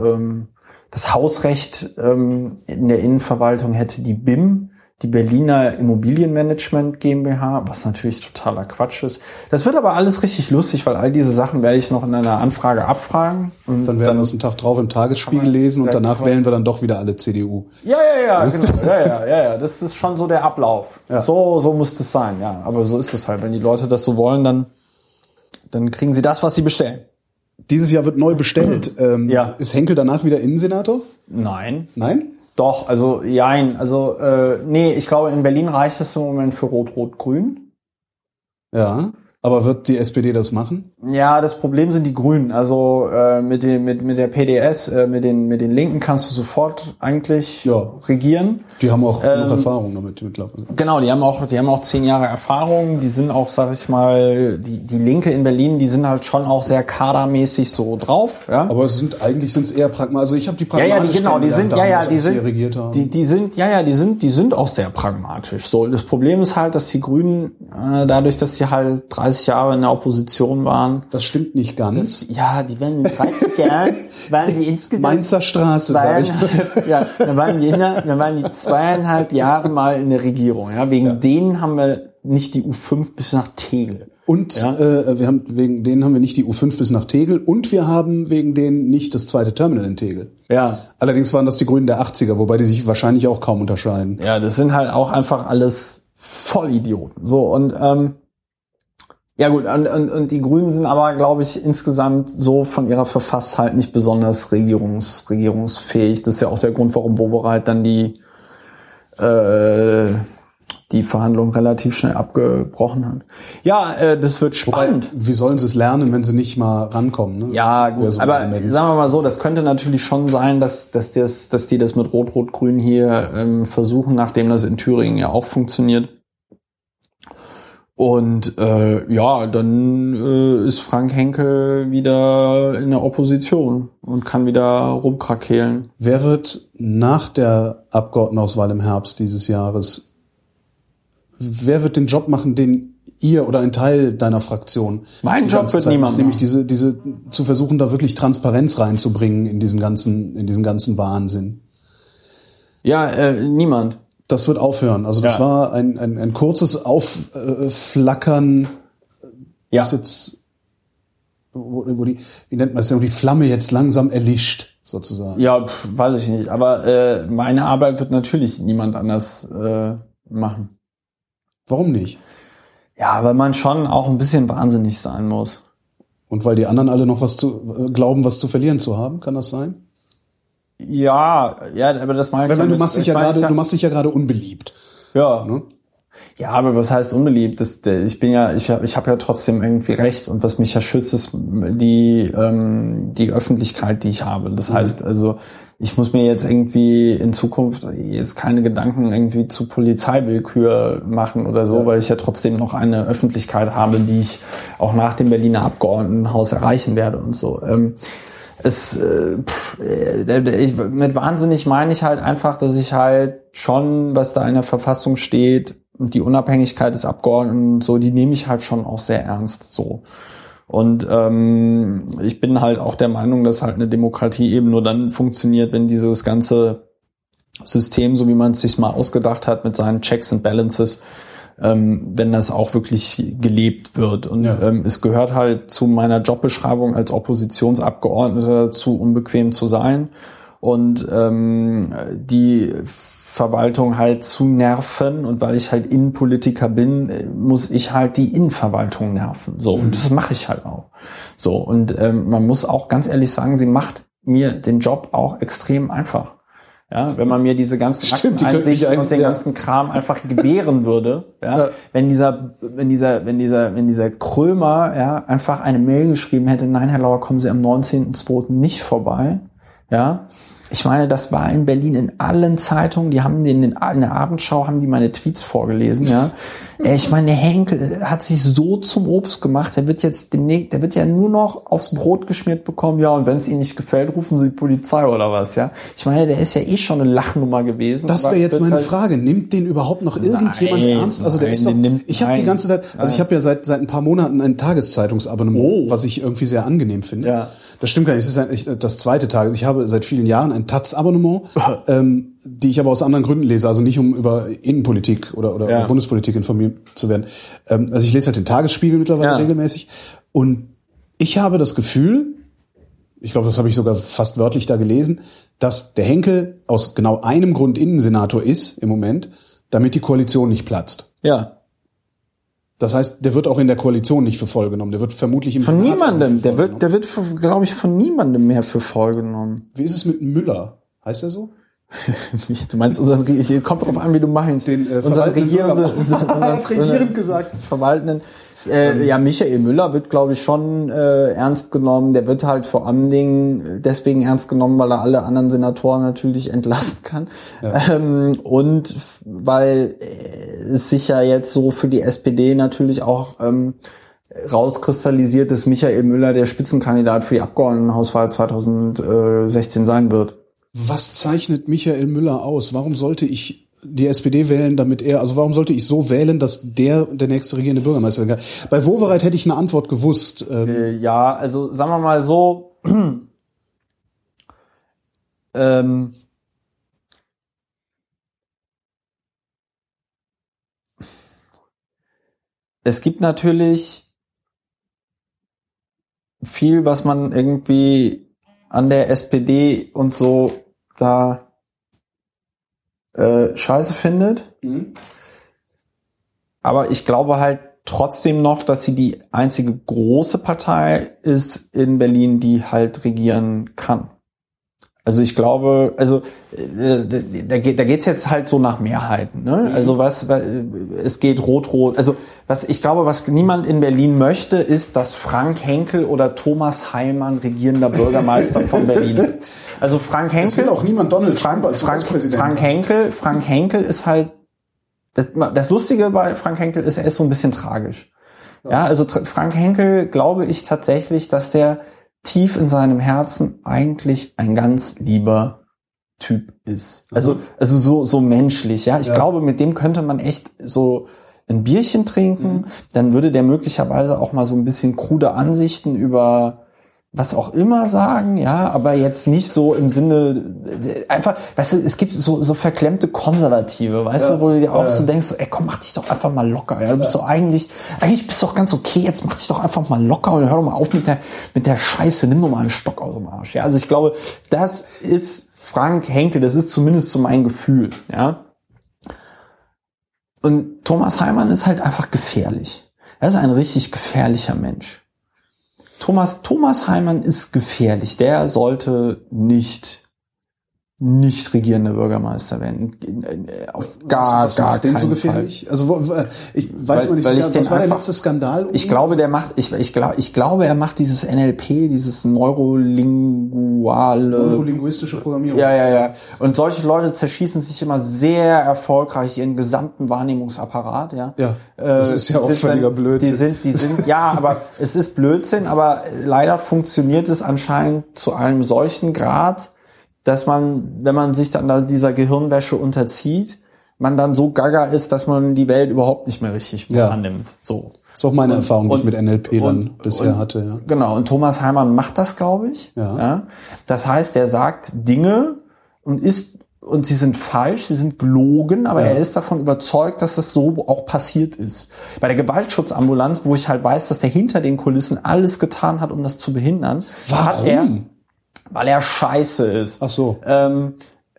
ähm, das Hausrecht ähm, in der Innenverwaltung hätte die BIM, die Berliner Immobilienmanagement GmbH, was natürlich totaler Quatsch ist. Das wird aber alles richtig lustig, weil all diese Sachen werde ich noch in einer Anfrage abfragen. Und Dann werden wir uns einen Tag drauf im Tagesspiegel lesen und danach wählen wir dann doch wieder alle CDU. Ja, ja, ja, genau. Ja, ja, ja, ja. Das ist schon so der Ablauf. Ja. So, so muss das sein, ja. Aber so ist es halt. Wenn die Leute das so wollen, dann, dann kriegen sie das, was sie bestellen. Dieses Jahr wird neu bestellt. Ähm, Ja. Ist Henkel danach wieder Innensenator? Nein. Nein? Doch, also jein. Also, äh, nee, ich glaube, in Berlin reicht es im Moment für Rot-Rot-Grün. Ja. Aber wird die SPD das machen? Ja, das Problem sind die Grünen. Also äh, mit, den, mit, mit der PDS, äh, mit, den, mit den Linken kannst du sofort eigentlich Ja. regieren. Die haben auch Ähm, genug Erfahrung damit mittlerweile. Genau, die haben auch, die haben auch zehn Jahre Erfahrung. Die sind auch, sag ich mal, die, die Linke in Berlin, die sind halt schon auch sehr kadermäßig so drauf. Ja, Aber es sind eigentlich sind es eher pragmatisch. Also ich habe die ja, pragmatisch ja, die, genau, die sind, ja, ja, die sind, regiert haben. die, die sind, ja, ja, die sind, die sind auch sehr pragmatisch. So, das Problem ist halt, dass die Grünen, äh, dadurch, dass sie halt 30 Jahre in der Opposition waren, das stimmt nicht ganz. das, ja, die werden in 30 Jahren, waren die insgesamt Mainzer Straße, sag ich. zweieinhalb, ja, dann waren die, in dann waren die zweieinhalb Jahre mal in der Regierung. Ja, wegen denen haben wir nicht die U5 bis nach Tegel. Und Ja. äh, wir haben wegen denen haben wir nicht die U5 bis nach Tegel und wir haben wegen denen nicht das zweite Terminal in Tegel. Ja, Allerdings waren das die Grünen der 80er, wobei die sich wahrscheinlich auch kaum unterscheiden. ja, das sind halt auch einfach alles Vollidioten. So und ähm, ja gut, und, und, und die Grünen sind aber, glaube ich, insgesamt so von ihrer Verfasstheit nicht besonders regierungs, regierungsfähig. Das ist ja auch der Grund, warum Wobereit dann die äh, die Verhandlung relativ schnell abgebrochen hat. Ja, äh, das wird spannend. Wie sollen sie es lernen, wenn sie nicht mal rankommen? Ne? Ja, gut, so aber sagen wir mal so, das könnte natürlich schon sein, dass, dass, das, dass die das mit Rot-Rot-Grün hier ähm, versuchen, nachdem das in Thüringen ja auch funktioniert. Und äh, ja, dann äh, ist Frank Henkel wieder in der Opposition und kann wieder rumkrakehlen. Wer wird nach der Abgeordnetenauswahl im Herbst dieses Jahres wer wird den Job machen, den ihr oder ein Teil deiner Fraktion. Mein Job wird Zeit niemand Nämlich diese, diese, zu versuchen, da wirklich Transparenz reinzubringen in diesen ganzen, in diesen ganzen Wahnsinn. Ja, äh, niemand. Das wird aufhören. Also das Ja. war ein, ein, ein kurzes Aufflackern, Ja. das jetzt, wo, wo die, wie nennt man das denn, wo die Flamme jetzt langsam erlischt, sozusagen. Ja, pf, weiß ich nicht. Aber äh, meine Arbeit wird natürlich niemand anders äh, machen. Warum nicht? Ja, weil man schon auch ein bisschen wahnsinnig sein muss. Und weil die anderen alle noch was zu, äh, glauben, was zu verlieren zu haben, kann das sein? Ja, ja, aber das meine ich. Weil, weil du machst dich ich ja gerade, ich du machst dich ja gerade unbeliebt. ja, Ne? Ja, aber was heißt unbeliebt? Das, ich bin ja, ich, hab- ich habe ja trotzdem irgendwie recht und was mich ja schützt, ist die ähm, die Öffentlichkeit, die ich habe. Das heißt also, ich muss mir jetzt irgendwie in Zukunft jetzt keine Gedanken irgendwie zu Polizeiwillkür machen oder so, weil ich ja trotzdem noch eine Öffentlichkeit habe, die ich auch nach dem Berliner Abgeordnetenhaus erreichen werde und so. Ähm, es äh, pff, äh, ich, mit wahnsinnig meine ich halt einfach, dass ich halt schon, was da in der Verfassung steht, die Unabhängigkeit des Abgeordneten und so, die nehme ich halt schon auch sehr ernst so. Und ähm, ich bin halt auch der Meinung, dass halt eine Demokratie eben nur dann funktioniert, wenn dieses ganze System, so wie man es sich mal ausgedacht hat, mit seinen Checks and Balances, ähm, wenn das auch wirklich gelebt wird. Und Ja. ähm, es gehört halt zu meiner Jobbeschreibung als Oppositionsabgeordneter dazu, unbequem zu sein und ähm, die Verwaltung halt zu nerven und weil ich halt Innenpolitiker bin, muss ich halt die Innenverwaltung nerven. So und das mache ich halt auch. So und ähm, man muss auch ganz ehrlich sagen, sie macht mir den Job auch extrem einfach. Ja, wenn man mir diese ganzen Stimmt, die Akteneinsichten und den ja. ganzen Kram einfach gewähren würde, ja, Ja. wenn dieser, wenn dieser, wenn dieser, wenn dieser Krömer, ja, einfach eine Mail geschrieben hätte, nein, Herr Lauer, kommen Sie am 19.02. nicht vorbei, ja. Ich meine, das war in Berlin in allen Zeitungen, die haben den in der Abendschau, haben die meine Tweets vorgelesen, ja. Ey, Ich meine, der Henkel hat sich so zum Obst gemacht, der wird jetzt demnächst, der wird ja nur noch aufs Brot geschmiert bekommen, ja, und wenn es Ihnen nicht gefällt, rufen Sie die Polizei oder was, ja. Ich meine, der ist ja eh schon eine Lachnummer gewesen. Das wäre jetzt meine halt- Frage. Nimmt den überhaupt noch irgendjemand Nein, ernst? Also der nein, ist doch. nimmt- ich habe die ganze Zeit, also ich habe ja seit seit ein paar Monaten ein Tageszeitungsabonnement, Oh. was ich irgendwie sehr angenehm finde. Ja. Das stimmt gar nicht. Es ist ein, ich, das zweite Tages. Ich habe seit vielen Jahren ein Taz-Abonnement, ähm, die ich aber aus anderen Gründen lese. Also nicht um über Innenpolitik oder oder Ja. Bundespolitik informiert zu werden. Ähm, also ich lese halt den Tagesspiegel mittlerweile Ja. regelmäßig und ich habe das Gefühl, ich glaube, das habe ich sogar fast wörtlich da gelesen, dass der Henkel aus genau einem Grund Innensenator ist im Moment, damit die Koalition nicht platzt. Ja. Das heißt, der wird auch in der Koalition nicht für voll genommen. Der wird vermutlich im Von Senat niemandem. Der wird, der wird, glaube ich, von niemandem mehr für voll genommen. Wie ist es mit Müller? Heißt er so? Du meinst unseren, Re- kommt drauf an, wie du meinst. Den, äh, unseren regierenden, Er regierend gesagt. Verwaltenden. Äh, ja, Michael Müller wird, glaube ich, schon äh, ernst genommen. Der wird halt vor allen Dingen deswegen ernst genommen, weil er alle anderen Senatoren natürlich entlasten kann. Ähm, und weil äh, es sich ja jetzt so für die SPD natürlich auch ähm, rauskristallisiert, dass Michael Müller der Spitzenkandidat für die Abgeordnetenhauswahl 2016 sein wird. Was zeichnet Michael Müller aus? Warum sollte ich die SPD wählen, damit er, also warum sollte ich so wählen, dass der der nächste regierende Bürgermeister kann? Bei Wowereit hätte ich eine Antwort gewusst. Ähm, Äh, ja, also sagen wir mal so. ähm, es gibt natürlich viel, was man irgendwie an der SPD und so da äh, scheiße findet. Aber ich glaube halt trotzdem noch, dass sie die einzige große Partei ist in Berlin, die halt regieren kann. Also ich glaube, also äh, da geht da geht's jetzt halt so nach Mehrheiten. Ne? Also was, was es geht rot-rot. Also was ich glaube, was niemand in Berlin möchte, ist, dass Frank Henkel oder Thomas Heilmann regierender Bürgermeister von Berlin. Also Frank Henkel. es will auch niemand Donald Frank, Trump als Frank. Frank Henkel, Frank Henkel ist halt das, das Lustige bei Frank Henkel ist, er ist so ein bisschen tragisch. Ja, also Frank Henkel glaube ich tatsächlich, dass der tief in seinem Herzen eigentlich ein ganz lieber Typ ist. Also, also so, so menschlich, ja. Ich Ja. glaube, mit dem könnte man echt so, ein Bierchen trinken, dann würde der möglicherweise auch mal so ein bisschen krude Ansichten über was auch immer sagen, ja, aber jetzt nicht so im Sinne einfach, weißt du, es gibt so so verklemmte Konservative, weißt Ja, du, wo du dir auch ja. so denkst, ey, komm, mach dich doch einfach mal locker, ja, du bist doch eigentlich eigentlich bist du doch ganz okay, jetzt mach dich doch einfach mal locker und hör doch mal auf mit der mit der Scheiße, nimm doch mal einen Stock aus dem Arsch, ja. Also ich glaube, das ist Frank Henkel, das ist zumindest so mein Gefühl, ja. Und Thomas Heimann ist halt einfach gefährlich. Er ist ein richtig gefährlicher Mensch. Thomas, Thomas Heimann ist gefährlich. Der sollte nicht, nicht regierender Bürgermeister werden. Auf gar, was gar macht den so Fall. gefährlich? Also wo, wo- ich weiß Weil- mal nicht, weil so ich ganz, den was war der einfach- letzte Skandal? um Ich glaube, der macht, ich, ich, glaube, ich glaube, er macht dieses NLP, dieses neurolinguale neurolinguistische Programmierung. Ja, ja, ja. Und solche Leute zerschießen sich immer sehr erfolgreich ihren gesamten Wahrnehmungsapparat, ja. Ja, das Äh, ist ja auch völliger Blödsinn. Die sind, die sind, ja, aber es ist Blödsinn, aber leider funktioniert es anscheinend zu einem solchen Grad, dass man, wenn man sich dann da dieser Gehirnwäsche unterzieht, man dann so gaga ist, dass man die Welt überhaupt nicht mehr richtig Ja. wahrnimmt. So. Das ist auch meine Erfahrung, die ich und- mit NLP dann und- bisher und- hatte. Ja. Genau, und Thomas Heimann macht das, glaube ich. Ja. Das heißt, er sagt Dinge und ist und sie sind falsch, sie sind gelogen, aber Ja. er ist davon überzeugt, dass das so auch passiert ist. Bei der Gewaltschutzambulanz, wo ich halt weiß, dass der hinter den Kulissen alles getan hat, um das zu behindern, hat er, Warum? Weil er scheiße ist. Ach so. Ähm,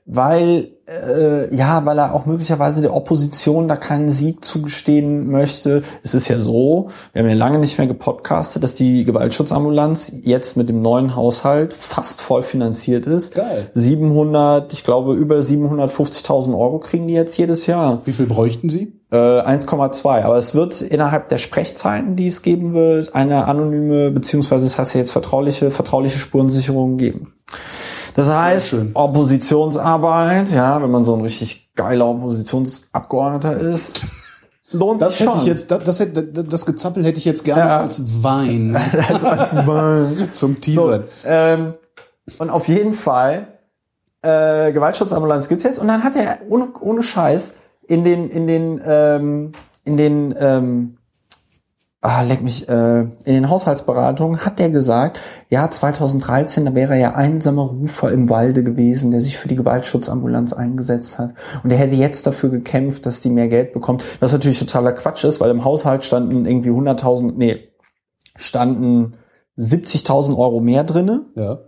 weil äh, ja, weil er auch möglicherweise der Opposition da keinen Sieg zugestehen möchte. Es ist ja so, wir haben ja lange nicht mehr gepodcastet, dass die Gewaltschutzambulanz jetzt mit dem neuen Haushalt fast voll finanziert ist. Geil. 700, ich glaube über 750.000 Euro kriegen die jetzt jedes Jahr. Wie viel bräuchten Sie? Äh, 1,2. Aber es wird innerhalb der Sprechzeiten, die es geben wird, eine anonyme, beziehungsweise es heißt ja jetzt vertrauliche, vertrauliche Spurensicherung geben. Das heißt. Oppositionsarbeit, ja, wenn man so ein richtig geiler Oppositionsabgeordneter ist, lohnt Das sich hätte schon. ich jetzt, das, das, hätte- das Gezappel hätte ich jetzt gerne Ja. als Wein Also als- zum Teasern. ähm, und auf jeden Fall, äh, Gewaltschutzambulanz gibt's jetzt. Und dann hat er ohne, ohne Scheiß in den, in den, ähm, in den, ähm, ah, leck mich, äh, in den Haushaltsberatungen hat er gesagt, ja, 2013, da wäre er ja einsamer Rufer im Walde gewesen, der sich für die Gewaltschutzambulanz eingesetzt hat. Und er hätte jetzt dafür gekämpft, dass die mehr Geld bekommt. Was natürlich totaler Quatsch ist, weil im Haushalt standen irgendwie 100.000, nee, standen 70.000 Euro mehr drinne. Ja.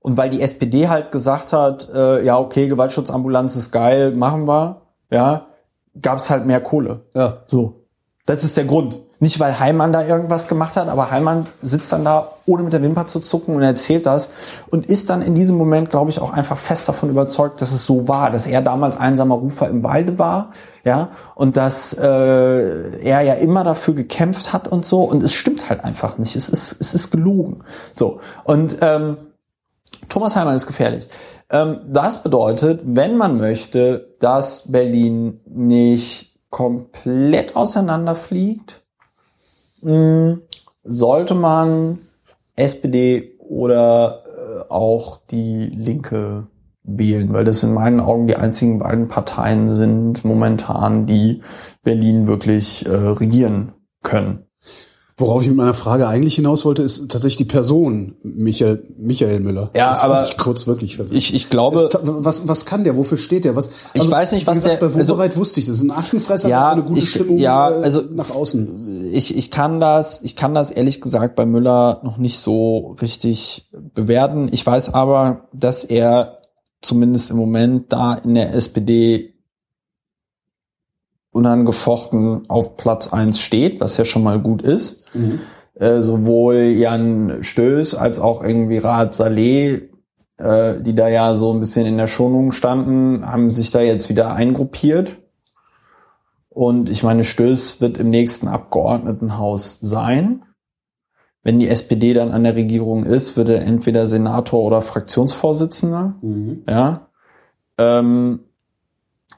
Und weil die SPD halt gesagt hat, äh, ja, okay, Gewaltschutzambulanz ist geil, machen wir, ja, gab's halt mehr Kohle. Ja. So. Das ist der Grund. Nicht, weil Heimann da irgendwas gemacht hat, aber Heimann sitzt dann da, ohne mit der Wimper zu zucken und erzählt das und ist dann in diesem Moment, glaube ich, auch einfach fest davon überzeugt, dass es so war, dass er damals einsamer Rufer im Walde war, ja, und dass äh, er ja immer dafür gekämpft hat und so. Und es stimmt halt einfach nicht. Es ist, es ist gelogen. So. Und ähm, Thomas Heimann ist gefährlich. Ähm, das bedeutet, wenn man möchte, dass Berlin nicht komplett auseinanderfliegt, sollte man SPD oder äh, auch die Linke wählen, weil das in meinen Augen die einzigen beiden Parteien sind momentan, die Berlin wirklich äh, regieren können. Worauf ich mit meiner Frage eigentlich hinaus wollte, ist tatsächlich die Person Michael, Michael Müller. Ja, das aber ich kurz wirklich verwirrt. Ich, ich glaube, Es- was, was kann der? Wofür steht der? Was, Ich weiß nicht, was gesagt, der- Bei also- wusste ich, das ist ein Aktenfresser, Ja, eine gute ich- Stimmung ja, äh, also- nach außen. ich, ich kann das, ich kann das ehrlich gesagt bei Müller noch nicht so richtig bewerten. Ich weiß aber, dass er zumindest im Moment da in der SPD unangefochten auf Platz eins steht, was ja schon mal gut ist. Äh, sowohl Jan Stöß als auch irgendwie Rat Saleh, äh, die da ja so ein bisschen in der Schonung standen, haben sich da jetzt wieder eingruppiert. Und ich meine, Stöß wird im nächsten Abgeordnetenhaus sein. Wenn die SPD dann an der Regierung ist, wird er entweder Senator oder Fraktionsvorsitzender. Ja. Ähm,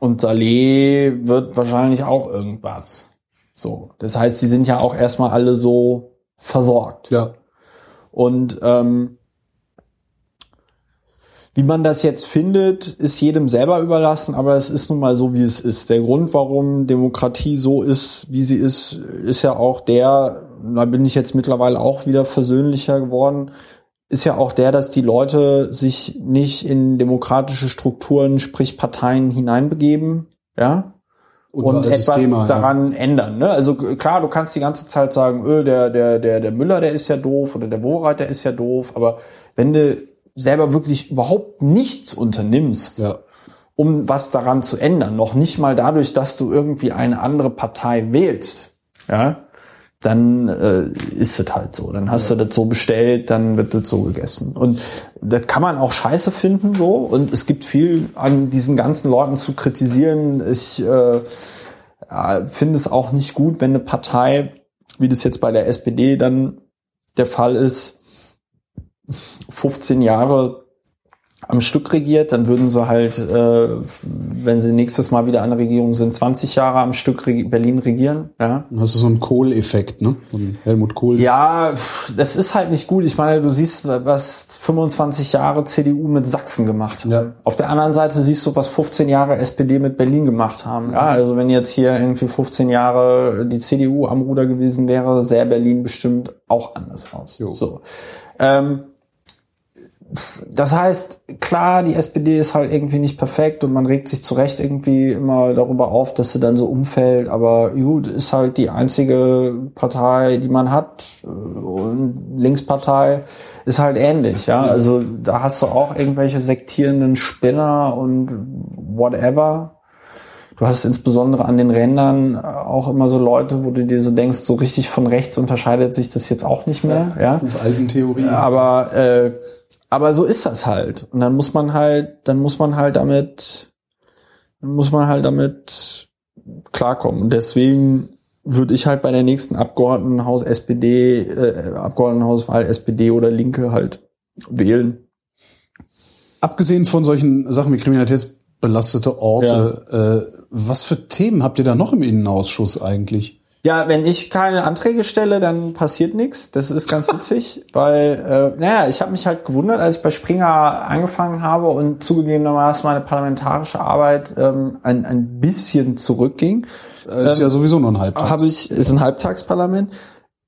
und Saleh wird wahrscheinlich auch irgendwas. So. Das heißt, die sind ja auch erstmal alle so versorgt. Ja. Und ähm, Wie man das jetzt findet, ist jedem selber überlassen, aber es ist nun mal so, wie es ist. Der Grund, warum Demokratie so ist, wie sie ist, ist ja auch der, da bin ich jetzt mittlerweile auch wieder versöhnlicher geworden, ist ja auch der, dass die Leute sich nicht in demokratische Strukturen, sprich Parteien hineinbegeben, ja, und etwas Thema, daran ja. ändern. Ne? Also klar, du kannst die ganze Zeit sagen, öh, der, der, der, der Müller, der ist ja doof oder der Wohlreit, der ist ja doof, aber wenn du selber wirklich überhaupt nichts unternimmst, ja. um was daran zu ändern, noch nicht mal dadurch, dass du irgendwie eine andere Partei wählst, ja, dann äh, ist es halt so. Dann hast ja. du das so bestellt, dann wird das so gegessen. Und das kann man auch scheiße finden so. Und es gibt viel an diesen ganzen Leuten zu kritisieren. Ich äh, finde es auch nicht gut, wenn eine Partei, wie das jetzt bei der SPD dann der Fall ist, 15 Jahre am Stück regiert, dann würden sie halt, äh, wenn sie nächstes Mal wieder an der Regierung sind, 20 Jahre am Stück reg Berlin regieren. Ja. Das ist so ein Kohl-Effekt, ne? Von Helmut Kohl. Ja, das ist halt nicht gut. Ich meine, du siehst, was 25 Jahre CDU mit Sachsen gemacht haben. Ja. Auf der anderen Seite siehst du, was 15 Jahre SPD mit Berlin gemacht haben. Ja, also wenn jetzt hier irgendwie 15 Jahre die CDU am Ruder gewesen wäre, sähe Berlin bestimmt auch anders aus. Jo. So. Ähm, das heißt, klar, die SPD ist halt irgendwie nicht perfekt und man regt sich zu Recht irgendwie immer darüber auf, dass sie dann so umfällt, aber gut, ist halt die einzige Partei, die man hat und Linkspartei ist halt ähnlich, ja, also da hast du auch irgendwelche sektierenden Spinner und whatever. Du hast insbesondere an den Rändern auch immer so Leute, wo du dir so denkst, so richtig von rechts unterscheidet sich das jetzt auch nicht mehr, ja. Eisentheorie. Aber äh, aber so ist das halt. Und dann muss man halt, dann muss man halt damit, dann muss man halt damit klarkommen. Und deswegen würde ich halt bei der nächsten Abgeordnetenhaus SPD, äh, Abgeordnetenhauswahl SPD oder Linke halt wählen. Abgesehen von solchen Sachen wie kriminalitätsbelastete Orte, ja. äh, was für Themen habt ihr da noch im Innenausschuss eigentlich? Ja, wenn ich keine Anträge stelle, dann passiert nichts. Das ist ganz witzig, weil, äh, naja, ich habe mich halt gewundert, als ich bei Springer angefangen habe und zugegebenermaßen meine parlamentarische Arbeit ähm, ein, ein bisschen zurückging. Äh, ist ähm, ja sowieso nur ein Halbtags. Hab ich, ist ein Halbtagsparlament.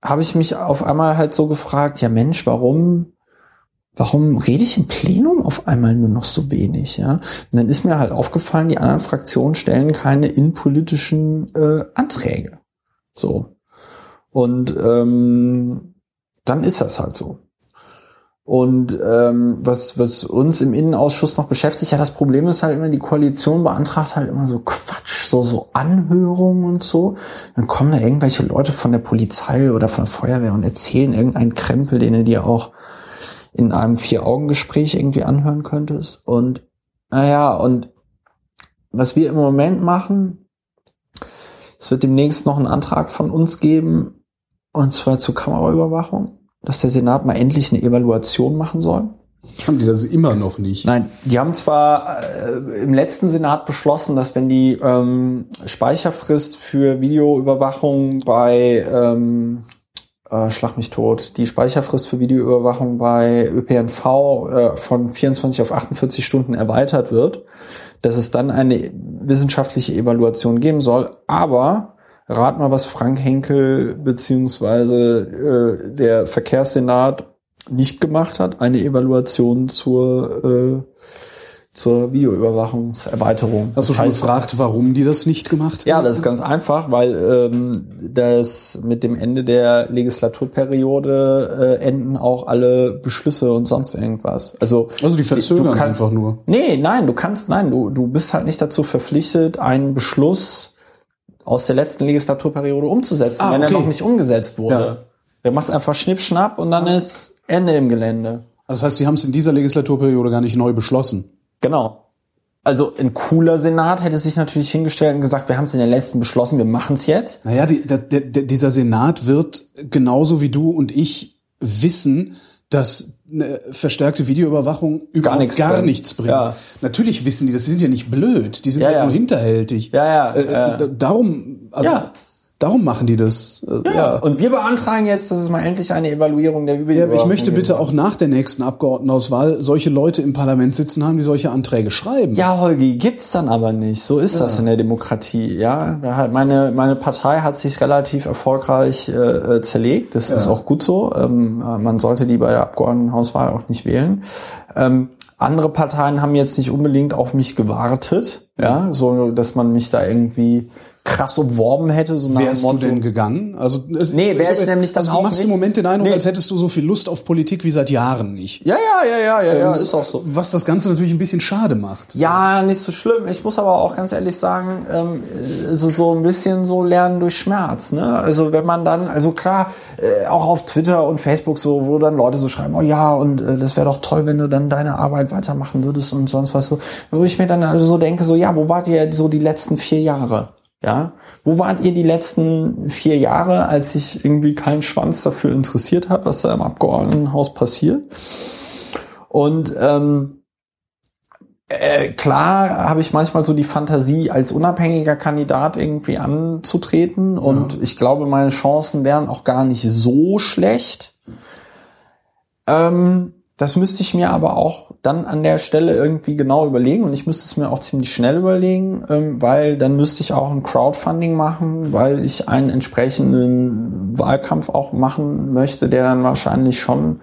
Habe ich mich auf einmal halt so gefragt, ja Mensch, warum warum rede ich im Plenum auf einmal nur noch so wenig? Ja? Und dann ist mir halt aufgefallen, die anderen Fraktionen stellen keine innenpolitischen äh, Anträge. So. Und ähm, dann ist das halt so. Und ähm, was, was uns im Innenausschuss noch beschäftigt, ja, das Problem ist halt immer, die Koalition beantragt halt immer so Quatsch, so, so Anhörungen und so. Dann kommen da irgendwelche Leute von der Polizei oder von der Feuerwehr und erzählen irgendeinen Krempel, den du dir auch in einem Vier-Augen-Gespräch irgendwie anhören könntest. Und naja, und was wir im Moment machen, es wird demnächst noch einen Antrag von uns geben, und zwar zur Kameraüberwachung, dass der Senat mal endlich eine Evaluation machen soll. Haben die das immer noch nicht? Nein, die haben zwar äh, im letzten Senat beschlossen, dass wenn die ähm, Speicherfrist für Videoüberwachung bei ähm, äh, Schlag mich tot, die Speicherfrist für Videoüberwachung bei ÖPNV äh, von 24 auf 48 Stunden erweitert wird, dass es dann eine wissenschaftliche Evaluation geben soll. Aber rat mal, was Frank Henkel beziehungsweise äh, der Verkehrssenat nicht gemacht hat, eine Evaluation zur äh, zur Videoüberwachungserweiterung. Hast du schon heißt, gefragt, warum die das nicht gemacht haben? Ja, das ist ganz einfach, weil ähm, das mit dem Ende der Legislaturperiode äh, enden auch alle Beschlüsse und sonst irgendwas. Also, also die verzögern kannst, einfach nur. Nee, nein, du kannst, nein, du, du bist halt nicht dazu verpflichtet, einen Beschluss aus der letzten Legislaturperiode umzusetzen, ah, wenn er noch nicht umgesetzt wurde. Ja. Der macht einfach Schnipp-Schnapp und dann ist Ende im Gelände. Das heißt, sie haben es in dieser Legislaturperiode gar nicht neu beschlossen. Genau. Also ein cooler Senat hätte sich natürlich hingestellt und gesagt, wir haben es in der letzten beschlossen, wir machen es jetzt. Naja, die, der, der, dieser Senat wird genauso wie du und ich wissen, dass eine verstärkte Videoüberwachung gar nichts, gar bringt. nichts bringt. Ja. Natürlich wissen die, das sind ja nicht blöd, die sind ja, halt ja. nur hinterhältig. Ja, ja, äh, äh, darum, also, ja. Darum machen die das. Äh, Ja. Und wir beantragen jetzt, dass es mal endlich eine Evaluierung der Ja, Überwachung aber ich möchte bitte auch nach der nächsten Abgeordnetenauswahl solche Leute im Parlament sitzen haben, die solche Anträge schreiben. Ja, Holgi, gibt's dann aber nicht. So ist das in der Demokratie, ja. Meine, meine Partei hat sich relativ erfolgreich äh, äh, zerlegt. Das ist auch gut so. Ähm, äh, man sollte die bei der Abgeordnetenhauswahl auch nicht wählen. Ähm, andere Parteien haben jetzt nicht unbedingt auf mich gewartet, ja, so dass man mich da irgendwie krass umworben hätte, so nach dem Wärst du denn gegangen? Also es, Nee, wär ich nämlich dann also auch du machst im nicht. Moment den Eindruck, Nee. als hättest du so viel Lust auf Politik wie seit Jahren nicht. Ja, ja, ja, ja, ja, ja, ist auch so. Was das Ganze natürlich ein bisschen schade macht. Ja, nicht so schlimm. Ich muss aber auch ganz ehrlich sagen, ähm, so, so ein bisschen so lernen durch Schmerz. Ne? Also wenn man dann, also klar, äh, auch auf Twitter und Facebook so, wo dann Leute so schreiben, oh ja, und äh, das wäre doch toll, wenn du dann deine Arbeit weitermachen würdest und sonst was so, wo ich mir dann also so denke, so ja, wo wart ihr so die letzten vier Jahre? Ja, wo wart ihr die letzten vier Jahre, als sich irgendwie kein Schwanz dafür interessiert hat, was da im Abgeordnetenhaus passiert? Und ähm, äh, klar habe ich manchmal so die Fantasie, als unabhängiger Kandidat irgendwie anzutreten. Und ich glaube, meine Chancen wären auch gar nicht so schlecht. Ähm, das müsste ich mir aber auch dann an der Stelle irgendwie genau überlegen und ich müsste es mir auch ziemlich schnell überlegen, ähm, weil dann müsste ich auch ein Crowdfunding machen, weil ich einen entsprechenden Wahlkampf auch machen möchte, der dann wahrscheinlich schon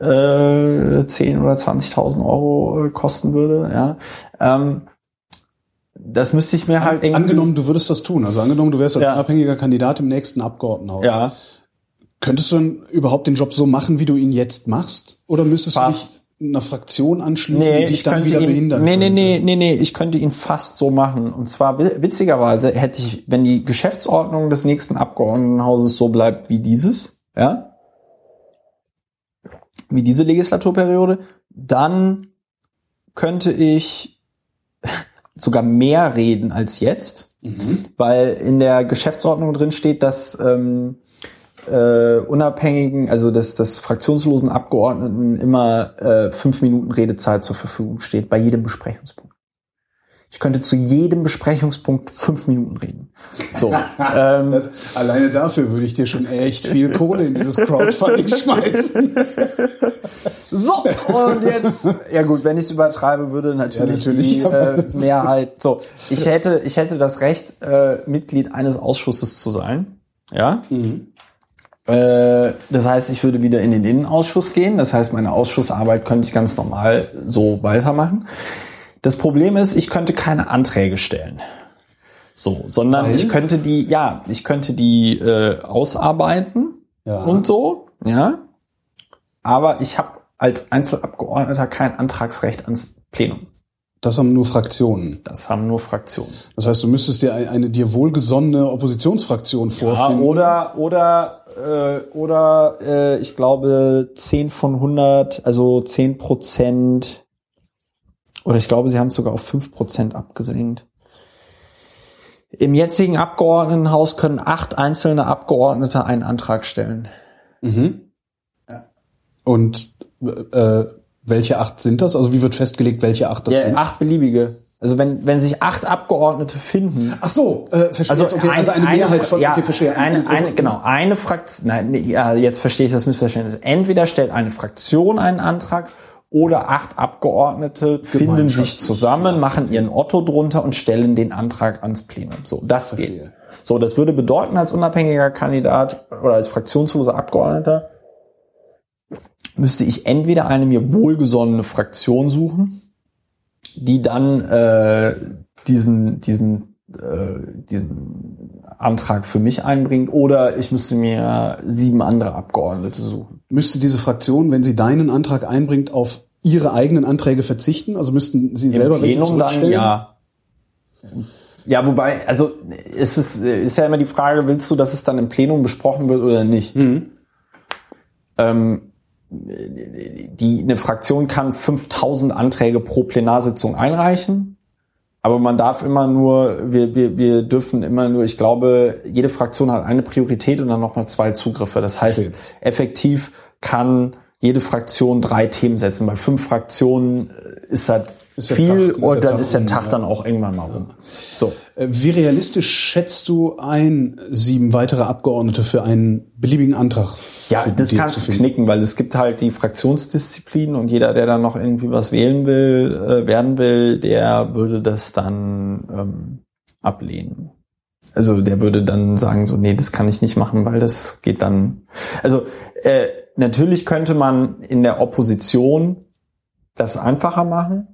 äh, 10 oder 20.000 Euro äh, kosten würde. Ja, ähm, das müsste ich mir halt irgendwie Angenommen, du würdest das tun. Also angenommen, du wärst als Ja. unabhängiger Kandidat im nächsten Abgeordnetenhaus. ja Könntest du dann überhaupt den Job so machen, wie du ihn jetzt machst? Oder müsstest Fast. du dich einer Fraktion anschließen, Nee, die dich ich dann wieder ihn, behindern nee, nee, nee, nee, nee, ich könnte ihn fast so machen. Und zwar wi- witzigerweise hätte ich, wenn die Geschäftsordnung des nächsten Abgeordnetenhauses so bleibt wie dieses, ja, wie diese Legislaturperiode, dann könnte ich sogar mehr reden als jetzt, weil in der Geschäftsordnung drin steht, dass ähm, äh, unabhängigen, also des, des fraktionslosen Abgeordneten immer äh, fünf Minuten Redezeit zur Verfügung steht bei jedem Besprechungspunkt. Ich könnte zu jedem Besprechungspunkt fünf Minuten reden. So, ähm, Das, alleine dafür würde ich dir schon echt viel Kohle in dieses Crowdfunding schmeißen. so und jetzt, ja gut, wenn ich es übertreibe, würde natürlich, Ja, natürlich, die äh, Mehrheit. So, ich hätte, ich hätte das Recht, äh, Mitglied eines Ausschusses zu sein. Ja. Äh, Das heißt, ich würde wieder in den Innenausschuss gehen. Das heißt, meine Ausschussarbeit könnte ich ganz normal so weitermachen. Das Problem ist, ich könnte keine Anträge stellen. So, sondern Weil? ich könnte die, ja, ich könnte die äh, ausarbeiten Ja. und so, ja. Aber ich habe als Einzelabgeordneter kein Antragsrecht ans Plenum. Das haben nur Fraktionen. Das haben nur Fraktionen. Das heißt, du müsstest dir eine, eine dir wohlgesonnene Oppositionsfraktion Ja, vorfinden. oder oder äh, oder äh, ich glaube 10 von 100, also 10 Prozent oder ich glaube, sie haben es sogar auf 5 Prozent abgesenkt. Im jetzigen Abgeordnetenhaus können acht einzelne Abgeordnete einen Antrag stellen. Und äh, welche acht sind das? Also wie wird festgelegt, welche acht das Ja, sind? acht beliebige. Also wenn, wenn sich acht Abgeordnete finden, Ach so, äh, verstehe Also, jetzt, okay, ein, also eine, Mehrheit von, ja, okay, verstehe. Eine, eine, genau, eine Fraktion, nein, nee, ja, jetzt verstehe ich das Missverständnis. Entweder stellt eine Fraktion einen Antrag oder acht Abgeordnete finden sich zusammen, machen ihren Otto drunter und stellen den Antrag ans Plenum. So, das geht. So, das würde bedeuten, als unabhängiger Kandidat oder als fraktionsloser Abgeordneter müsste ich entweder eine mir wohlgesonnene Fraktion suchen, die dann äh, diesen diesen äh, diesen Antrag für mich einbringt, oder ich müsste mir sieben andere Abgeordnete suchen. Müsste diese Fraktion, wenn sie deinen Antrag einbringt, auf ihre eigenen Anträge verzichten? Also müssten sie selber welche Plenum dann, zurückstellen? ja. Ja, wobei, also ist es ist ja immer die Frage, willst du, dass es dann im Plenum besprochen wird oder nicht? Ähm, die eine Fraktion kann 5000 Anträge pro Plenarsitzung einreichen, aber man darf immer nur, wir, wir, wir dürfen immer nur, ich glaube, jede Fraktion hat eine Priorität und dann nochmal zwei Zugriffe. Das heißt, Okay. effektiv kann jede Fraktion drei Themen setzen. Bei fünf Fraktionen ist das der viel Tag- und dann Tag ist der Tag dann auch irgendwann mal rum. So. Äh, Wie realistisch schätzt du ein, sieben weitere Abgeordnete für einen beliebigen Antrag Ja, das kannst du knicken, weil es gibt halt die Fraktionsdisziplin und jeder, der dann noch irgendwie was wählen will, äh, werden will, der würde das dann ähm, ablehnen. Also der würde dann sagen so, nee, das kann ich nicht machen, weil das geht dann. Also äh, natürlich könnte man in der Opposition das einfacher machen,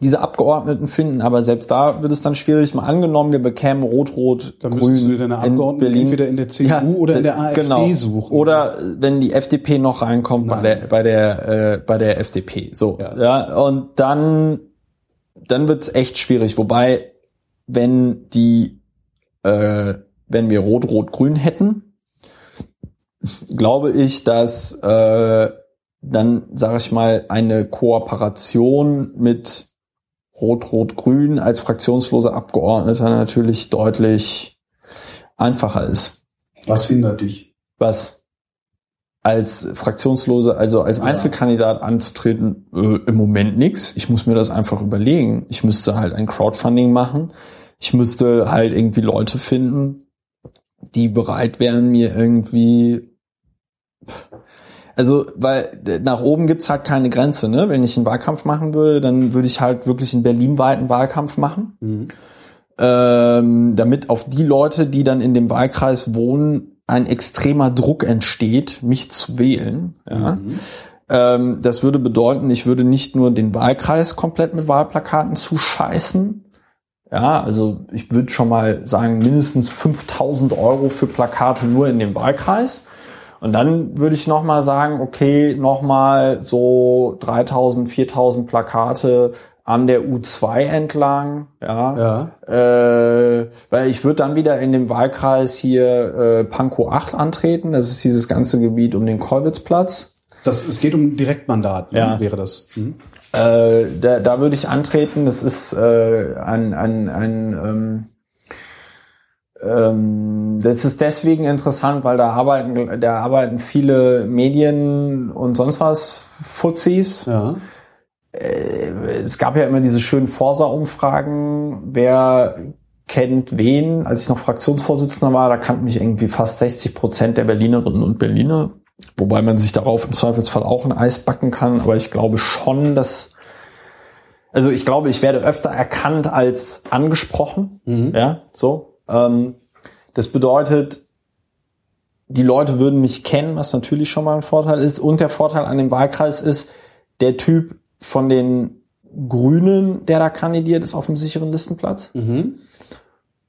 diese Abgeordneten finden, aber selbst da wird es dann schwierig. Mal angenommen, wir bekämen Rot-Rot, Dann Grün müsstest du deine in Berlin. entweder in der CDU oder in der AfD genau. suchen. Oder äh, wenn die FDP noch reinkommt bei der bei der äh, bei der FDP. So Ja. ja, und dann dann wird's echt schwierig. Wobei wenn die äh, wenn wir Rot-Rot-Grün hätten, glaube ich, dass äh, dann sage ich mal eine Kooperation mit Rot-Rot-Grün als fraktionsloser Abgeordneter natürlich deutlich einfacher ist. Was hindert dich? Was als Fraktionslose, also als Einzelkandidat anzutreten, äh, im Moment nix. Ich muss mir das einfach überlegen. Ich müsste halt ein Crowdfunding machen. Ich müsste halt irgendwie Leute finden, die bereit wären, mir irgendwie also, weil nach oben gibt's halt keine Grenze, ne? Wenn ich einen Wahlkampf machen würde, dann würde ich halt wirklich einen berlinweiten Wahlkampf machen. Mhm. Ähm, damit auf die Leute, die dann in dem Wahlkreis wohnen, ein extremer Druck entsteht, mich zu wählen. Ja? Mhm. Ähm, das würde bedeuten, ich würde nicht nur den Wahlkreis komplett mit Wahlplakaten zuscheißen. Ja, also ich würde schon mal sagen, mindestens 5000 Euro für Plakate nur in dem Wahlkreis. Und dann würde ich nochmal sagen, okay, nochmal so 3000, 4000 Plakate an der U2 entlang, ja, Ja. äh, weil ich würde dann wieder in dem Wahlkreis hier äh, Pankow 8 antreten, das ist dieses ganze Gebiet um den Kolwitzplatz. Das, es geht um Direktmandat, ne, Ja. wäre das. Mhm. Äh, da, da würde ich antreten. Das ist äh, ein, ein, ein ähm, ähm, das ist deswegen interessant, weil da arbeiten, da arbeiten viele Medien und sonst was Fuzis. Ja. Es gab ja immer diese schönen Forsa-Umfragen, wer kennt wen. Als ich noch Fraktionsvorsitzender war, da kannten mich irgendwie fast 60 Prozent der Berlinerinnen und Berliner. Wobei man sich darauf im Zweifelsfall auch ein Eis backen kann. Aber ich glaube schon, dass, also ich glaube, ich werde öfter erkannt als angesprochen. Ja, so. Ähm, das bedeutet, die Leute würden mich kennen, was natürlich schon mal ein Vorteil ist. Und der Vorteil an dem Wahlkreis ist, der Typ von den Grünen, der da kandidiert, ist auf dem sicheren Listenplatz. Mhm.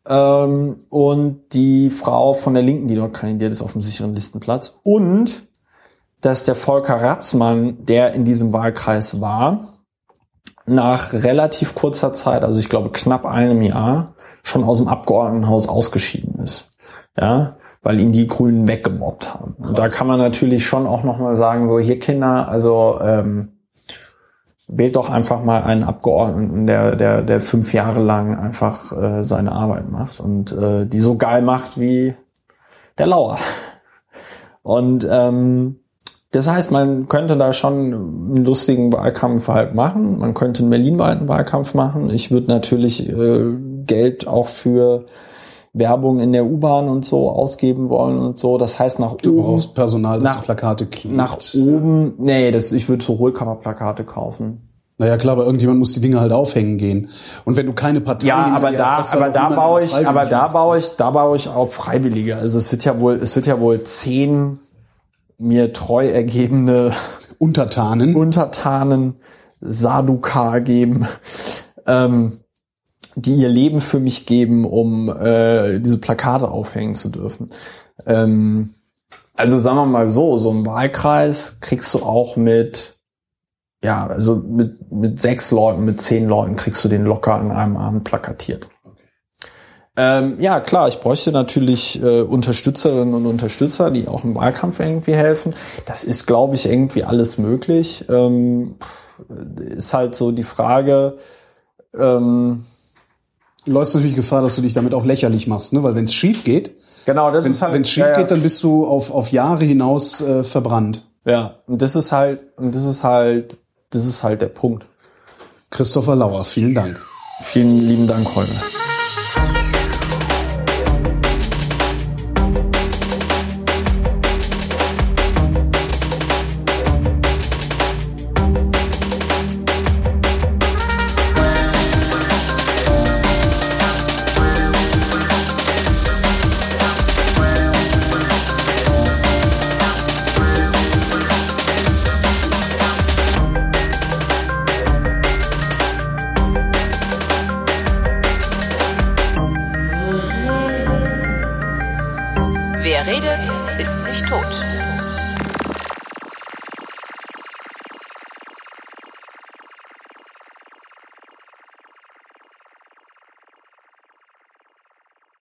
Ähm, und die Frau von der Linken, die dort kandidiert, ist auf dem sicheren Listenplatz. Und dass der Volker Ratzmann, der in diesem Wahlkreis war, nach relativ kurzer Zeit, also ich glaube knapp einem Jahr, schon aus dem Abgeordnetenhaus ausgeschieden ist. Ja, weil ihn die Grünen weggemobbt haben. Und da kann man natürlich schon auch nochmal sagen, so hier Kinder, also ähm, wählt doch einfach mal einen Abgeordneten, der, der, der fünf Jahre lang einfach äh, seine Arbeit macht und äh, die so geil macht wie der Lauer. Und ähm, das heißt, man könnte da schon einen lustigen Wahlkampf halt machen. Man könnte einen berlinweiten Wahlkampf machen. Ich würde natürlich äh, Geld auch für Werbung in der U-Bahn und so ausgeben wollen und so. Das heißt, nach Du oben, brauchst Personal, das nach- Plakate klebt. nach oben, nee, das, ich würde so Hohlkammerplakate kaufen. Naja, klar, aber irgendjemand muss die Dinge halt aufhängen gehen. Und wenn du keine Partei Ja, hinter aber da, hast, du aber halt da baue ich, aber da baue ich, da baue ich auf Freiwillige. Also es wird ja wohl, es wird ja wohl zehn mir treu ergebene Untertanen. Untertanen Sadukar geben, ähm, die ihr Leben für mich geben, um äh, diese Plakate aufhängen zu dürfen. Ähm, also sagen wir mal so, so ein Wahlkreis kriegst du auch mit, ja, also mit, mit sechs Leuten, mit zehn Leuten kriegst du den locker an einem Abend plakatiert. Ähm, ja, klar, ich bräuchte natürlich äh, Unterstützerinnen und Unterstützer, die auch im Wahlkampf irgendwie helfen. Das ist, glaube ich, irgendwie alles möglich. Ähm, ist halt so die Frage, ähm, läufst natürlich Gefahr, dass du dich damit auch lächerlich machst, ne? Weil wenn es schief geht, genau, das wenn ist halt, es schief ja, ja. geht, dann bist du auf, auf Jahre hinaus äh, verbrannt. Ja, und das ist halt, und das ist halt das ist halt der Punkt. Christopher Lauer, vielen Dank. Vielen lieben Dank, Holger.